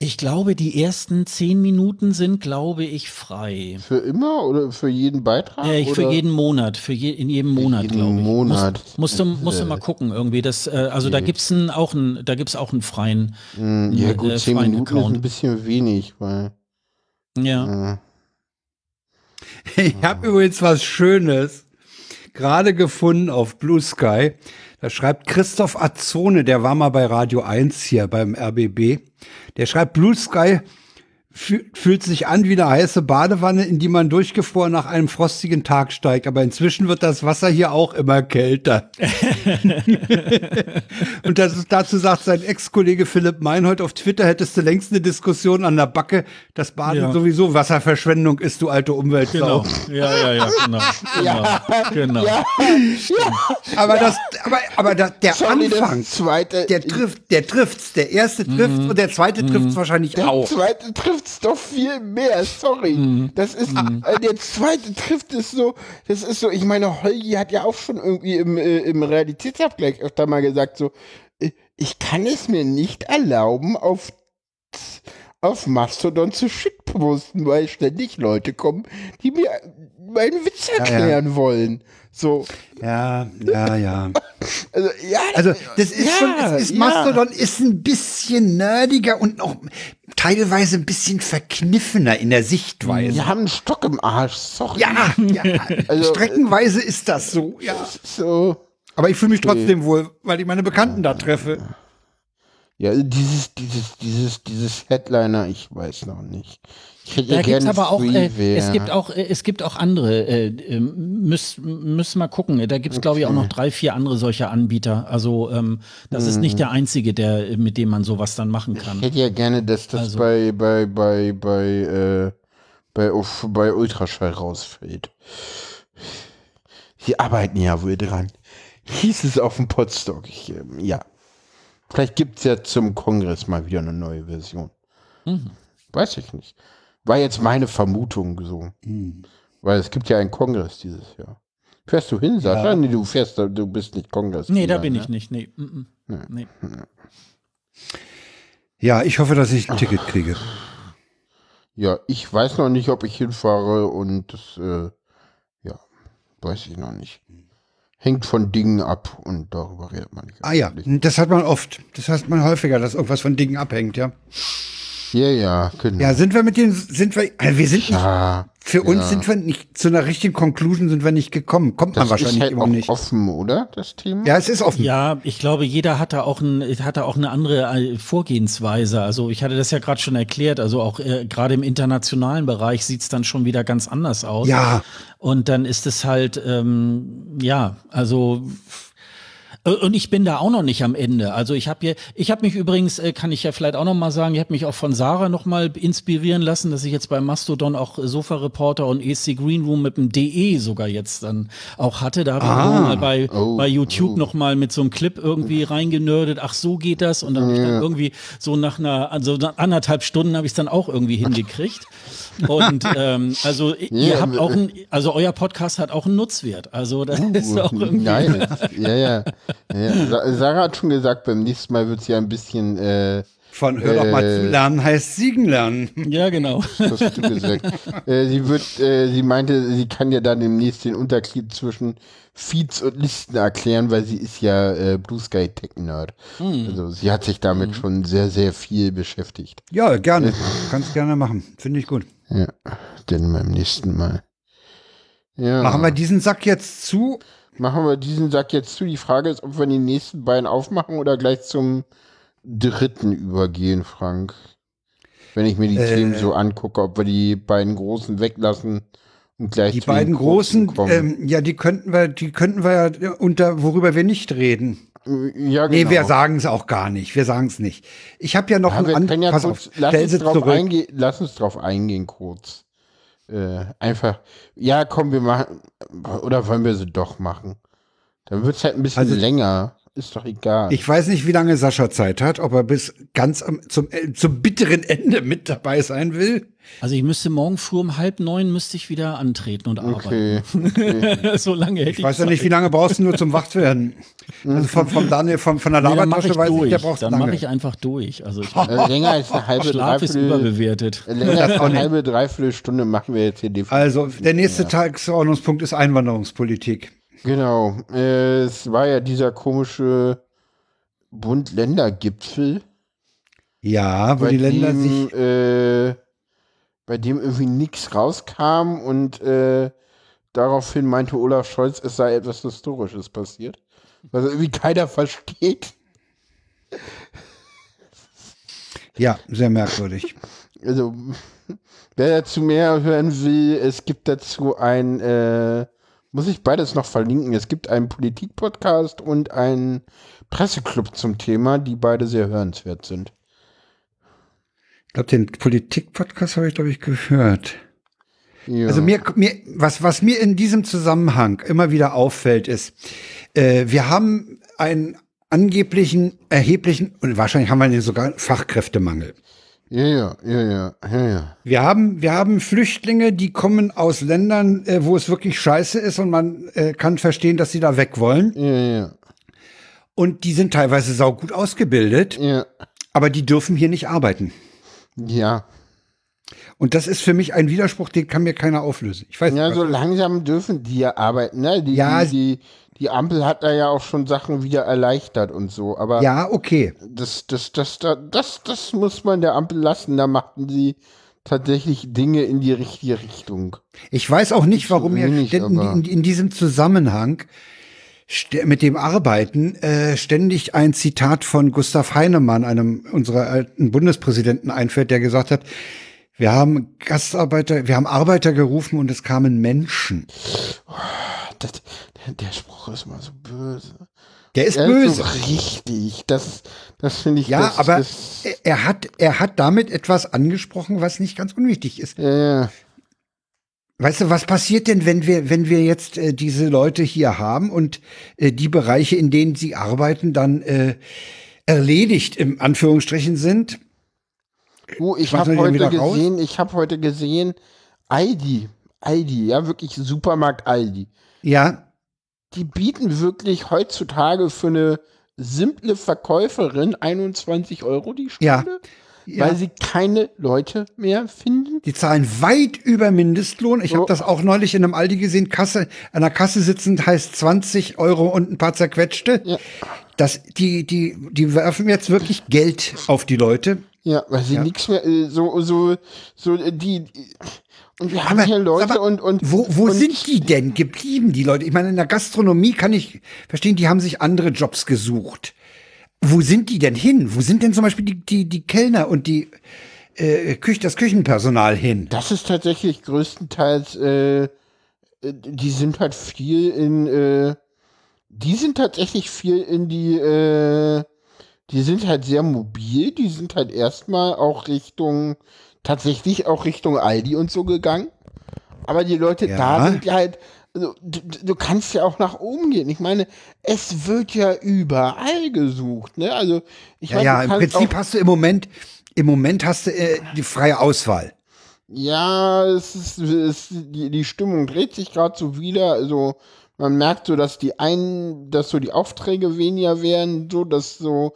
[SPEAKER 3] Ich glaube, die ersten zehn Minuten sind, glaube ich, frei.
[SPEAKER 2] Für immer oder für jeden Beitrag?
[SPEAKER 3] Äh, für jeden Monat, für je, in jedem Monat, glaube ich.
[SPEAKER 2] Monat.
[SPEAKER 3] Musst, musst, du, musst du mal gucken irgendwie. Das, äh, also da gibt's einen, auch einen, da gibt's auch einen freien.
[SPEAKER 2] Hm, Ja gut,
[SPEAKER 3] äh,
[SPEAKER 2] zehn
[SPEAKER 3] freien
[SPEAKER 2] Minuten ist
[SPEAKER 3] Account.
[SPEAKER 2] ein bisschen wenig, weil
[SPEAKER 3] Ja.
[SPEAKER 1] Ich habe übrigens was Schönes gerade gefunden auf Blue Sky. Da schreibt Christoph Azzone, der war mal bei Radio 1 hier beim RBB. Der schreibt Blue Sky fühlt sich an wie eine heiße Badewanne, in die man durchgefroren nach einem frostigen Tag steigt. Aber inzwischen wird das Wasser hier auch immer kälter. und das ist, dazu sagt sein Ex-Kollege Philipp Meinhold auf Twitter, hättest du längst eine Diskussion an der Backe, dass Baden ja. sowieso Wasserverschwendung ist, du alte Umweltsau.
[SPEAKER 3] Genau. Ja, ja, ja, genau.
[SPEAKER 2] Ja, genau. Ja,
[SPEAKER 1] ja. Aber das, aber, aber das, der Sorry, Anfang, zweite, der trifft, der trifft's. Der erste trifft mhm. und der zweite mhm. trifft's wahrscheinlich
[SPEAKER 2] der
[SPEAKER 1] auch.
[SPEAKER 2] Der zweite trifft trifft's doch viel mehr. Sorry. Mhm. Das ist, äh, der zweite trifft es so, das ist so, ich meine, Holgi hat ja auch schon irgendwie im, äh, im Realitätsabgleich öfter mal gesagt, so, äh, ich kann es mir nicht erlauben, auf, auf Mastodon zu shitposten, weil ständig Leute kommen, die mir meinen Witz erklären ja, ja. wollen. So.
[SPEAKER 1] Ja, ja, ja.
[SPEAKER 2] Also, ja,
[SPEAKER 1] also das ist ja, schon, es ist, Mastodon ist ein bisschen nerdiger und noch teilweise ein bisschen verkniffener in der Sichtweise.
[SPEAKER 2] Wir haben einen Stock im Arsch, sorry.
[SPEAKER 1] Ja, ja. Also, streckenweise ist das so, ja.
[SPEAKER 2] So.
[SPEAKER 1] Aber ich fühle mich trotzdem wohl, weil ich meine Bekannten da treffe.
[SPEAKER 2] Ja, dieses, dieses, dieses, dieses Headliner, ich weiß noch nicht.
[SPEAKER 3] Da gibt's aber auch, äh, es gibt auch, äh, es gibt auch andere, äh, ähm, müssen müssen mal gucken. Da gibt's okay. glaube ich auch noch drei, vier andere solcher Anbieter. Also ähm, das mhm. ist nicht der einzige, der mit dem man sowas dann machen kann.
[SPEAKER 2] Ich hätte ja gerne, dass das also. bei bei bei bei äh, bei auf, bei Ultraschall rausfällt. Sie arbeiten ja wohl dran. Hieß es auf dem Podstock. Ich, ähm, ja. Vielleicht gibt es ja zum Kongress mal wieder eine neue Version. Mhm. Weiß ich nicht. War jetzt meine Vermutung so. Mhm. Weil es gibt ja einen Kongress dieses Jahr. Fährst du hin, Sascha? Ja. Nee, du fährst, du bist nicht Kongress.
[SPEAKER 3] Nee, da bin ne? ich nicht. Nee. Mm -mm. nee.
[SPEAKER 1] Ja, ich hoffe, dass ich ein Ticket kriege.
[SPEAKER 2] Ja, ich weiß noch nicht, ob ich hinfahre und das, äh, ja, weiß ich noch nicht hängt von Dingen ab und darüber redet man nicht.
[SPEAKER 1] Ah ja, das hat man oft. Das heißt man häufiger, dass irgendwas von Dingen abhängt, ja.
[SPEAKER 2] Ja, ja, genau.
[SPEAKER 1] Ja, sind wir mit den, sind wir, also wir sind ja, nicht, für ja. uns sind wir nicht, zu einer richtigen Conclusion sind wir nicht gekommen. Kommt das man wahrscheinlich
[SPEAKER 2] halt
[SPEAKER 1] immer nicht.
[SPEAKER 2] offen, oder, das Thema?
[SPEAKER 1] Ja, es ist offen.
[SPEAKER 3] Ja, ich glaube, jeder hat da auch, ein, hat da auch eine andere äh, Vorgehensweise. Also ich hatte das ja gerade schon erklärt, also auch äh, gerade im internationalen Bereich sieht's dann schon wieder ganz anders aus.
[SPEAKER 1] Ja.
[SPEAKER 3] Und dann ist es halt, ähm, ja, also äh, und ich bin da auch noch nicht am Ende. Also ich habe hier, ich habe mich übrigens, äh, kann ich ja vielleicht auch noch mal sagen, ich habe mich auch von Sarah noch mal inspirieren lassen, dass ich jetzt bei Mastodon auch Sofa Reporter und EC Green Room mit dem DE sogar jetzt dann auch hatte. Da habe ah. ich mal bei, oh. bei YouTube oh. noch mal mit so einem Clip irgendwie reingenördet. Ach, so geht das. Und dann habe ich dann irgendwie so nach einer, also nach anderthalb Stunden habe ich es dann auch irgendwie hingekriegt. Und ähm, also yeah. ihr habt auch ein, also euer Podcast hat auch einen Nutzwert. Also das uh, ist auch irgendwie.
[SPEAKER 2] Nein, ja, ja. ja. Sarah hat schon gesagt, beim nächsten Mal wird sie ein bisschen äh,
[SPEAKER 1] von Hör doch mal zu äh, lernen heißt Siegen lernen.
[SPEAKER 3] Ja, genau. Das hast
[SPEAKER 2] du gesagt. äh, sie wird, äh, sie meinte, sie kann ja dann demnächst den Unterschied zwischen Feeds und Listen erklären, weil sie ist ja äh, Blue Sky Tech Nerd. Hm. Also sie hat sich damit hm. schon sehr, sehr viel beschäftigt.
[SPEAKER 1] Ja, gerne. Kannst gerne machen. Finde ich gut.
[SPEAKER 2] Ja, denn beim nächsten Mal.
[SPEAKER 1] Ja. Machen wir diesen Sack jetzt zu?
[SPEAKER 2] Machen wir diesen Sack jetzt zu. Die Frage ist, ob wir die nächsten beiden aufmachen oder gleich zum dritten übergehen, Frank. Wenn ich mir die äh, Themen so angucke, ob wir die beiden großen weglassen und gleich
[SPEAKER 1] die beiden großen, ähm, ja, die könnten wir, die könnten wir ja unter, worüber wir nicht reden. Ja, genau. Nee, wir sagen es auch gar nicht. Wir sagen es nicht. Ich habe ja noch ja,
[SPEAKER 2] einen ja Pass kurz, auf, lass, uns drauf eingehen, lass uns drauf eingehen kurz. Äh, einfach, ja, komm, wir machen, oder wollen wir sie doch machen? Dann wird es halt ein bisschen also, länger ist doch egal.
[SPEAKER 1] Ich weiß nicht, wie lange Sascha Zeit hat, ob er bis ganz am, zum, äh, zum bitteren Ende mit dabei sein will.
[SPEAKER 3] Also ich müsste morgen früh um halb neun müsste ich wieder antreten und arbeiten. Okay. so lange hätte ich.
[SPEAKER 1] Ich weiß ja nicht, wie lange brauchst du nur zum Wachwerden. Also von, von Daniel, von, von der Labertasche nee, weiß durch. ich, der braucht
[SPEAKER 3] Dann mache ich einfach durch. Also ich
[SPEAKER 2] äh, länger als eine halbe
[SPEAKER 3] Schlaf ist überbewertet.
[SPEAKER 2] Länger als eine halbe, dreiviertel Stunde machen wir jetzt hier
[SPEAKER 1] die Also der nächste ja. Tagesordnungspunkt ist Einwanderungspolitik.
[SPEAKER 2] Genau. Äh, es war ja dieser komische Bund-Länder-Gipfel.
[SPEAKER 1] Ja, wo die Länder
[SPEAKER 2] dem,
[SPEAKER 1] sich.
[SPEAKER 2] Äh, bei dem irgendwie nichts rauskam und äh, daraufhin meinte Olaf Scholz, es sei etwas Historisches passiert. Was irgendwie keiner versteht.
[SPEAKER 1] Ja, sehr merkwürdig.
[SPEAKER 2] also wer dazu mehr hören will, es gibt dazu ein, äh, muss ich beides noch verlinken. Es gibt einen Politik-Podcast und einen Presseclub zum Thema, die beide sehr hörenswert sind.
[SPEAKER 1] Ich glaube, den Politik-Podcast habe ich, glaube ich, gehört.
[SPEAKER 2] Ja.
[SPEAKER 1] Also mir, mir, was, was mir in diesem Zusammenhang immer wieder auffällt, ist, äh, wir haben einen angeblichen, erheblichen, und wahrscheinlich haben wir sogar Fachkräftemangel.
[SPEAKER 2] Ja, ja, ja, ja, ja.
[SPEAKER 1] Wir haben, wir haben Flüchtlinge, die kommen aus Ländern, äh, wo es wirklich scheiße ist und man äh, kann verstehen, dass sie da weg wollen.
[SPEAKER 2] Ja, ja,
[SPEAKER 1] Und die sind teilweise saugut ausgebildet,
[SPEAKER 2] ja.
[SPEAKER 1] aber die dürfen hier nicht arbeiten.
[SPEAKER 2] Ja.
[SPEAKER 1] Und das ist für mich ein Widerspruch, den kann mir keiner auflösen. Ich weiß
[SPEAKER 2] Ja,
[SPEAKER 1] nicht.
[SPEAKER 2] so langsam dürfen die ja arbeiten, ne? Die,
[SPEAKER 1] Ja,
[SPEAKER 2] die, die, die Ampel hat da ja auch schon Sachen wieder erleichtert und so, aber
[SPEAKER 1] ja, okay.
[SPEAKER 2] das, das, das, das, das, das muss man der Ampel lassen. Da machten sie tatsächlich Dinge in die richtige Richtung.
[SPEAKER 1] Ich weiß auch nicht, warum mir
[SPEAKER 2] wenig,
[SPEAKER 1] ständ-
[SPEAKER 2] aber-
[SPEAKER 1] in, in diesem Zusammenhang mit dem Arbeiten äh, ständig ein Zitat von Gustav Heinemann, einem unserer alten Bundespräsidenten, einfällt, der gesagt hat, wir haben Gastarbeiter, wir haben Arbeiter gerufen und es kamen Menschen.
[SPEAKER 2] Das, der, der Spruch ist mal so böse.
[SPEAKER 1] Der ist
[SPEAKER 2] Er
[SPEAKER 1] böse.
[SPEAKER 2] so richtig. Das, das finde ich.
[SPEAKER 1] Ja,
[SPEAKER 2] das,
[SPEAKER 1] aber
[SPEAKER 2] Das,
[SPEAKER 1] er- hat, er hat damit etwas angesprochen, was nicht ganz unwichtig ist.
[SPEAKER 2] ja, ja.
[SPEAKER 1] Weißt du, was passiert denn, wenn wir, wenn wir jetzt äh, diese Leute hier haben und äh, die Bereiche, in denen sie arbeiten, dann äh, erledigt im Anführungsstrichen sind?
[SPEAKER 2] Du, ich habe heute gesehen, ich habe heute gesehen, Aldi, Aldi, ja wirklich Supermarkt Aldi.
[SPEAKER 1] Ja,
[SPEAKER 2] Die bieten wirklich heutzutage für eine simple Verkäuferin 21 Euro die
[SPEAKER 1] Ja.
[SPEAKER 2] Stunde,
[SPEAKER 1] ja.
[SPEAKER 2] weil sie keine Leute mehr finden.
[SPEAKER 1] die zahlen weit über Mindestlohn. Ich
[SPEAKER 2] So.
[SPEAKER 1] habe das auch neulich in einem Aldi gesehen. Kasse, an der Kasse sitzend heißt 20 Euro und ein paar zerquetschte.
[SPEAKER 2] Ja.
[SPEAKER 1] Das, die, die, die werfen jetzt wirklich Geld auf die Leute.
[SPEAKER 2] Ja, weil sie
[SPEAKER 1] Ja.
[SPEAKER 2] nichts mehr, äh, so, so, so, äh, die, und wir haben
[SPEAKER 1] Aber,
[SPEAKER 2] hier Leute
[SPEAKER 1] mal,
[SPEAKER 2] und, und,
[SPEAKER 1] wo, wo
[SPEAKER 2] und,
[SPEAKER 1] sind die denn geblieben, die Leute? Ich meine, in der Gastronomie kann ich verstehen, die haben sich andere Jobs gesucht. Wo sind die denn hin? Wo sind denn zum Beispiel die, die, die Kellner und die äh, Küche, das Küchenpersonal hin?
[SPEAKER 2] Das ist tatsächlich größtenteils, äh, äh, die sind halt viel in, äh, die sind tatsächlich viel in die, äh, die sind halt sehr mobil, die sind halt erstmal auch Richtung, tatsächlich auch Richtung Aldi und so gegangen. Aber die Leute
[SPEAKER 1] Ja.
[SPEAKER 2] da sind ja halt, also, du, du kannst ja auch nach oben gehen. Ich meine, es wird ja überall gesucht, ne? Also, ich
[SPEAKER 1] Ja,
[SPEAKER 2] meine,
[SPEAKER 1] ja, im Prinzip hast du im Moment, im Moment hast du äh, die freie Auswahl.
[SPEAKER 2] Ja, es ist, es, die, die Stimmung dreht sich gerade so wieder. Also man merkt so, dass die einen, dass so die Aufträge weniger werden, so dass so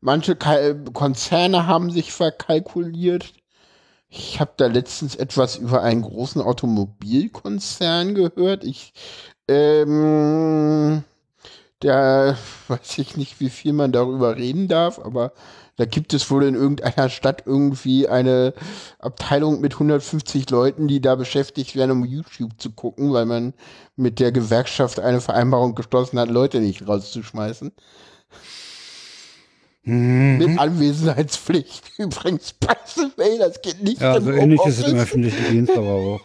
[SPEAKER 2] manche Kal Konzerne haben sich verkalkuliert. Ich habe da letztens etwas über einen großen Automobilkonzern gehört. Ich ähm, da weiß ich nicht, wie viel man darüber reden darf, aber da gibt es wohl in irgendeiner Stadt irgendwie eine Abteilung mit 150 Leuten, die da beschäftigt werden, um YouTube zu gucken, weil man mit der Gewerkschaft eine Vereinbarung geschlossen hat, Leute nicht rauszuschmeißen. Mit Anwesenheitspflicht. Übrigens, by the way, das geht nicht
[SPEAKER 1] Ja, so ähnlich ist es im öffentlichen Dienst aber auch.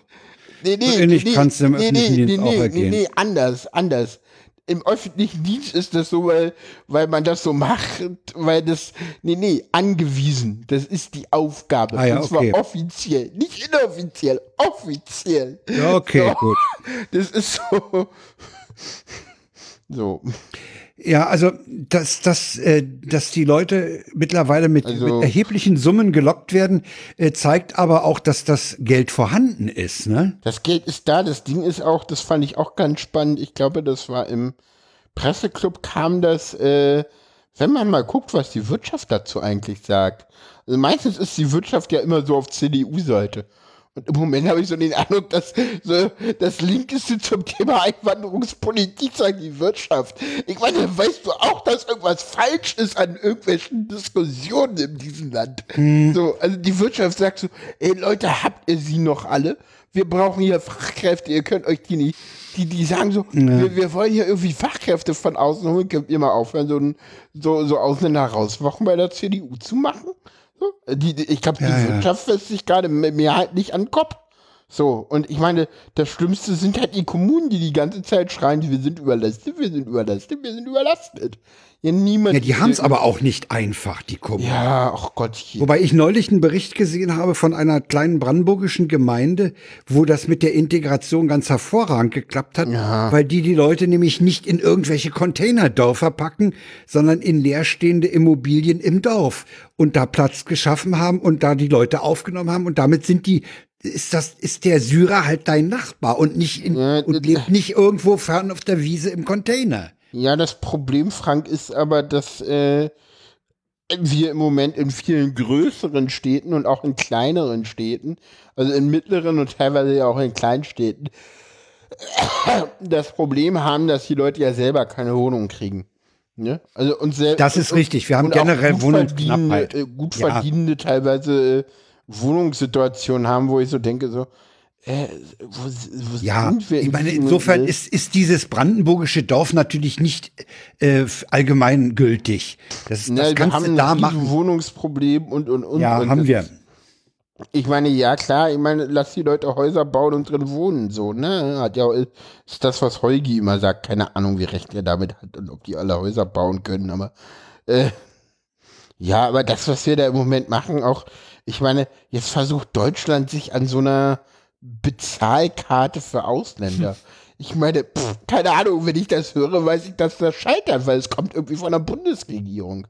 [SPEAKER 2] Nee, nee,
[SPEAKER 1] So ähnlich
[SPEAKER 2] nee,
[SPEAKER 1] kannst du im
[SPEAKER 2] nee,
[SPEAKER 1] öffentlichen
[SPEAKER 2] nee,
[SPEAKER 1] Dienst
[SPEAKER 2] nee,
[SPEAKER 1] auch
[SPEAKER 2] nee,
[SPEAKER 1] ergehen.
[SPEAKER 2] Nee, nee, anders, anders. Im öffentlichen Dienst ist das so, weil, weil man das so macht, weil das, nee, nee, angewiesen. Das ist die Aufgabe.
[SPEAKER 1] Ah ja,
[SPEAKER 2] Und zwar
[SPEAKER 1] okay.
[SPEAKER 2] offiziell. Nicht inoffiziell, offiziell.
[SPEAKER 1] Ja, okay,
[SPEAKER 2] So.
[SPEAKER 1] gut.
[SPEAKER 2] Das ist so. So.
[SPEAKER 1] Ja, also dass, dass, äh, dass die Leute mittlerweile mit,
[SPEAKER 2] Also-
[SPEAKER 1] mit erheblichen Summen gelockt werden, äh, zeigt aber auch, dass das Geld vorhanden ist. Ne?
[SPEAKER 2] Das Geld ist da, das Ding ist auch, das fand ich auch ganz spannend. Ich glaube, das war im Presseclub kam das, äh, wenn man mal guckt, was die Wirtschaft dazu eigentlich sagt. Also meistens ist die Wirtschaft ja immer so auf CDU-Seite. Und im Moment habe ich so den Eindruck, dass so das Linkeste zum Thema Einwanderungspolitik sagt die Wirtschaft. Ich meine, weißt du auch, dass irgendwas falsch ist an irgendwelchen Diskussionen in diesem Land? So, also die Wirtschaft sagt so, ey Leute, habt ihr sie noch alle? Wir brauchen hier Fachkräfte, ihr könnt euch die nicht. Die, die sagen so, wir, wir wollen hier irgendwie Fachkräfte von außen holen, könnt ihr mal aufhören, so, so, so Ausländer rauswochen bei der CDU zu machen? So, die, die, ich glaube, die
[SPEAKER 1] Ja, ja.
[SPEAKER 2] Wirtschaft lässt sich gerade mehrheitlich an den Kopf. So, und ich meine, das Schlimmste sind halt die Kommunen, die die ganze Zeit schreien, wir sind überlastet, wir sind überlastet, wir sind überlastet. Ja, niemand.
[SPEAKER 1] Ja, die haben es aber auch nicht einfach, die Kommunen.
[SPEAKER 2] Ja, ach Gott.
[SPEAKER 1] Wobei ich neulich einen Bericht gesehen habe von einer kleinen brandenburgischen Gemeinde, wo das mit der Integration ganz hervorragend geklappt hat,
[SPEAKER 2] Ja.
[SPEAKER 1] weil die die Leute nämlich nicht in irgendwelche Containerdörfer packen, sondern in leerstehende Immobilien im Dorf und da Platz geschaffen haben und da die Leute aufgenommen haben und damit sind die ist das ist der Syrer halt dein Nachbar und nicht in,
[SPEAKER 2] Ja,
[SPEAKER 1] und lebt nicht irgendwo fern auf der Wiese im Container.
[SPEAKER 2] Ja, das Problem, Frank, ist aber, dass äh, wir im Moment in vielen größeren Städten und auch in kleineren Städten, also in mittleren und teilweise ja auch in Kleinstädten, das Problem haben, dass die Leute ja selber keine Wohnung kriegen. Ne? Also und
[SPEAKER 1] Das ist
[SPEAKER 2] und,
[SPEAKER 1] richtig. Wir haben generell
[SPEAKER 2] gut
[SPEAKER 1] Wohnungsknappheit.
[SPEAKER 2] verdienende, äh, gut
[SPEAKER 1] Ja.
[SPEAKER 2] verdienende teilweise Wohnungssituationen haben, wo ich so denke, so, äh, wo, wo
[SPEAKER 1] Ja,
[SPEAKER 2] sind wir
[SPEAKER 1] ich
[SPEAKER 2] in
[SPEAKER 1] meine, insofern ist, ist dieses brandenburgische Dorf natürlich nicht äh, f- allgemein gültig. Das,
[SPEAKER 2] Na,
[SPEAKER 1] das
[SPEAKER 2] wir
[SPEAKER 1] kannst
[SPEAKER 2] haben
[SPEAKER 1] da machen.
[SPEAKER 2] Wohnungsproblem und und und.
[SPEAKER 1] Ja,
[SPEAKER 2] und
[SPEAKER 1] haben wir.
[SPEAKER 2] Ich meine, ja klar, ich meine, lass die Leute Häuser bauen und drin wohnen, so, ne? Hat ja ist das, was Holgi immer sagt, keine Ahnung, wie recht er damit hat und ob die alle Häuser bauen können, aber äh, ja, aber das, was wir da im Moment machen, auch, ich meine, jetzt versucht Deutschland sich an so einer Bezahlkarte für Ausländer. Ich meine, pff, keine Ahnung, wenn ich das höre, weiß ich, dass das scheitert, weil es kommt irgendwie von der Bundesregierung.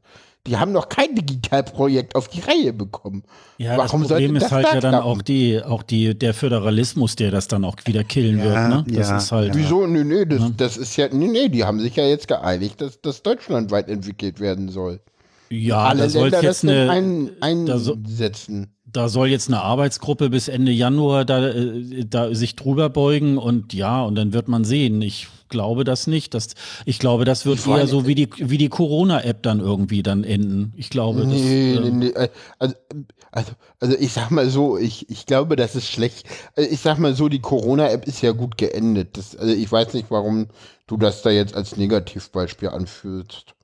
[SPEAKER 2] Die haben noch kein Digitalprojekt auf die Reihe bekommen.
[SPEAKER 3] Ja,
[SPEAKER 2] Warum
[SPEAKER 3] das Problem
[SPEAKER 2] sollte
[SPEAKER 3] ist
[SPEAKER 2] das
[SPEAKER 3] halt
[SPEAKER 2] da
[SPEAKER 3] ja dann
[SPEAKER 2] klappen?
[SPEAKER 3] auch die, auch die, der Föderalismus, der das dann auch wieder killen
[SPEAKER 1] Ja,
[SPEAKER 3] wird, ne? Das
[SPEAKER 1] ja,
[SPEAKER 3] ist halt.
[SPEAKER 2] Wieso? Nee, nee, das, das ist ja, nee, nee, die haben sich ja jetzt geeinigt, dass das deutschlandweit entwickelt werden soll.
[SPEAKER 3] Ja,
[SPEAKER 2] Alle
[SPEAKER 3] da soll
[SPEAKER 2] Länder
[SPEAKER 3] jetzt eine,
[SPEAKER 2] ein,
[SPEAKER 3] da
[SPEAKER 2] einsetzen.
[SPEAKER 3] da soll jetzt eine Arbeitsgruppe bis Ende Januar da, äh, da sich drüber beugen und ja, und dann wird man sehen. Ich glaube das nicht. Das, ich glaube, das wird eher so wie die, wie die Corona-App dann irgendwie dann enden. Ich glaube,
[SPEAKER 2] Nee,
[SPEAKER 3] das,
[SPEAKER 2] nee,
[SPEAKER 3] ähm,
[SPEAKER 2] nee, äh, also, also, also ich sag mal so, ich, ich glaube, das ist schlecht. Ich sag mal so, die Corona-App ist ja gut geendet. Das, also ich weiß nicht, warum du das da jetzt als Negativbeispiel anführst.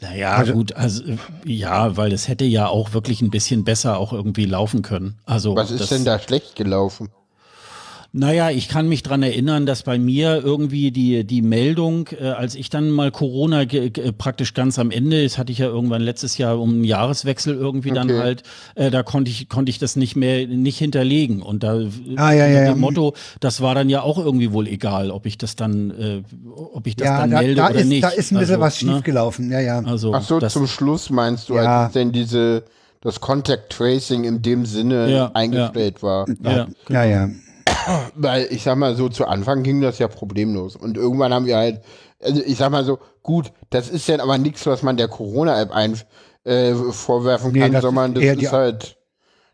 [SPEAKER 3] Naja,
[SPEAKER 1] Also-
[SPEAKER 3] gut, also ja, weil es hätte ja auch wirklich ein bisschen besser auch irgendwie laufen können. Also
[SPEAKER 2] Was ist
[SPEAKER 3] das,
[SPEAKER 2] denn da schlecht gelaufen?
[SPEAKER 3] Naja, ich kann mich dran erinnern, dass bei mir irgendwie die, die Meldung, äh, als ich dann mal Corona ge, ge, praktisch ganz am Ende, das hatte ich ja irgendwann letztes Jahr um einen Jahreswechsel irgendwie dann
[SPEAKER 2] Okay.
[SPEAKER 3] halt, äh, da konnte ich, konnte ich das nicht mehr nicht hinterlegen. Und da
[SPEAKER 1] Ah, ja, ja, ja.
[SPEAKER 3] dem Motto, das war dann ja auch irgendwie wohl egal, ob ich das dann, äh, ob ich das
[SPEAKER 1] Ja,
[SPEAKER 3] dann
[SPEAKER 1] da,
[SPEAKER 3] melde
[SPEAKER 1] da,
[SPEAKER 3] oder
[SPEAKER 1] ist,
[SPEAKER 3] nicht.
[SPEAKER 1] da ist ein bisschen
[SPEAKER 3] Also,
[SPEAKER 1] was
[SPEAKER 3] ne?
[SPEAKER 1] schiefgelaufen. Ja, ja.
[SPEAKER 3] Also,
[SPEAKER 2] Ach so,
[SPEAKER 3] das,
[SPEAKER 2] zum Schluss meinst du,
[SPEAKER 1] Ja.
[SPEAKER 2] als denn diese, das Contact Tracing in dem Sinne
[SPEAKER 3] Ja,
[SPEAKER 2] eingestellt war.
[SPEAKER 3] ja,
[SPEAKER 1] Ja, ja.
[SPEAKER 2] Weil ich sag mal so, zu Anfang ging das ja problemlos. Und irgendwann haben wir halt, also ich sag mal so, gut, das ist dann aber nichts, was man der Corona-App ein, äh, vorwerfen
[SPEAKER 1] Nee,
[SPEAKER 2] kann,
[SPEAKER 1] das
[SPEAKER 2] sondern
[SPEAKER 1] ist
[SPEAKER 2] das ist halt,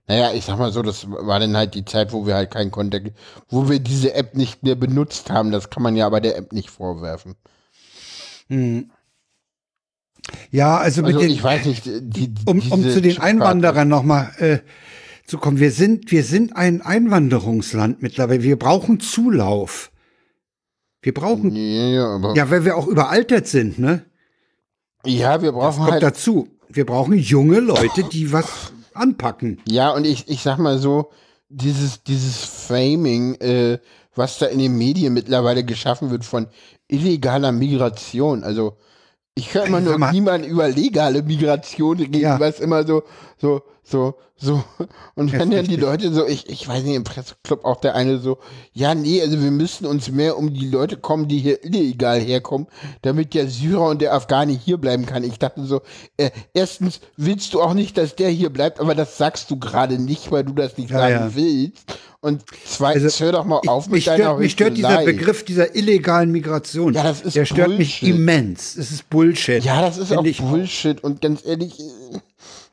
[SPEAKER 2] naja, ich sag mal so, das war dann halt die Zeit, wo wir halt keinen Kontakt, wo wir diese App nicht mehr benutzt haben. Das kann man ja aber der App nicht vorwerfen.
[SPEAKER 1] Ja, also mit
[SPEAKER 2] Also
[SPEAKER 1] den,
[SPEAKER 2] ich weiß nicht, die,
[SPEAKER 1] um, um zu den Einwanderern nochmal äh, zu kommen. Wir sind, wir sind ein Einwanderungsland mittlerweile. Wir brauchen Zulauf. Wir brauchen,
[SPEAKER 2] Ja, ja, aber
[SPEAKER 1] ja, weil wir auch überaltert sind, ne?
[SPEAKER 2] ja, wir
[SPEAKER 1] Das
[SPEAKER 2] brauchen
[SPEAKER 1] kommt
[SPEAKER 2] halt
[SPEAKER 1] dazu. Wir brauchen junge Leute, die was anpacken.
[SPEAKER 2] Ja, und ich, ich sag mal so, dieses, dieses Framing, äh, was da in den Medien mittlerweile geschaffen wird von illegaler Migration, also ich höre immer nur
[SPEAKER 1] Sag mal-
[SPEAKER 2] niemand über legale Migration reden,
[SPEAKER 1] Ja.
[SPEAKER 2] was immer so, so, so, so. Und wenn dann die Leute so, ich, ich weiß nicht, im Presseclub auch der eine so, ja, nee, also wir müssen uns mehr um die Leute kommen, die hier illegal herkommen, damit der Syrer und der Afghani hier bleiben kann. Ich dachte so, äh, erstens willst du auch nicht, dass der hier bleibt, aber das sagst du gerade nicht, weil du das nicht
[SPEAKER 1] Ja,
[SPEAKER 2] sagen
[SPEAKER 1] ja.
[SPEAKER 2] willst. Und zweitens,
[SPEAKER 1] Also,
[SPEAKER 2] hör doch mal auf mit
[SPEAKER 1] mich,
[SPEAKER 2] deiner
[SPEAKER 1] stört, mich stört dieser. Begriff dieser illegalen Migration.
[SPEAKER 2] Ja, das ist
[SPEAKER 1] Der stört mich
[SPEAKER 2] Bullshit.
[SPEAKER 1] immens. Es ist Bullshit.
[SPEAKER 2] Ja, das ist auch Bullshit und ganz ehrlich,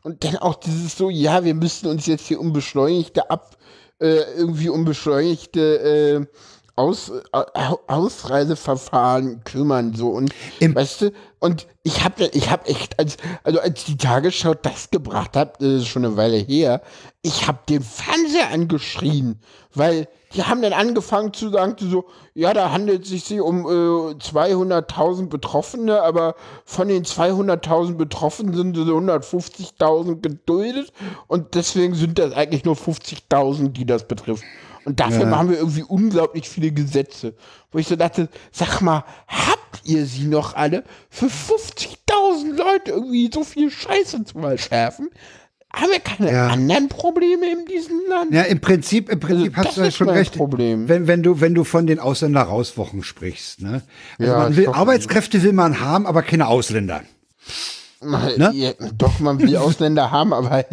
[SPEAKER 2] und dann auch dieses so, ja, wir müssten uns jetzt hier um beschleunigte ab, äh, irgendwie um beschleunigte äh, Aus, Au- Ausreiseverfahren kümmern so und
[SPEAKER 1] Im-
[SPEAKER 2] weißt du und ich habe ich habe echt als also als die Tagesschau das gebracht hat das ist schon eine Weile her ich habe den Fernseher angeschrien weil die haben dann angefangen zu sagen so ja da handelt es sich um äh, 200.000 Betroffene aber von den 200.000 Betroffenen sind so 150.000 geduldet und deswegen sind das eigentlich nur 50.000 die das betrifft und dafür
[SPEAKER 1] Ja.
[SPEAKER 2] haben wir irgendwie unglaublich viele Gesetze. Wo ich so dachte, sag mal, habt ihr sie noch alle für 50.000 Leute irgendwie so viel Scheiße zu verschärfen? Haben wir keine
[SPEAKER 1] Ja.
[SPEAKER 2] anderen Probleme in diesem Land?
[SPEAKER 1] Ja, im Prinzip, im Prinzip
[SPEAKER 2] Also,
[SPEAKER 1] hast du ja schon recht.
[SPEAKER 2] Problem.
[SPEAKER 1] Wenn, wenn du, wenn du von den Ausländer-Rauswochen sprichst, ne? Also
[SPEAKER 2] Ja,
[SPEAKER 1] man will, Arbeitskräfte will man haben, aber keine Ausländer.
[SPEAKER 2] Mal,
[SPEAKER 1] Ne?
[SPEAKER 2] ja, doch, man will Ausländer haben, aber halt.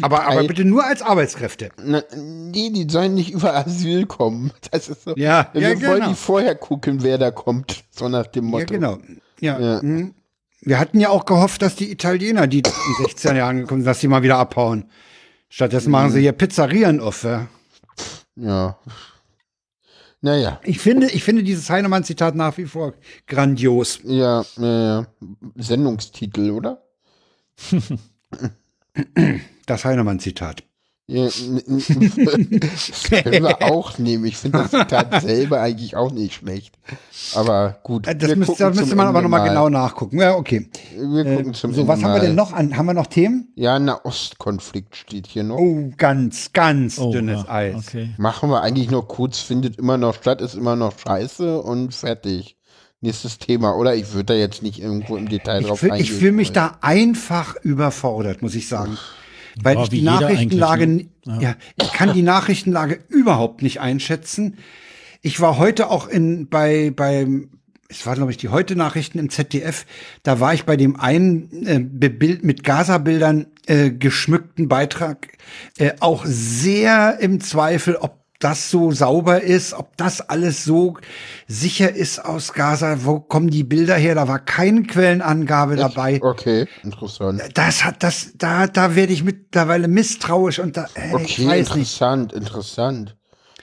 [SPEAKER 1] Aber, aber bitte nur als Arbeitskräfte.
[SPEAKER 2] Na, nee, die sollen nicht über Asyl kommen. Das ist so.
[SPEAKER 1] Ja,
[SPEAKER 2] wir
[SPEAKER 1] ja,
[SPEAKER 2] wollen
[SPEAKER 1] genau.
[SPEAKER 2] die vorher gucken, wer da kommt. So nach dem Motto.
[SPEAKER 1] Ja, genau. Ja.
[SPEAKER 2] Ja.
[SPEAKER 1] mhm. Wir hatten ja auch gehofft, dass die Italiener, die in 16 Jahren gekommen sind, dass die mal wieder abhauen. Stattdessen machen
[SPEAKER 2] Mhm.
[SPEAKER 1] sie hier Pizzerien auf. Ja.
[SPEAKER 2] Ja. Naja.
[SPEAKER 1] Ich finde, ich finde dieses Heinemann-Zitat nach wie vor grandios.
[SPEAKER 2] Ja, ja, ja. Sendungstitel, oder?
[SPEAKER 1] Das Heinemann-Zitat.
[SPEAKER 2] Das können wir auch nehmen. Ich finde das Zitat selber eigentlich auch nicht schlecht. Aber gut.
[SPEAKER 1] Äh, Das
[SPEAKER 2] wir
[SPEAKER 1] müsste, müsste man aber
[SPEAKER 2] Ende
[SPEAKER 1] nochmal
[SPEAKER 2] mal.
[SPEAKER 1] genau nachgucken. Ja, okay.
[SPEAKER 2] Wir
[SPEAKER 1] Äh,
[SPEAKER 2] gucken zum
[SPEAKER 1] so,
[SPEAKER 2] Ende
[SPEAKER 1] was haben wir denn noch an? Haben wir noch Themen?
[SPEAKER 2] Ja, Nahostkonflikt steht hier noch.
[SPEAKER 1] Oh, ganz, ganz
[SPEAKER 3] Oh,
[SPEAKER 1] dünnes
[SPEAKER 3] ja,
[SPEAKER 1] Eis.
[SPEAKER 3] Okay.
[SPEAKER 2] Machen wir eigentlich nur kurz, findet immer noch statt, ist immer noch scheiße und fertig. Nächstes Thema, oder? Ich würde da jetzt nicht irgendwo im Detail
[SPEAKER 1] Ich
[SPEAKER 2] drauf
[SPEAKER 1] fühle
[SPEAKER 2] eingehen.
[SPEAKER 1] fühl mich da einfach überfordert, muss ich sagen. Weil
[SPEAKER 3] Ja,
[SPEAKER 1] ich die Nachrichtenlage,
[SPEAKER 3] eigentlich,
[SPEAKER 1] ja. ich kann die Nachrichtenlage überhaupt nicht einschätzen. Ich war heute auch in, bei, beim, es war glaube ich die heute Nachrichten im ZDF, da war ich bei dem einen äh, mit Gaza-Bildern äh, geschmückten Beitrag äh, auch sehr im Zweifel, ob das so sauber ist, ob das alles so sicher ist aus Gaza, wo kommen die Bilder her? Da war keine Quellenangabe dabei.
[SPEAKER 2] Okay, interessant.
[SPEAKER 1] Das hat das, da, da werde ich mittlerweile misstrauisch und da, äh, ich
[SPEAKER 2] Okay,
[SPEAKER 1] weiß nicht.
[SPEAKER 2] interessant, interessant.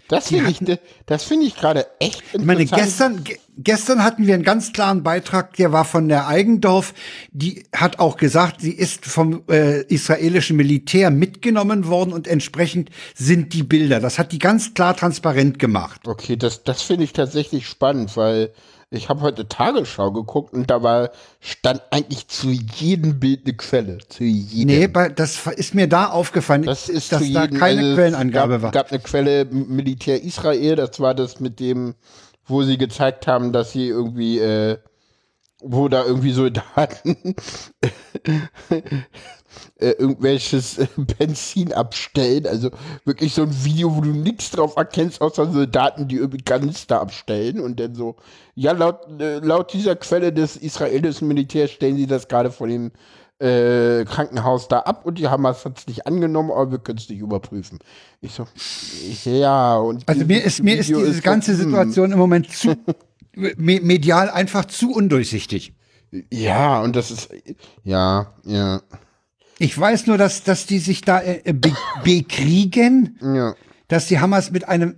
[SPEAKER 2] Das finde ich, das finde ich gerade echt interessant.
[SPEAKER 1] Ich meine, gestern, ge gestern hatten wir einen ganz klaren Beitrag, der war von der Eigendorf, die hat auch gesagt, sie ist vom äh, israelischen Militär mitgenommen worden und entsprechend sind die Bilder. Das hat die ganz klar transparent gemacht.
[SPEAKER 2] Okay, das, das finde ich tatsächlich spannend, weil ich habe heute Tagesschau geguckt und da war, stand eigentlich zu jedem Bild eine Quelle. Zu jedem.
[SPEAKER 1] Nee, bei, das ist mir da aufgefallen,
[SPEAKER 2] Das ist
[SPEAKER 1] dass da
[SPEAKER 2] jedem,
[SPEAKER 1] keine
[SPEAKER 2] also,
[SPEAKER 1] Quellenangabe
[SPEAKER 2] gab,
[SPEAKER 1] war.
[SPEAKER 2] gab eine Quelle Militär Israel, das war das mit dem, wo sie gezeigt haben, dass sie irgendwie, äh, wo da irgendwie Soldaten äh, irgendwelches äh, Benzin abstellen. Also wirklich so ein Video, wo du nichts drauf erkennst, außer Soldaten, die irgendwie Kanister abstellen und dann so, ja, laut, äh, laut dieser Quelle des israelischen Militärs stellen sie das gerade von dem äh, Krankenhaus da ab und die Hamas hat es nicht angenommen, aber wir können es nicht überprüfen. Ich so, ja, und
[SPEAKER 1] Also mir ist, mir ist diese
[SPEAKER 2] so,
[SPEAKER 1] ganze
[SPEAKER 2] hm,
[SPEAKER 1] Situation im Moment zu me medial einfach zu undurchsichtig.
[SPEAKER 2] Ja, und das ist, ja, ja,
[SPEAKER 1] Ich weiß nur, dass, dass die sich da äh, be bekriegen,
[SPEAKER 2] ja.
[SPEAKER 1] dass die Hamas mit einem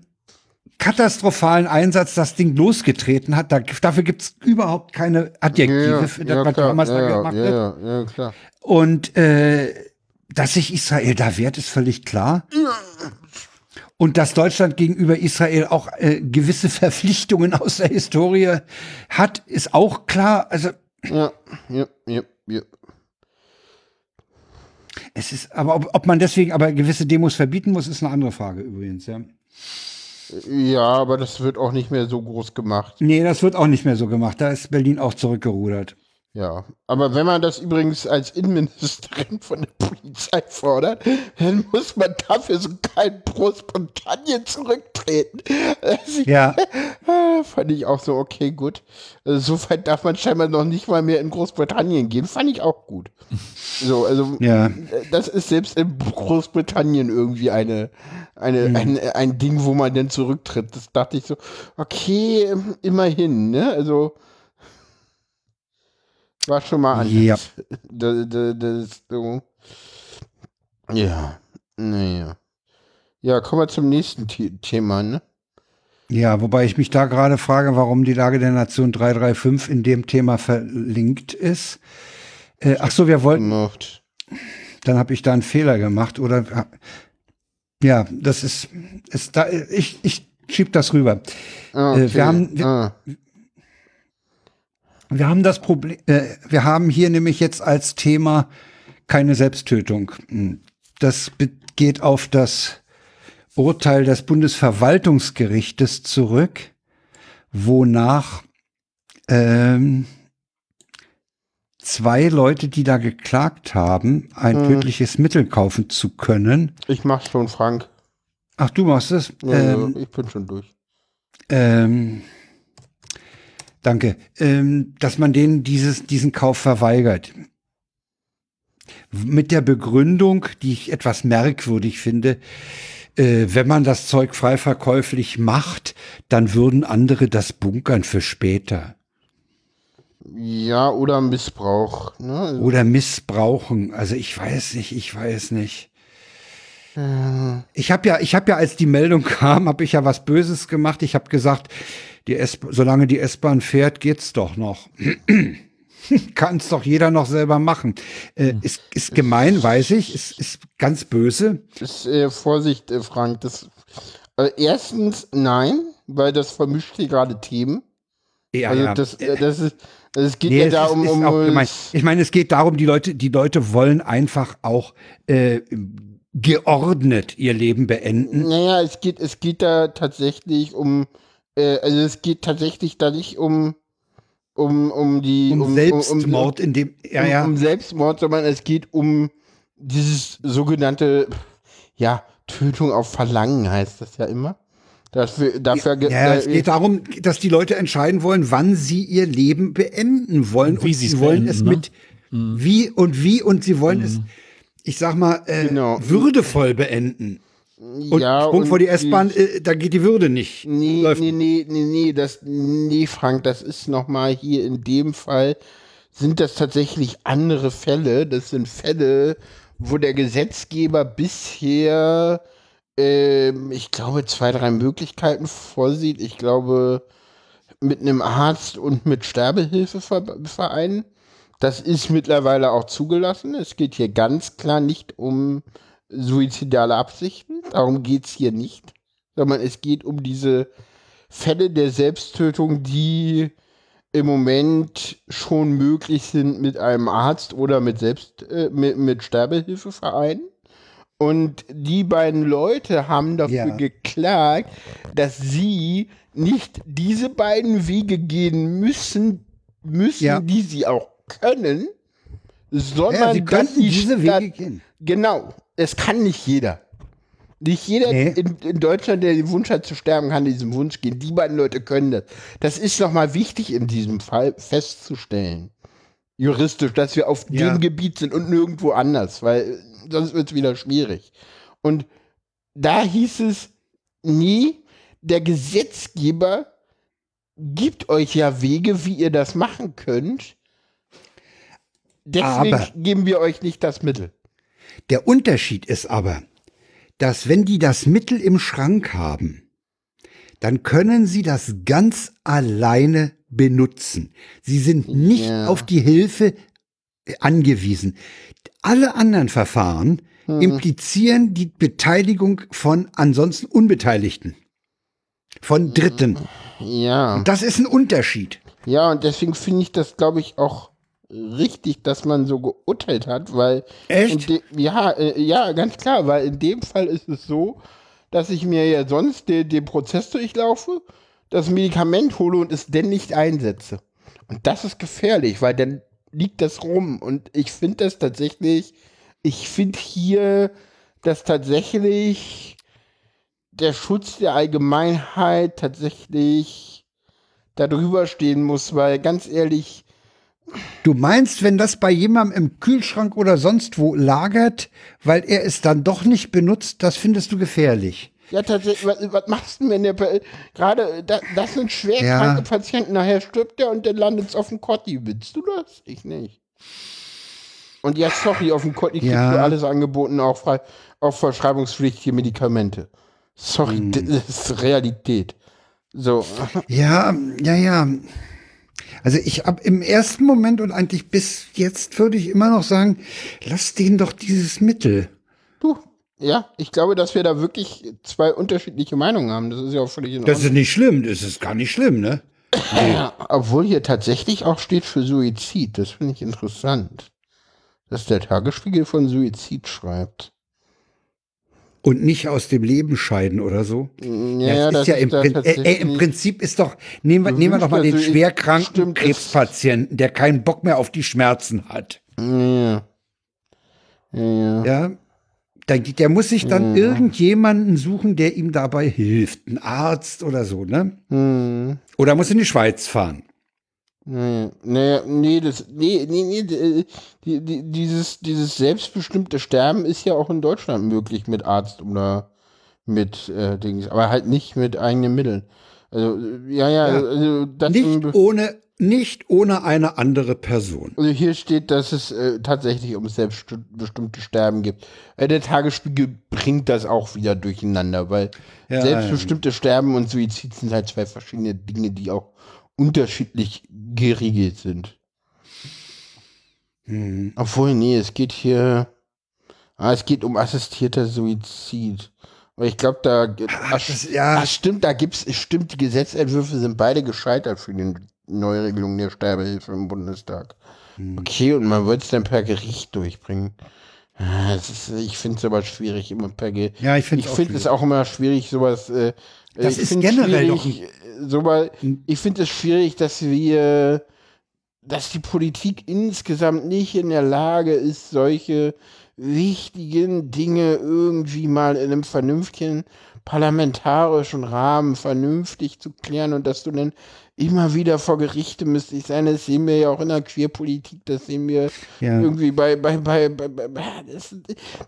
[SPEAKER 1] katastrophalen Einsatz das Ding losgetreten hat. Da, dafür gibt's überhaupt keine Adjektive
[SPEAKER 2] Ja,
[SPEAKER 1] für
[SPEAKER 2] ja,
[SPEAKER 1] was die
[SPEAKER 2] klar,
[SPEAKER 1] Hamas da
[SPEAKER 2] ja,
[SPEAKER 1] gemacht
[SPEAKER 2] ja,
[SPEAKER 1] hat.
[SPEAKER 2] ja, ja, klar.
[SPEAKER 1] Und äh, dass sich Israel da wehrt, ist völlig klar. Und dass Deutschland gegenüber Israel auch äh, gewisse Verpflichtungen aus der Historie hat, ist auch klar. Also
[SPEAKER 2] Ja, ja, ja, ja.
[SPEAKER 1] Es ist, aber ob, ob man deswegen aber gewisse Demos verbieten muss, ist eine andere Frage übrigens. Ja.
[SPEAKER 2] Ja, aber das wird auch nicht mehr so groß gemacht.
[SPEAKER 1] Nee, das wird auch nicht mehr so gemacht. Da ist Berlin auch zurückgerudert.
[SPEAKER 2] Ja, aber wenn man das übrigens als Innenministerin von der Polizei fordert, dann muss man dafür so kein Großbritannien zurücktreten. Also,
[SPEAKER 1] Ja,
[SPEAKER 2] fand ich auch so, okay, gut. Also, so weit darf man scheinbar noch nicht mal mehr in Großbritannien gehen. Fand ich auch gut. So, also
[SPEAKER 1] ja.
[SPEAKER 2] das ist selbst in Großbritannien irgendwie eine, eine,
[SPEAKER 1] Mhm.
[SPEAKER 2] ein, ein Ding, wo man denn zurücktritt. Das dachte ich so, okay, immerhin, ne? Also war schon mal anders.
[SPEAKER 1] Ja.
[SPEAKER 2] Da, da, das, so. Ja, naja. Ja, kommen wir zum nächsten The Thema, ne?
[SPEAKER 1] Ja, wobei ich mich da gerade frage, warum die Lage der Nation 335 in dem Thema verlinkt ist. Äh, ach so, wir wollten.
[SPEAKER 2] Gemacht.
[SPEAKER 1] Dann habe ich da einen Fehler gemacht oder ja, das ist, ist da. Ich ich schieb das rüber.
[SPEAKER 2] Ah,
[SPEAKER 1] Äh,
[SPEAKER 2] okay.
[SPEAKER 1] wir haben- wir-
[SPEAKER 2] ah.
[SPEAKER 1] Wir haben das Problem, äh, wir haben hier nämlich jetzt als Thema keine Selbsttötung. Das be- geht auf das Urteil des Bundesverwaltungsgerichtes zurück, wonach ähm, zwei Leute, die da geklagt haben, ein tödliches Mittel kaufen zu können.
[SPEAKER 2] Ich mach's schon, Frank.
[SPEAKER 1] Ach, du machst es?
[SPEAKER 2] Ja,
[SPEAKER 1] Ähm,
[SPEAKER 2] ich bin schon durch.
[SPEAKER 1] Ähm, danke. Ähm, dass man denen dieses, diesen Kauf verweigert. Mit der Begründung, die ich etwas merkwürdig finde, äh, wenn man das Zeug frei verkäuflich macht, dann würden andere das bunkern für später.
[SPEAKER 2] Ja, oder Missbrauch. Ne?
[SPEAKER 1] Oder missbrauchen. Also ich weiß nicht, ich weiß nicht. Ich habe ja, ich habe ja, als die Meldung kam, habe ich ja was Böses gemacht. Ich habe gesagt, die S solange die S-Bahn fährt, geht's doch noch. Kann es doch jeder noch selber machen. Äh, ist, ist gemein, weiß ich. Ist, ist ganz böse.
[SPEAKER 2] Ist, äh, Vorsicht, äh, Frank. Das, äh, erstens, nein, weil das vermischt hier gerade Themen.
[SPEAKER 1] Ja,
[SPEAKER 2] Also
[SPEAKER 1] ja.
[SPEAKER 2] das, äh, das ist, also es geht
[SPEAKER 1] Nee,
[SPEAKER 2] ja da um, um.
[SPEAKER 1] Ich meine, es geht darum, die Leute, die Leute wollen einfach auch äh, geordnet ihr Leben beenden.
[SPEAKER 2] Naja, es geht, es geht da tatsächlich um, äh, also es geht tatsächlich da nicht um, um, um die,
[SPEAKER 1] Um, Selbstmord in dem, ja,
[SPEAKER 2] um,
[SPEAKER 1] ja.
[SPEAKER 2] um Selbstmord, sondern es geht um dieses sogenannte, ja, Tötung auf Verlangen heißt das ja immer. Dafür, dafür ge-
[SPEAKER 1] Ja,
[SPEAKER 2] äh,
[SPEAKER 1] es geht darum, dass die Leute entscheiden wollen, wann sie ihr Leben beenden wollen.
[SPEAKER 3] Und wie sie es
[SPEAKER 1] wollen
[SPEAKER 3] beenden,
[SPEAKER 1] es
[SPEAKER 3] ne?
[SPEAKER 1] mit wie und wie und sie wollen es, ich sag mal, äh,
[SPEAKER 2] Genau.
[SPEAKER 1] würdevoll beenden. Und
[SPEAKER 2] ja,
[SPEAKER 1] Sprung
[SPEAKER 2] und
[SPEAKER 1] vor die S-Bahn, äh, da geht die Würde nicht.
[SPEAKER 2] Nee,
[SPEAKER 1] Läuft
[SPEAKER 2] nee, nee, nee, nee, das, nee, Frank, das ist nochmal hier in dem Fall, sind das tatsächlich andere Fälle. Das sind Fälle, wo der Gesetzgeber bisher, ähm, ich glaube, zwei, drei Möglichkeiten vorsieht. Ich glaube, mit einem Arzt und mit Sterbehilfevereinen. Das ist mittlerweile auch zugelassen. Es geht hier ganz klar nicht um suizidale Absichten. Darum geht es hier nicht. Sondern es geht um diese Fälle der Selbsttötung, die im Moment schon möglich sind mit einem Arzt oder mit Selbst äh, mit, mit Sterbehilfevereinen. Und die beiden Leute haben dafür
[SPEAKER 1] Ja.
[SPEAKER 2] geklagt, dass sie nicht diese beiden Wege gehen müssen, müssen,
[SPEAKER 1] Ja.
[SPEAKER 2] die sie auch können, sondern
[SPEAKER 1] Ja, sie
[SPEAKER 2] dass sie
[SPEAKER 1] diese Wege gehen.
[SPEAKER 2] Genau, es kann nicht jeder. Nicht jeder
[SPEAKER 1] Nee.
[SPEAKER 2] in, in Deutschland, der den Wunsch hat zu sterben, kann diesem Wunsch gehen. Die beiden Leute können das. Das ist nochmal wichtig in diesem Fall festzustellen. Juristisch, dass wir auf
[SPEAKER 1] Ja.
[SPEAKER 2] dem Gebiet sind und nirgendwo anders, weil sonst wird es wieder schwierig. Und da hieß es, nee, der Gesetzgeber gibt euch ja Wege, wie ihr das machen könnt. Deswegen
[SPEAKER 1] Aber-
[SPEAKER 2] geben wir euch nicht das Mittel.
[SPEAKER 1] Der Unterschied ist aber, dass wenn die das Mittel im Schrank haben, dann können sie das ganz alleine benutzen. Sie sind nicht
[SPEAKER 2] Ja.
[SPEAKER 1] auf die Hilfe äh, angewiesen. Alle anderen Verfahren
[SPEAKER 2] Hm.
[SPEAKER 1] implizieren die Beteiligung von ansonsten Unbeteiligten, von Dritten.
[SPEAKER 2] Ja.
[SPEAKER 1] Das ist ein Unterschied.
[SPEAKER 2] Ja, und deswegen finde ich das, glaube ich, auch richtig, dass man so geurteilt hat, weil.
[SPEAKER 1] Echt?
[SPEAKER 2] Ja, äh, ja, ganz klar, weil in dem Fall ist es so, dass ich mir ja sonst de, den Prozess durchlaufe, das Medikament hole und es denn nicht einsetze. Und das ist gefährlich, weil dann liegt das rum. Und ich finde das tatsächlich, ich finde hier, dass tatsächlich der Schutz der Allgemeinheit tatsächlich darüber stehen muss, weil ganz ehrlich,
[SPEAKER 1] Du meinst, wenn das bei jemandem im Kühlschrank oder sonst wo lagert, weil er es dann doch nicht benutzt, das findest du gefährlich.
[SPEAKER 2] ja tatsächlich, was, was machst du denn, wenn der gerade, da, das sind schwer
[SPEAKER 1] Ja.
[SPEAKER 2] kranke Patienten, nachher stirbt der und dann landet es auf dem Kotti. Willst du das? Ich nicht. Und ja, sorry, auf dem Kotti kriegst
[SPEAKER 1] Ja.
[SPEAKER 2] du alles angeboten, auch frei, auch verschreibungspflichtige Medikamente. Sorry,
[SPEAKER 1] Hm.
[SPEAKER 2] das ist Realität. So.
[SPEAKER 1] Ja, ja, ja. Also ich ab im ersten Moment und eigentlich bis jetzt würde ich immer noch sagen, lass denen doch dieses Mittel.
[SPEAKER 2] Du, ja, ich glaube, dass wir da wirklich zwei unterschiedliche Meinungen haben. Das ist ja auch völlig in
[SPEAKER 1] Das
[SPEAKER 2] Ordnung.
[SPEAKER 1] ist nicht schlimm, das ist gar nicht schlimm, ne?
[SPEAKER 2] Ja, obwohl hier tatsächlich auch steht für Suizid. Das finde ich interessant. Dass der Tagesspiegel von Suizid schreibt.
[SPEAKER 1] Und nicht aus dem Leben scheiden oder so.
[SPEAKER 2] Ja,
[SPEAKER 1] das ist ja im, Prin äh, äh, im Prinzip ist doch, nehmen wir, nehmen wir doch mal den
[SPEAKER 2] Gewünschter
[SPEAKER 1] schwerkranken
[SPEAKER 2] das-
[SPEAKER 1] Krebspatienten, der keinen Bock mehr auf die Schmerzen hat.
[SPEAKER 2] Ja. Ja, ja.
[SPEAKER 1] Ja, der, der muss sich dann irgendjemanden suchen, der ihm dabei hilft. Ein Arzt oder so, ne?
[SPEAKER 2] Hm.
[SPEAKER 1] Oder muss in die Schweiz fahren.
[SPEAKER 2] Nee, nee, nee, das, nee, nee, nee, äh, die, die, dieses, dieses selbstbestimmte Sterben ist ja auch in Deutschland möglich mit Arzt oder mit äh, Dings, aber halt nicht mit eigenen Mitteln. Also, äh, ja, ja,
[SPEAKER 1] Ja.
[SPEAKER 2] also, das
[SPEAKER 1] Nicht ohne, nicht ohne eine andere Person.
[SPEAKER 2] also hier steht, dass es äh, tatsächlich um selbstbestimmte Sterben gibt. Äh, der Tagesspiegel bringt das auch wieder durcheinander, weil
[SPEAKER 1] Ja,
[SPEAKER 2] selbstbestimmte Sterben und Suizid sind halt zwei verschiedene Dinge, die auch unterschiedlich geregelt sind.
[SPEAKER 1] Hm.
[SPEAKER 2] Obwohl, nee, es geht hier. Ah, es geht um assistierter Suizid. Aber ich glaube, da. Ach,
[SPEAKER 1] das- ja.
[SPEAKER 2] ach, stimmt, da gibt's. Stimmt, die Gesetzentwürfe sind beide gescheitert für die Neuregelung der Sterbehilfe im Bundestag.
[SPEAKER 1] Hm.
[SPEAKER 2] Okay, und man wird es dann per Gericht durchbringen. Ah, ist, ich finde es aber schwierig, immer per Gericht.
[SPEAKER 1] Ja, ich finde
[SPEAKER 2] Ich
[SPEAKER 1] es
[SPEAKER 2] finde es auch immer schwierig, sowas. Äh,
[SPEAKER 1] Das ist generell
[SPEAKER 2] äh, so mal, ich finde es schwierig, dass wir, dass die Politik insgesamt nicht in der Lage ist, solche wichtigen Dinge irgendwie mal in einem vernünftigen parlamentarischen Rahmen vernünftig zu klären und dass du dann immer wieder vor Gerichte müsstest sein. Das sehen wir ja auch in der Queerpolitik, das sehen wir
[SPEAKER 1] Ja.
[SPEAKER 2] irgendwie bei, bei, bei, bei, bei, das,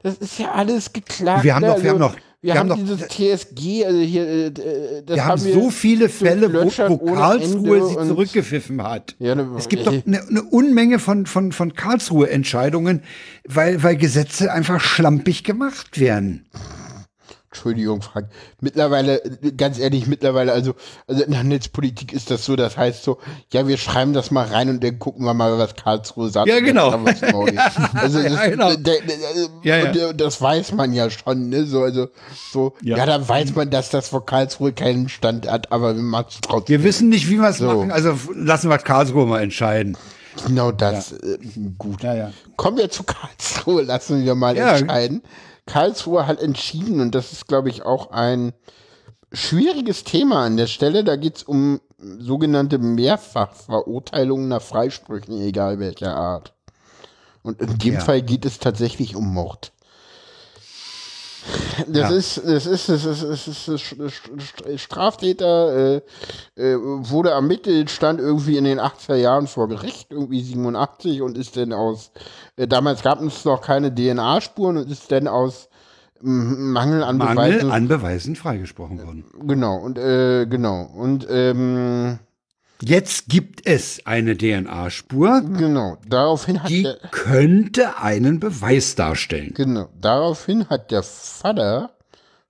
[SPEAKER 2] das ist ja alles geklagt.
[SPEAKER 1] Wir haben doch- wir haben doch-
[SPEAKER 2] wir
[SPEAKER 1] wir
[SPEAKER 2] haben,
[SPEAKER 1] haben doch-
[SPEAKER 2] dieses TSG, also hier, äh, äh, das
[SPEAKER 1] Wir haben
[SPEAKER 2] wir
[SPEAKER 1] so viele Fälle, wo, wo Karlsruhe sie zurückgepfiffen hat.
[SPEAKER 2] Ja, ne,
[SPEAKER 1] es gibt doch eine, eine Unmenge von, von, von Karlsruhe-Entscheidungen, weil, weil Gesetze einfach schlampig gemacht werden.
[SPEAKER 2] Entschuldigung, Frank. Mittlerweile, ganz ehrlich, mittlerweile, also, also in der Netzpolitik ist das so, das heißt so, ja, wir schreiben das mal rein und dann gucken wir mal, was Karlsruhe sagt.
[SPEAKER 1] Ja, genau.
[SPEAKER 2] Also,
[SPEAKER 1] Ja,
[SPEAKER 2] das,
[SPEAKER 1] genau.
[SPEAKER 2] der, der, der,
[SPEAKER 1] Ja, ja.
[SPEAKER 2] Und, das weiß man ja schon, ne, so, also, so, ja.
[SPEAKER 3] Ja.
[SPEAKER 2] dann weiß man, dass das vor Karlsruhe keinen Stand hat, aber wir machen es trotzdem.
[SPEAKER 1] Wir wissen nicht, wie wir es
[SPEAKER 2] So.
[SPEAKER 1] machen, also lassen wir Karlsruhe mal entscheiden.
[SPEAKER 2] Genau das, äh, gut.
[SPEAKER 1] Ja, ja.
[SPEAKER 2] Kommen wir zu Karlsruhe, lassen wir mal
[SPEAKER 1] Ja.
[SPEAKER 2] entscheiden. Karlsruhe hat entschieden, und das ist, glaube ich, auch ein schwieriges Thema an der Stelle. Da geht es um sogenannte Mehrfachverurteilungen nach Freisprüchen, egal welcher Art. Und in dem
[SPEAKER 1] Ja.
[SPEAKER 2] Fall geht es tatsächlich um Mord. Das
[SPEAKER 1] Ja.
[SPEAKER 2] ist, das ist, das ist, das ist, das ist Straftäter äh, äh, wurde ermittelt, stand irgendwie in den 80er Jahren vor Gericht, irgendwie 87 und ist dann aus, äh, damals gab es noch keine DNA-Spuren und ist dann aus Mangel an
[SPEAKER 1] Mangel
[SPEAKER 2] Beweisen
[SPEAKER 1] an Beweisen freigesprochen worden.
[SPEAKER 2] Genau, und äh, genau. Und ähm,
[SPEAKER 1] Jetzt gibt es eine DNA-Spur,
[SPEAKER 2] genau, daraufhin hat
[SPEAKER 1] die
[SPEAKER 2] der
[SPEAKER 1] könnte einen Beweis darstellen.
[SPEAKER 2] genau, daraufhin hat der Vater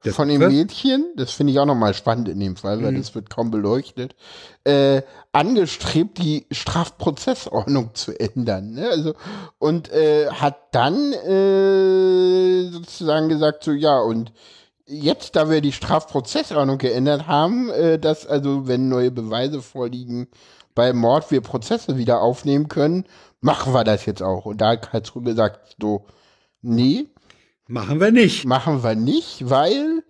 [SPEAKER 1] Der
[SPEAKER 2] von dem
[SPEAKER 1] Witwe?
[SPEAKER 2] Mädchen, das finde ich auch nochmal spannend in dem Fall, weil das wird kaum beleuchtet, äh, angestrebt, die Strafprozessordnung zu ändern. Ne? Also, und äh, hat dann äh, sozusagen gesagt, so ja, und jetzt, da wir die Strafprozessordnung geändert haben, äh, dass also, wenn neue Beweise vorliegen bei Mord, wir Prozesse wieder aufnehmen können, machen wir das jetzt auch. Und da hat Karlsruhe gesagt, so, nee,
[SPEAKER 1] Machen wir nicht.
[SPEAKER 2] machen wir nicht, weil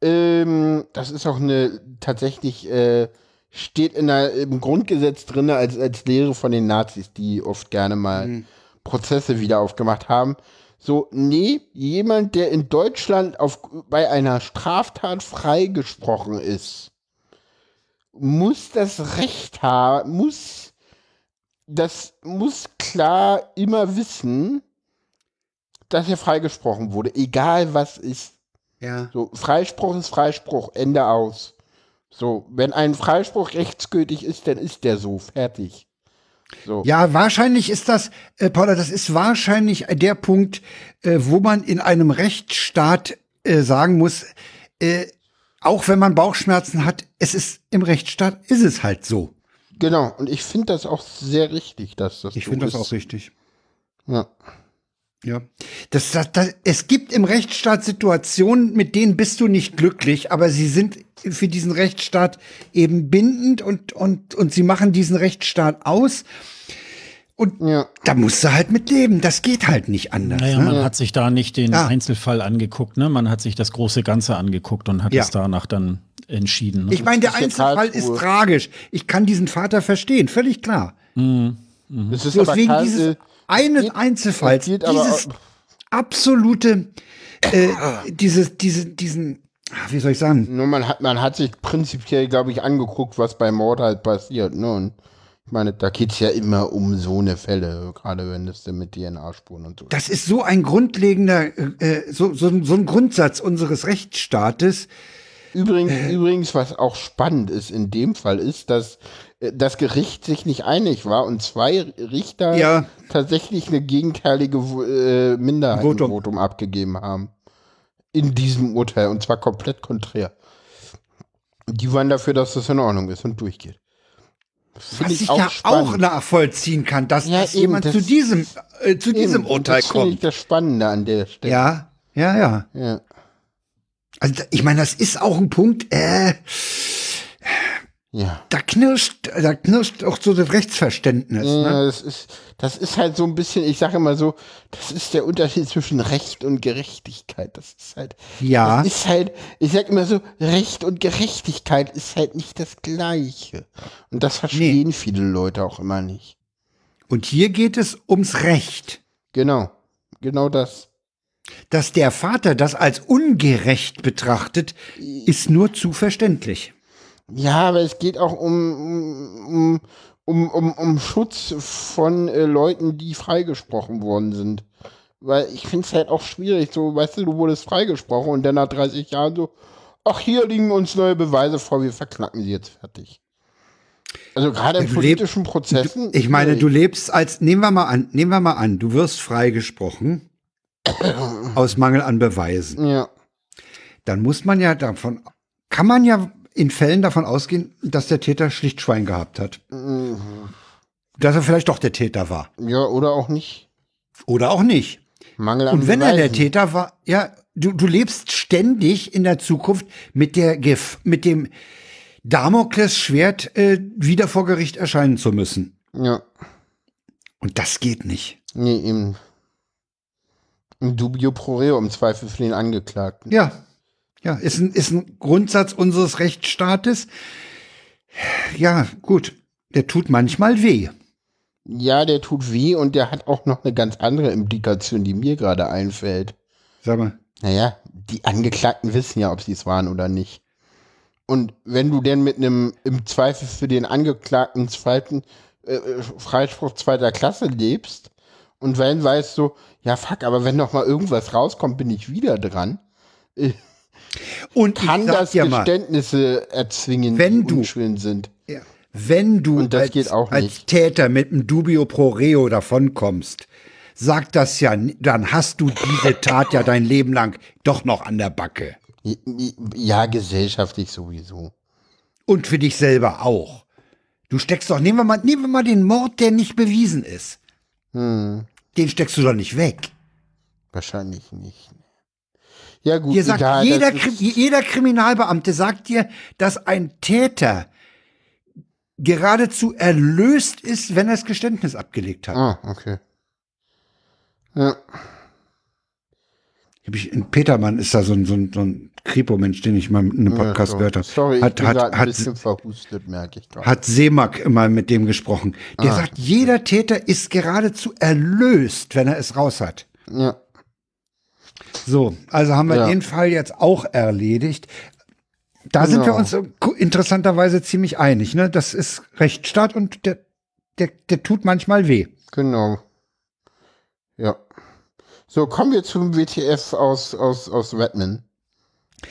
[SPEAKER 2] ähm, das ist auch eine tatsächlich äh, steht in der, im Grundgesetz drin als, als Lehre von den Nazis, die oft gerne mal Prozesse wieder aufgemacht haben. So, nee, jemand, der in Deutschland auf, bei einer Straftat freigesprochen ist, muss das Recht haben, muss das muss klar immer wissen, dass er freigesprochen wurde, egal was ist.
[SPEAKER 1] Ja.
[SPEAKER 2] So, Freispruch ist Freispruch, Ende aus. So, wenn ein Freispruch rechtsgültig ist, dann ist der so, fertig. So.
[SPEAKER 1] Ja, wahrscheinlich ist das, äh, Paula, das ist wahrscheinlich der Punkt, äh, wo man in einem Rechtsstaat äh, sagen muss, äh, auch wenn man Bauchschmerzen hat, es ist im Rechtsstaat ist es halt so.
[SPEAKER 2] Genau, und ich finde das auch sehr richtig, dass das
[SPEAKER 1] Ich
[SPEAKER 2] so
[SPEAKER 1] finde das auch richtig.
[SPEAKER 2] Ja.
[SPEAKER 1] Ja. Das, das, das, es gibt im Rechtsstaat Situationen, mit denen bist du nicht glücklich, aber sie sind für diesen Rechtsstaat eben bindend und, und, und sie machen diesen Rechtsstaat aus. Und
[SPEAKER 2] Ja.
[SPEAKER 1] da musst du halt mit leben. Das geht halt nicht anders.
[SPEAKER 3] Naja,
[SPEAKER 1] ne?
[SPEAKER 3] man hat sich da nicht den
[SPEAKER 1] Ja.
[SPEAKER 3] Einzelfall angeguckt, ne? Man hat sich das große Ganze angeguckt und hat
[SPEAKER 1] Ja.
[SPEAKER 3] es danach dann entschieden. Ne?
[SPEAKER 1] Ich meine, der Einzelfall ist tragisch. Ich kann diesen Vater verstehen, völlig klar.
[SPEAKER 2] Es ist
[SPEAKER 1] Bloß
[SPEAKER 2] aber
[SPEAKER 1] wegen dieses
[SPEAKER 2] äh,
[SPEAKER 1] einen
[SPEAKER 2] geht-
[SPEAKER 1] Einzelfalls,
[SPEAKER 2] geht aber
[SPEAKER 1] dieses
[SPEAKER 2] auch-
[SPEAKER 1] absolute, äh, dieses, diese, diesen, ah, wie soll ich sagen?
[SPEAKER 2] Nur man hat, man hat sich prinzipiell, glaube ich, angeguckt, was bei Mord halt passiert. Ne? Und ich meine, da geht's ja immer um so eine Fälle, gerade wenn es mit DNA-Spuren und so.
[SPEAKER 1] Das ist so ein grundlegender, äh, so, so, so ein Grundsatz unseres Rechtsstaates.
[SPEAKER 2] Übrigens,
[SPEAKER 1] Äh.
[SPEAKER 2] übrigens, was auch spannend ist in dem Fall, ist, dass äh, das Gericht sich nicht einig war und zwei Richter
[SPEAKER 1] Ja.
[SPEAKER 2] tatsächlich eine gegenteilige äh, Minderheitenvotum abgegeben haben. In diesem Urteil und zwar komplett konträr. Die waren dafür, dass das in Ordnung ist und durchgeht. Find
[SPEAKER 1] Was ich ja auch nachvollziehen kann, dass,
[SPEAKER 2] Ja,
[SPEAKER 1] dass
[SPEAKER 2] eben,
[SPEAKER 1] jemand
[SPEAKER 2] das-
[SPEAKER 1] zu diesem, äh, zu diesem
[SPEAKER 2] Eben,
[SPEAKER 1] Urteil
[SPEAKER 2] das finde ich
[SPEAKER 1] kommt.
[SPEAKER 2] das Spannende an der Stelle.
[SPEAKER 1] Ja, ja, ja.
[SPEAKER 2] ja.
[SPEAKER 1] Also ich meine, das ist auch ein Punkt, äh,
[SPEAKER 2] Ja.
[SPEAKER 1] da knirscht, da knirscht auch so das Rechtsverständnis. Ne?
[SPEAKER 2] Ja, das ist, das ist halt so ein bisschen, ich sage immer so, das ist der Unterschied zwischen Recht und Gerechtigkeit. Das ist halt,
[SPEAKER 1] Ja.
[SPEAKER 2] das ist halt, ich sag immer so, Recht und Gerechtigkeit ist halt nicht das Gleiche. Und das verstehen viele Leute auch immer nicht.
[SPEAKER 1] Und hier geht es ums Recht.
[SPEAKER 2] Genau, genau das.
[SPEAKER 1] Dass der Vater das als ungerecht betrachtet, ist nur zu verständlich.
[SPEAKER 2] Ja, aber es geht auch um, um, um, um, um Schutz von äh, Leuten, die freigesprochen worden sind. Weil ich finde es halt auch schwierig, so, weißt du, du wurdest freigesprochen und dann nach 30 Jahren so, ach, hier liegen uns neue Beweise vor, wir verknacken sie jetzt fertig. Also gerade in
[SPEAKER 1] Du
[SPEAKER 2] politischen Prozessen.
[SPEAKER 1] Ich meine, du lebst als, nehmen wir mal an, nehmen wir mal an, du wirst freigesprochen aus Mangel an Beweisen.
[SPEAKER 2] Ja,
[SPEAKER 1] Dann muss man ja davon, kann man ja in Fällen davon ausgehen, dass der Täter schlicht Schwein gehabt hat. Dass er vielleicht doch der Täter war.
[SPEAKER 2] ja, oder auch nicht.
[SPEAKER 1] Oder auch nicht.
[SPEAKER 2] Mangel an
[SPEAKER 1] Und wenn er der
[SPEAKER 2] Beweisen.
[SPEAKER 1] Täter war, ja, du, du lebst ständig in der Zukunft mit der Gif, mit dem Damoklesschwert äh, wieder vor Gericht erscheinen zu müssen.
[SPEAKER 2] Ja,
[SPEAKER 1] Und das geht nicht.
[SPEAKER 2] nee, eben. Ein dubio pro reo im Zweifel für den Angeklagten.
[SPEAKER 1] Ja. Ja, ist ein, ist ein Grundsatz unseres Rechtsstaates. Ja, gut. Der tut manchmal weh.
[SPEAKER 2] Ja, der tut weh und der hat auch noch eine ganz andere Implikation, die mir gerade einfällt.
[SPEAKER 1] Sag mal.
[SPEAKER 2] Naja, die Angeklagten wissen ja, ob sie es waren oder nicht. Und wenn du denn mit einem im Zweifel für den Angeklagten zweiten äh, äh, Freispruch zweiter Klasse lebst und wenn weißt du, ja fuck, aber wenn noch mal irgendwas rauskommt, bin ich wieder dran,
[SPEAKER 1] Und
[SPEAKER 2] kann das
[SPEAKER 1] dir mal,
[SPEAKER 2] Geständnisse erzwingen,
[SPEAKER 1] Wenn
[SPEAKER 2] die
[SPEAKER 1] du-
[SPEAKER 2] unschön sind.
[SPEAKER 1] Ja. Wenn du als,
[SPEAKER 2] geht auch
[SPEAKER 1] als. Täter mit einem Dubio pro reo davonkommst, sagt das ja, dann hast du diese Tat ja dein Leben lang doch noch an der Backe.
[SPEAKER 2] Ja, gesellschaftlich sowieso.
[SPEAKER 1] Und für dich selber auch. Du steckst doch, nehmen wir mal, nehmen wir mal den Mord, der nicht bewiesen ist.
[SPEAKER 2] Hm,
[SPEAKER 1] Den steckst du doch nicht weg.
[SPEAKER 2] wahrscheinlich nicht. Ja gut,
[SPEAKER 1] Dir sagt
[SPEAKER 2] egal,
[SPEAKER 1] jeder, jeder Kriminalbeamte sagt dir, dass ein Täter geradezu erlöst ist, wenn er das Geständnis abgelegt hat.
[SPEAKER 2] Ah, okay. Ja.
[SPEAKER 1] Ich, in Petermann ist da so ein, so ein, so ein Kripo-Mensch, den ich mal in einem Podcast
[SPEAKER 2] ja,
[SPEAKER 1] gehört habe.
[SPEAKER 2] Sorry,
[SPEAKER 1] hat,
[SPEAKER 2] ich bin
[SPEAKER 1] hat,
[SPEAKER 2] ein
[SPEAKER 1] hat,
[SPEAKER 2] bisschen verhustet, merke ich gerade.
[SPEAKER 1] hat Seemack mal mit dem gesprochen. Der
[SPEAKER 2] Ah.
[SPEAKER 1] sagt, jeder Täter ist geradezu erlöst, wenn er es raus hat.
[SPEAKER 2] Ja,
[SPEAKER 1] So, also haben wir
[SPEAKER 2] Ja.
[SPEAKER 1] den Fall jetzt auch erledigt. Da sind wir
[SPEAKER 2] Genau.
[SPEAKER 1] uns äh, interessanterweise ziemlich einig. Ne? Das ist Rechtsstaat und der, der, der tut manchmal weh.
[SPEAKER 2] genau. Ja. So, kommen wir zum WTF aus, aus, aus Redmond.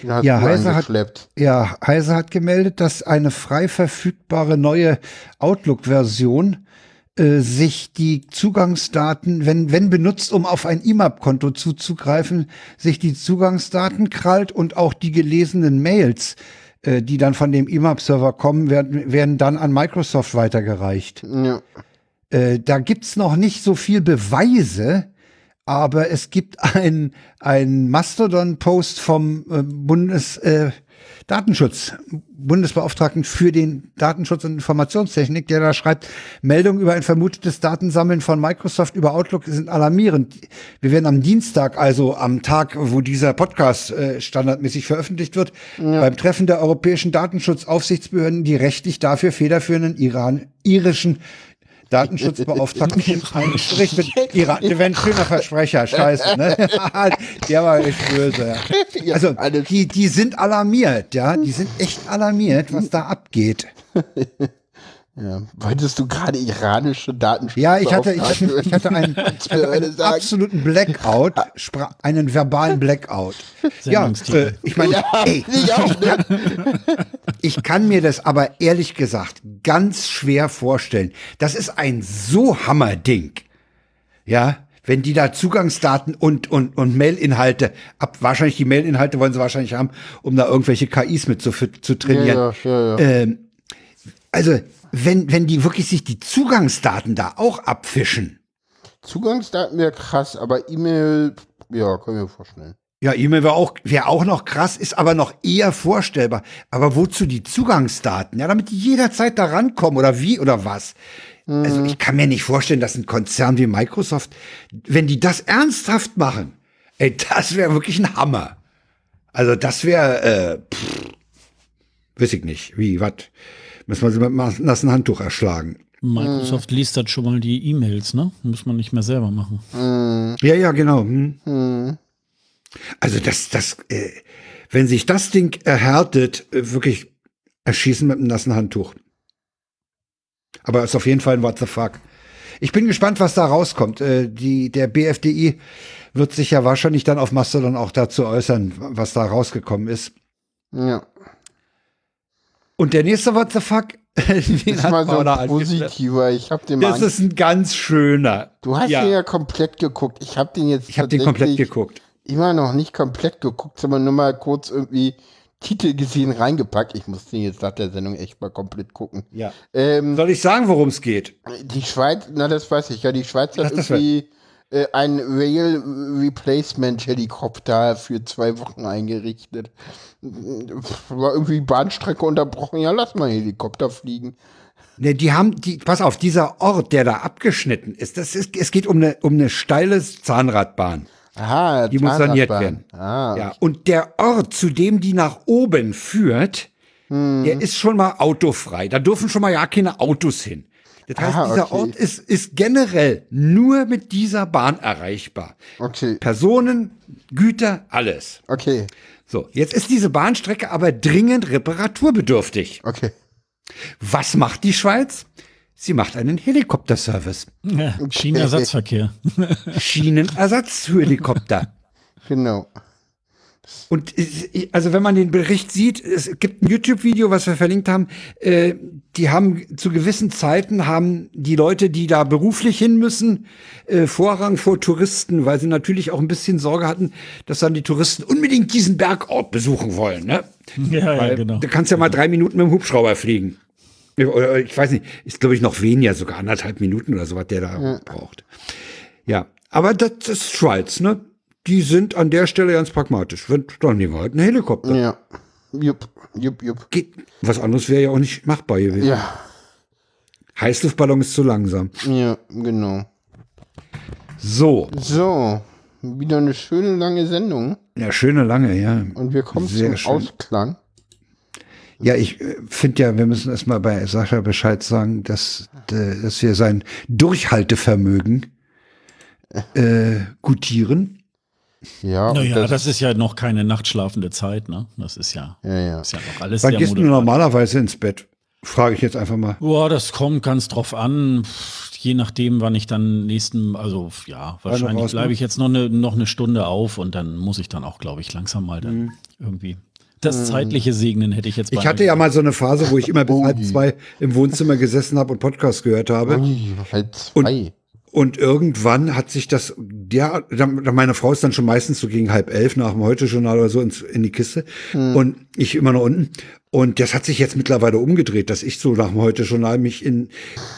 [SPEAKER 1] Ja, Heise hat-. Ja, Heise hat gemeldet, dass eine frei verfügbare neue Outlook-Version äh, sich die Zugangsdaten, wenn, wenn benutzt, um auf ein IMAP-Konto zuzugreifen, sich die Zugangsdaten krallt und auch die gelesenen Mails, äh, die dann von dem IMAP-Server kommen, werden, werden dann an Microsoft weitergereicht.
[SPEAKER 2] Ja.
[SPEAKER 1] Äh, da gibt's noch nicht so viel Beweise, aber es gibt ein, ein Mastodon-Post vom äh, Bundes, äh, Datenschutz, Bundesbeauftragten für den Datenschutz und Informationstechnik, der da schreibt, Meldungen über ein vermutetes Datensammeln von Microsoft über Outlook sind alarmierend. Wir werden am Dienstag, also am Tag, wo dieser Podcast äh, standardmäßig veröffentlicht wird, ja. beim Treffen der europäischen Datenschutzaufsichtsbehörden die rechtlich dafür federführenden Iran irischen Datenschutzbeauftragten im Gespräch mit Iran. Der wäre ein schöner Versprecher, scheiße, ne? Der war echt böse, ja. Also, die, die sind alarmiert, ja. Die sind echt alarmiert, was da abgeht.
[SPEAKER 2] Ja, wolltest du gerade iranische Datenschutz?
[SPEAKER 1] Ja, ich hatte, ich, ich hatte einen, einen absoluten Blackout, einen verbalen Blackout. Ja, äh, ich meine, ja, ey, ich, auch, ne? ich kann mir das aber ehrlich gesagt ganz schwer vorstellen. Das ist ein so Hammerding. Ja, wenn die da Zugangsdaten und, und, und Mailinhalte, ab, wahrscheinlich die Mailinhalte wollen sie wahrscheinlich haben, um da irgendwelche KIs mit zu, zu trainieren. Ja, ja, ja, ähm, also, wenn, wenn die wirklich sich die Zugangsdaten da auch abfischen.
[SPEAKER 2] Zugangsdaten wäre krass, aber E-Mail, ja, können wir vorstellen.
[SPEAKER 1] Ja, E-Mail wäre auch, wäre auch noch krass, ist aber noch eher vorstellbar. Aber wozu die Zugangsdaten? Ja, damit die jederzeit da rankommen oder wie oder was? Mhm. Also ich kann mir nicht vorstellen, dass ein Konzern wie Microsoft, wenn die das ernsthaft machen, ey, das wäre wirklich ein Hammer. Also das wäre, äh, pff, weiß ich nicht, wie, was? Müssen wir sie mit einem nassen Handtuch erschlagen.
[SPEAKER 3] Microsoft liest das schon mal die E-Mails, ne? Muss man nicht mehr selber machen.
[SPEAKER 1] Mhm. Ja, ja, genau. Hm. Mhm. Also das, das, äh, wenn sich das Ding erhärtet, äh, wirklich erschießen mit einem nassen Handtuch. Aber ist auf jeden Fall ein What the fuck. Ich bin gespannt, was da rauskommt. Äh, die, der BFDI wird sich ja wahrscheinlich dann auf Mastodon auch dazu äußern, was da rausgekommen ist.
[SPEAKER 2] Ja.
[SPEAKER 1] Und der nächste What the fuck?
[SPEAKER 2] ist mal so ein positiver. Ich hab den
[SPEAKER 1] Das ist ein ganz schöner.
[SPEAKER 2] Du hast ja. den ja komplett geguckt. Ich habe den jetzt.
[SPEAKER 1] Ich habe den komplett geguckt.
[SPEAKER 2] Immer noch nicht komplett geguckt, sondern nur mal kurz irgendwie Titel gesehen reingepackt. Ich muss den jetzt nach der Sendung echt mal komplett gucken.
[SPEAKER 1] Ja. Ähm, Soll ich sagen, worum es geht?
[SPEAKER 2] Die Schweiz, na das weiß ich ja. Die Schweiz hat Ach, irgendwie äh, ein Rail Replacement Helikopter für zwei Wochen eingerichtet. War irgendwie Bahnstrecke unterbrochen. Ja, lass mal Helikopter fliegen.
[SPEAKER 1] Ne, die haben, die, pass auf, dieser Ort, der da abgeschnitten ist, das ist, es geht um eine, um eine steile Zahnradbahn.
[SPEAKER 2] Aha,
[SPEAKER 1] die muss saniert werden. Ah, ja. Und der Ort, zu dem die nach oben führt, hm. der ist schon mal autofrei. Da dürfen schon mal ja keine Autos hin. Das heißt, Aha, dieser okay. Ort ist, ist generell nur mit dieser Bahn erreichbar.
[SPEAKER 2] Okay.
[SPEAKER 1] Personen, Güter, alles.
[SPEAKER 2] Okay.
[SPEAKER 1] So, jetzt ist diese Bahnstrecke aber dringend reparaturbedürftig.
[SPEAKER 2] Okay.
[SPEAKER 1] Was macht die Schweiz? Sie macht einen Helikopterservice.
[SPEAKER 3] Ja, Schienenersatzverkehr.
[SPEAKER 1] Schienenersatzhelikopter.
[SPEAKER 2] Genau.
[SPEAKER 1] Und also wenn man den Bericht sieht, es gibt ein YouTube-Video, was wir verlinkt haben, äh, die haben zu gewissen Zeiten haben die Leute, die da beruflich hin müssen, äh, Vorrang vor Touristen, weil sie natürlich auch ein bisschen Sorge hatten, dass dann die Touristen unbedingt diesen Bergort besuchen wollen. Ne?
[SPEAKER 3] Ja, weil ja, genau.
[SPEAKER 1] Da kannst du ja mal drei Minuten mit dem Hubschrauber fliegen. Oder ich weiß nicht, ist glaube ich noch weniger, sogar anderthalb Minuten oder so, was der da ja. braucht. Ja, aber das ist Schweiz, ne? Die sind an der Stelle ganz pragmatisch. Wenn, dann nehmen wir halt einen Helikopter.
[SPEAKER 2] Ja. Jupp, jupp, jupp.
[SPEAKER 1] Geht. Was anderes wäre ja auch nicht machbar gewesen.
[SPEAKER 2] Ja.
[SPEAKER 1] Heißluftballon ist zu langsam.
[SPEAKER 2] Ja, genau.
[SPEAKER 1] So.
[SPEAKER 2] So. Wieder eine schöne lange Sendung.
[SPEAKER 1] Ja, schöne lange, ja.
[SPEAKER 2] Und wir kommen Sehr zum schön. Ausklang.
[SPEAKER 1] Ja, ich äh, finde ja, wir müssen erstmal bei Sascha Bescheid sagen, dass, äh, dass wir sein Durchhaltevermögen äh, gutieren.
[SPEAKER 3] Ja, naja, das, das, ist ja noch keine nachtschlafende Zeit, ne? Das ist ja,
[SPEAKER 2] ja, ja.
[SPEAKER 3] Ist ja noch alles
[SPEAKER 1] Wann gehst du normalerweise ins Bett? Frage ich jetzt einfach mal.
[SPEAKER 3] Boah, das kommt ganz drauf an. Je nachdem, wann ich dann nächsten, also ja, wahrscheinlich bleibe ich jetzt noch eine, noch eine Stunde auf und dann muss ich dann auch, glaube ich, langsam mal dann mhm. irgendwie Das zeitliche Segnen hätte ich jetzt
[SPEAKER 1] Ich hatte ja mal so eine Phase, wo ich immer bis
[SPEAKER 2] Oh,
[SPEAKER 1] halb zwei im Wohnzimmer gesessen habe und Podcast gehört habe.
[SPEAKER 2] Ui, halb zwei.
[SPEAKER 1] Und irgendwann hat sich das, ja, meine Frau ist dann schon meistens so gegen halb elf nach dem Heute-Journal oder so ins, in die Kiste. Und ich immer noch unten. Und das hat sich jetzt mittlerweile umgedreht, dass ich so nach dem Heute-Journal mich in,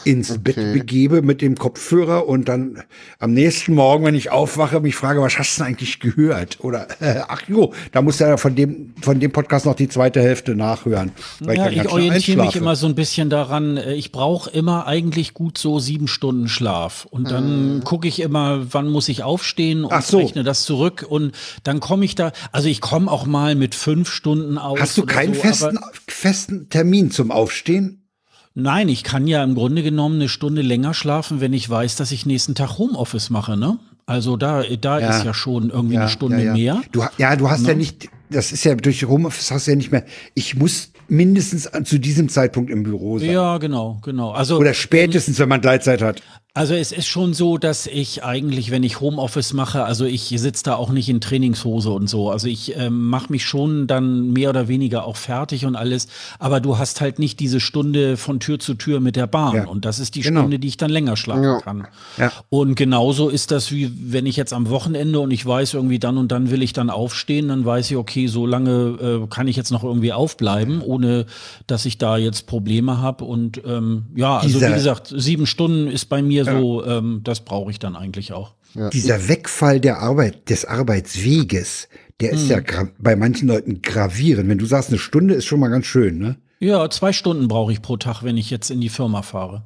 [SPEAKER 1] ins Bett begebe mit dem Kopfhörer und dann am nächsten Morgen, wenn ich aufwache, mich frage, was hast du denn eigentlich gehört? Oder, äh, ach jo, da muss ja von dem, von dem Podcast noch die zweite Hälfte nachhören. weil
[SPEAKER 3] Ja, ich
[SPEAKER 1] schnell
[SPEAKER 3] orientiere mich immer so ein bisschen daran, äh, ich brauche immer eigentlich gut so sieben Stunden Schlaf. Und dann gucke ich immer, wann muss ich aufstehen und
[SPEAKER 1] Ach so.
[SPEAKER 3] rechne das zurück. Und dann komme ich da, also ich komme auch mal mit fünf Stunden aus.
[SPEAKER 1] Hast du keinen
[SPEAKER 3] so,
[SPEAKER 1] festen, festen Termin zum Aufstehen?
[SPEAKER 3] Nein, ich kann ja im Grunde genommen eine Stunde länger schlafen, wenn ich weiß, dass ich nächsten Tag Homeoffice mache, ne? Also da, da
[SPEAKER 1] Ja.
[SPEAKER 3] ist ja schon irgendwie eine Stunde
[SPEAKER 1] ja, ja.
[SPEAKER 3] mehr.
[SPEAKER 1] Du, ja, du hast ja nicht, das ist ja durch Homeoffice hast du ja nicht mehr, ich muss mindestens zu diesem Zeitpunkt im Büro sein.
[SPEAKER 3] Ja, genau, genau. Also
[SPEAKER 1] Oder spätestens, wenn man Gleitzeit hat.
[SPEAKER 3] Also es ist schon so, dass ich eigentlich, wenn ich Homeoffice mache, also ich sitze da auch nicht in Trainingshose und so. Also ich ähm, mache mich schon dann mehr oder weniger auch fertig und alles. Aber du hast halt nicht diese Stunde von Tür zu Tür mit der Bahn.
[SPEAKER 1] Ja.
[SPEAKER 3] Und das ist die
[SPEAKER 1] Genau.
[SPEAKER 3] Stunde, die ich dann länger schlafen
[SPEAKER 2] Ja.
[SPEAKER 3] kann.
[SPEAKER 1] Ja.
[SPEAKER 3] Und genauso ist das, wie wenn ich jetzt am Wochenende und ich weiß irgendwie dann und dann will ich dann aufstehen, dann weiß ich, okay, so lange äh, kann ich jetzt noch irgendwie aufbleiben, ohne dass ich da jetzt Probleme habe. Und ähm, ja, also
[SPEAKER 1] Dieser-
[SPEAKER 3] wie gesagt, sieben Stunden ist bei mir so, ähm, das brauche ich dann eigentlich auch.
[SPEAKER 1] Dieser Wegfall der Arbeit, des Arbeitsweges, der ist ja
[SPEAKER 3] Hm.
[SPEAKER 1] bei manchen Leuten gravierend. Wenn du sagst, eine Stunde ist schon mal ganz schön, ne?
[SPEAKER 3] Ja, zwei Stunden brauche ich pro Tag, wenn ich jetzt in die Firma fahre.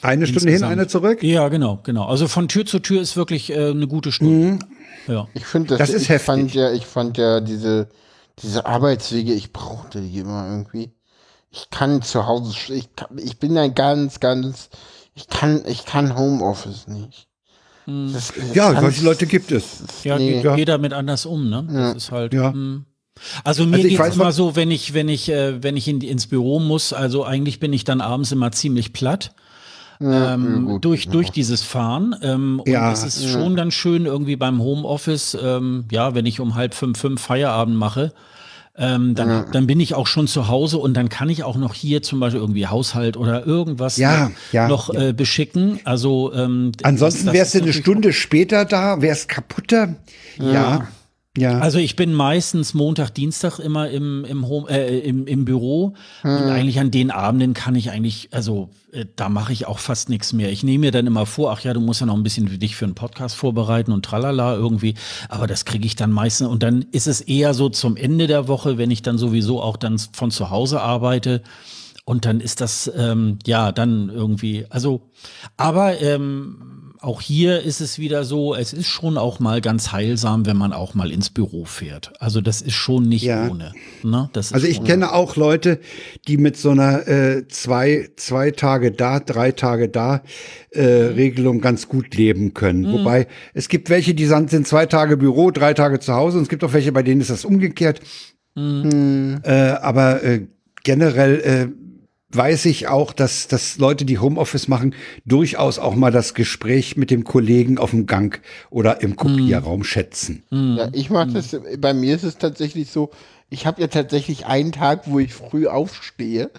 [SPEAKER 1] Eine Stunde hin, eine zurück?
[SPEAKER 3] Ja, genau, genau. Also von Tür zu Tür ist wirklich äh, eine gute Stunde. Ja.
[SPEAKER 2] Ich finde das,
[SPEAKER 1] Das ist
[SPEAKER 2] ich
[SPEAKER 1] heftig.
[SPEAKER 2] fand ja, ich fand ja diese, diese Arbeitswege, ich brauchte die immer irgendwie. Ich kann zu Hause, ich, kann, ich bin ein ganz, ganz, ich kann, ich kann Homeoffice nicht. Das ist
[SPEAKER 1] Ja, solche Leute gibt es.
[SPEAKER 3] Ja,
[SPEAKER 2] Nee.
[SPEAKER 3] geht jeder mit anders um, ne? Das ist halt.
[SPEAKER 1] Ja.
[SPEAKER 3] hm. Also mir
[SPEAKER 1] Also weiß,
[SPEAKER 3] immer
[SPEAKER 1] was-
[SPEAKER 3] so, wenn ich, wenn ich, äh, wenn ich in, ins Büro muss, also eigentlich bin ich dann abends immer ziemlich platt. ähm,
[SPEAKER 2] gut.
[SPEAKER 3] durch, durch dieses Fahren. Ähm, und
[SPEAKER 1] Ja,
[SPEAKER 3] es ist schon dann schön irgendwie beim Homeoffice, ähm, ja, wenn ich um halb fünf, fünf Feierabend mache, ähm, dann, dann bin ich auch schon zu Hause und dann kann ich auch noch hier zum Beispiel irgendwie Haushalt oder irgendwas
[SPEAKER 1] Ja,
[SPEAKER 3] noch,
[SPEAKER 1] ja,
[SPEAKER 3] noch
[SPEAKER 1] ja.
[SPEAKER 3] Äh, beschicken. Also ähm,
[SPEAKER 1] Ansonsten wärst du eine Stunde später da, wärst kaputter. Ja. Ja.
[SPEAKER 3] Also ich bin meistens Montag, Dienstag immer im, im, Home, äh, im, im Büro. Und eigentlich an den Abenden kann ich eigentlich, also äh, da mache ich auch fast nichts mehr. Ich nehme mir dann immer vor, ach ja, du musst ja noch ein bisschen dich für einen Podcast vorbereiten und tralala irgendwie, aber das kriege ich dann meistens. Und dann ist es eher so zum Ende der Woche, wenn ich dann sowieso auch dann von zu Hause arbeite. Und dann ist das ähm, ja dann irgendwie, also aber ähm, auch hier ist es wieder so, es ist schon auch mal ganz heilsam, wenn man auch mal ins Büro fährt. Also das ist schon nicht
[SPEAKER 1] Ja.
[SPEAKER 3] ohne. Ne?
[SPEAKER 1] Also ich
[SPEAKER 3] schon-
[SPEAKER 1] kenne auch Leute, die mit so einer äh, zwei, zwei Tage da, drei Tage da äh, Regelung ganz gut leben können. Wobei es gibt welche, die sind, zwei Tage Büro, drei Tage zu Hause und es gibt auch welche, bei denen ist das umgekehrt. Äh, aber äh, generell äh, weiß ich auch, dass, dass Leute, die Homeoffice machen, durchaus auch mal das Gespräch mit dem Kollegen auf dem Gang oder im Kopierraum schätzen.
[SPEAKER 2] Ja, ich mache das, bei mir ist es tatsächlich so, ich habe ja tatsächlich einen Tag, wo ich früh aufstehe.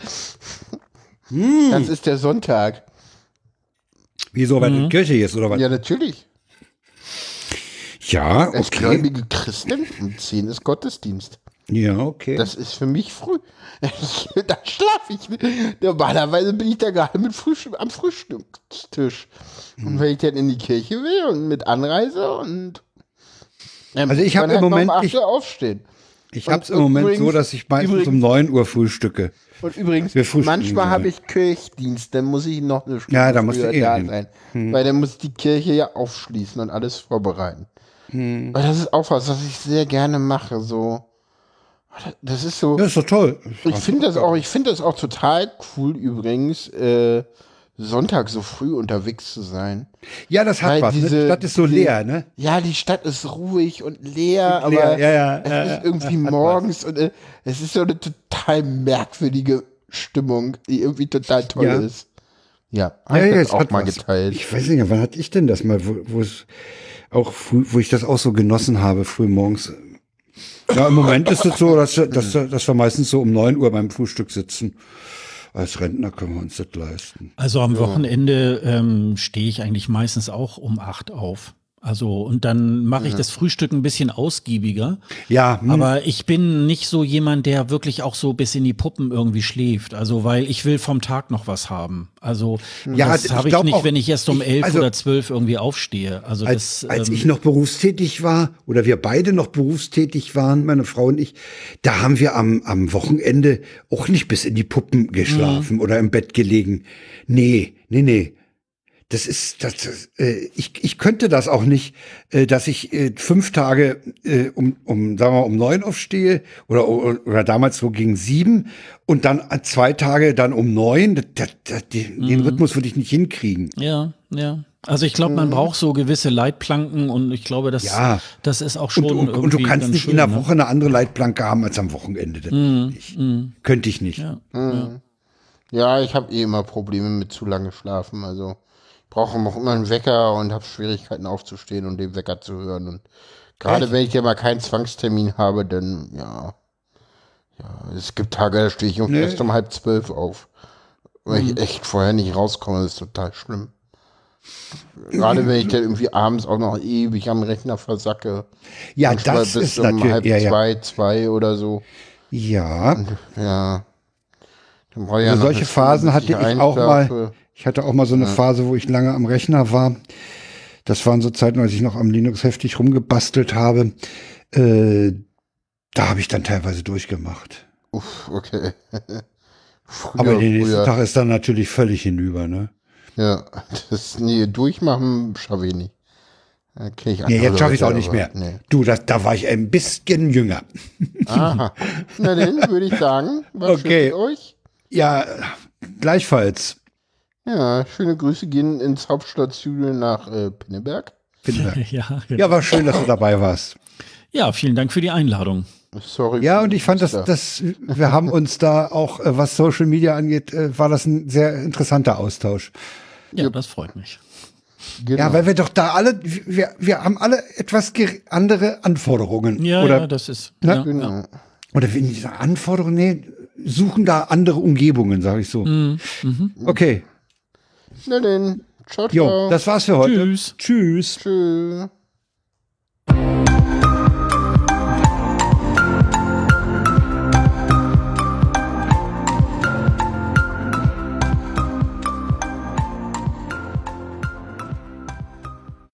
[SPEAKER 2] Das ist der Sonntag.
[SPEAKER 1] Wieso, weil die Kirche ist oder was?
[SPEAKER 2] Ja, natürlich.
[SPEAKER 1] Ja,
[SPEAKER 2] Als
[SPEAKER 1] okay.
[SPEAKER 2] gläubige Christin um 10 ist Gottesdienst.
[SPEAKER 1] Ja, okay.
[SPEAKER 2] Das ist für mich früh. Ich, da schlafe ich. Normalerweise bin ich da gerade mit Frühstück, am Frühstückstisch.
[SPEAKER 1] Hm.
[SPEAKER 2] Und wenn ich dann in die Kirche will und mit Anreise und. dann
[SPEAKER 1] Also ich
[SPEAKER 2] muss
[SPEAKER 1] hab
[SPEAKER 2] man
[SPEAKER 1] im
[SPEAKER 2] halt
[SPEAKER 1] Moment-
[SPEAKER 2] um 8
[SPEAKER 1] ich-
[SPEAKER 2] aufstehen.
[SPEAKER 1] Ich
[SPEAKER 2] Und-
[SPEAKER 1] hab's im Moment
[SPEAKER 2] übrigens-
[SPEAKER 1] so, dass ich meistens
[SPEAKER 2] übrigens-
[SPEAKER 1] um 9 Uhr frühstücke.
[SPEAKER 2] Und übrigens, manchmal habe ich Kirchdienst, dann muss ich noch eine Stunde
[SPEAKER 1] Ja, da musst du eh
[SPEAKER 2] da
[SPEAKER 1] hin. Hm.
[SPEAKER 2] sein. Weil dann muss die Kirche ja aufschließen und alles vorbereiten.
[SPEAKER 1] Hm.
[SPEAKER 2] Weil das ist auch was, was ich sehr gerne mache. So. Das ist so.
[SPEAKER 1] Ja, ist doch toll.
[SPEAKER 2] Ich finde das auch, ich finde das auch total cool übrigens, äh, Sonntag so früh unterwegs zu sein.
[SPEAKER 1] Ja, das hat
[SPEAKER 2] Weil
[SPEAKER 1] was. ne?
[SPEAKER 2] diese-
[SPEAKER 1] Die Stadt ist so leer, ne?
[SPEAKER 2] Ja, die Stadt ist ruhig und leer, aber
[SPEAKER 1] leer, ja, ja,
[SPEAKER 2] es
[SPEAKER 1] ja,
[SPEAKER 2] ist irgendwie morgens und äh, es ist so eine total merkwürdige Stimmung, die irgendwie total toll ist. Ja,
[SPEAKER 1] Ja,
[SPEAKER 2] ich
[SPEAKER 1] ja,
[SPEAKER 2] das auch mal
[SPEAKER 1] was.
[SPEAKER 2] geteilt.
[SPEAKER 1] Ich weiß nicht, wann hatte ich denn das mal, wo, wo es auch früh, wo ich das auch so genossen habe, früh morgens. Ja, im Moment ist es so, dass, dass, dass wir meistens so um neun Uhr beim Frühstück sitzen. Als Rentner können wir uns das leisten.
[SPEAKER 3] Also am Wochenende ähm, stehe ich eigentlich meistens auch um acht auf. Also und dann mache ich das Frühstück ein bisschen ausgiebiger.
[SPEAKER 1] Ja, hm.
[SPEAKER 3] Aber ich bin nicht so jemand, der wirklich auch so bis in die Puppen irgendwie schläft. Also weil ich will vom Tag noch was haben. Also
[SPEAKER 1] Ja,
[SPEAKER 3] das
[SPEAKER 1] ich
[SPEAKER 3] habe ich
[SPEAKER 1] glaub
[SPEAKER 3] nicht,
[SPEAKER 1] auch-
[SPEAKER 3] wenn ich erst um
[SPEAKER 1] ich-
[SPEAKER 3] elf
[SPEAKER 1] also-
[SPEAKER 3] oder zwölf irgendwie aufstehe. Also
[SPEAKER 1] als,
[SPEAKER 3] das,
[SPEAKER 1] als
[SPEAKER 3] ähm,
[SPEAKER 1] ich noch berufstätig war oder wir beide noch berufstätig waren, meine Frau und ich, da haben wir am, am Wochenende auch nicht bis in die Puppen geschlafen oder im Bett gelegen. Nee, nee, nee. Das ist, das, das, äh, ich, ich könnte das auch nicht, äh, dass ich äh, fünf Tage äh, um, um, sagen wir mal, um neun aufstehe oder, oder damals so gegen sieben und dann zwei Tage dann um neun. Das, das, den, den Rhythmus würde ich nicht hinkriegen.
[SPEAKER 3] ja, ja. Also ich glaube, man braucht so gewisse Leitplanken und ich glaube, das,
[SPEAKER 1] Mhm. Ja.
[SPEAKER 3] das ist auch schon
[SPEAKER 1] Und, und,
[SPEAKER 3] irgendwie
[SPEAKER 1] und du kannst nicht
[SPEAKER 3] schön,
[SPEAKER 1] in der
[SPEAKER 3] ne?
[SPEAKER 1] Woche eine andere Leitplanke haben als am Wochenende. Das geht nicht. Könnte ich nicht.
[SPEAKER 3] Ja, ja.
[SPEAKER 2] Ja, ich habe eh immer Probleme mit zu lange schlafen. Also ich brauche auch immer einen Wecker und habe Schwierigkeiten aufzustehen und den Wecker zu hören. Und gerade wenn ich ja mal keinen Zwangstermin habe, dann ja. Ja, es gibt Tage, da stehe ich um
[SPEAKER 1] Nee.
[SPEAKER 2] erst um halb zwölf auf. Weil ich echt vorher nicht rauskomme, das ist total schlimm. Gerade wenn ich dann irgendwie abends auch noch ewig am Rechner versacke.
[SPEAKER 1] Ja,
[SPEAKER 2] Manchmal
[SPEAKER 1] das
[SPEAKER 2] bis
[SPEAKER 1] ist
[SPEAKER 2] um
[SPEAKER 1] natürlich.
[SPEAKER 2] halb
[SPEAKER 1] Ja, ja.
[SPEAKER 2] zwei, zwei oder so.
[SPEAKER 1] ja.
[SPEAKER 2] Ja. Dann brauche ich ja
[SPEAKER 1] Also
[SPEAKER 2] noch
[SPEAKER 1] solche Phasen hatte ich auch mal. Ich hatte auch mal so eine Phase, wo ich lange am Rechner war. Das waren so Zeiten, als ich noch am Linux heftig rumgebastelt habe. Äh, da habe ich dann teilweise durchgemacht.
[SPEAKER 2] Uff, okay. früher,
[SPEAKER 1] Aber den nächsten
[SPEAKER 2] früher,
[SPEAKER 1] Tag ist dann natürlich völlig hinüber, ne?
[SPEAKER 2] Ja, das nee, durchmachen schaffe ich nicht. Kenn ich
[SPEAKER 1] Nee, jetzt schaffe ich es auch nicht mehr.
[SPEAKER 2] Nee.
[SPEAKER 1] Du, das, da war ich ein bisschen jünger.
[SPEAKER 2] Aha. Na dann würde ich sagen, war
[SPEAKER 1] Okay.
[SPEAKER 2] euch.
[SPEAKER 1] Ja, gleichfalls.
[SPEAKER 2] Ja, schöne Grüße gehen ins Hauptstadtstudio nach äh, Pinneberg.
[SPEAKER 1] Finde.
[SPEAKER 3] Ja,
[SPEAKER 1] Ja, war schön, dass du dabei warst.
[SPEAKER 3] ja, vielen Dank für die Einladung.
[SPEAKER 2] Sorry.
[SPEAKER 1] Ja, und ich fand, dass, dass wir haben uns da auch, äh, was Social Media angeht, äh, war das ein sehr interessanter Austausch.
[SPEAKER 3] Ja, das freut mich.
[SPEAKER 2] genau.
[SPEAKER 1] Ja, weil wir doch da alle, wir, wir haben alle etwas andere Anforderungen.
[SPEAKER 3] Ja,
[SPEAKER 1] oder,
[SPEAKER 3] ja, das ist.
[SPEAKER 1] Ne?
[SPEAKER 3] Ja,
[SPEAKER 2] genau.
[SPEAKER 1] oder wenn sage Anforderungen, nee, suchen da andere Umgebungen, sage ich so.
[SPEAKER 3] Mhm.
[SPEAKER 1] Okay,
[SPEAKER 2] Na dann, ciao,
[SPEAKER 1] jo,
[SPEAKER 2] ciao.
[SPEAKER 1] das war's für heute.
[SPEAKER 3] Tschüss.
[SPEAKER 1] Tschüss.
[SPEAKER 2] Tschüss.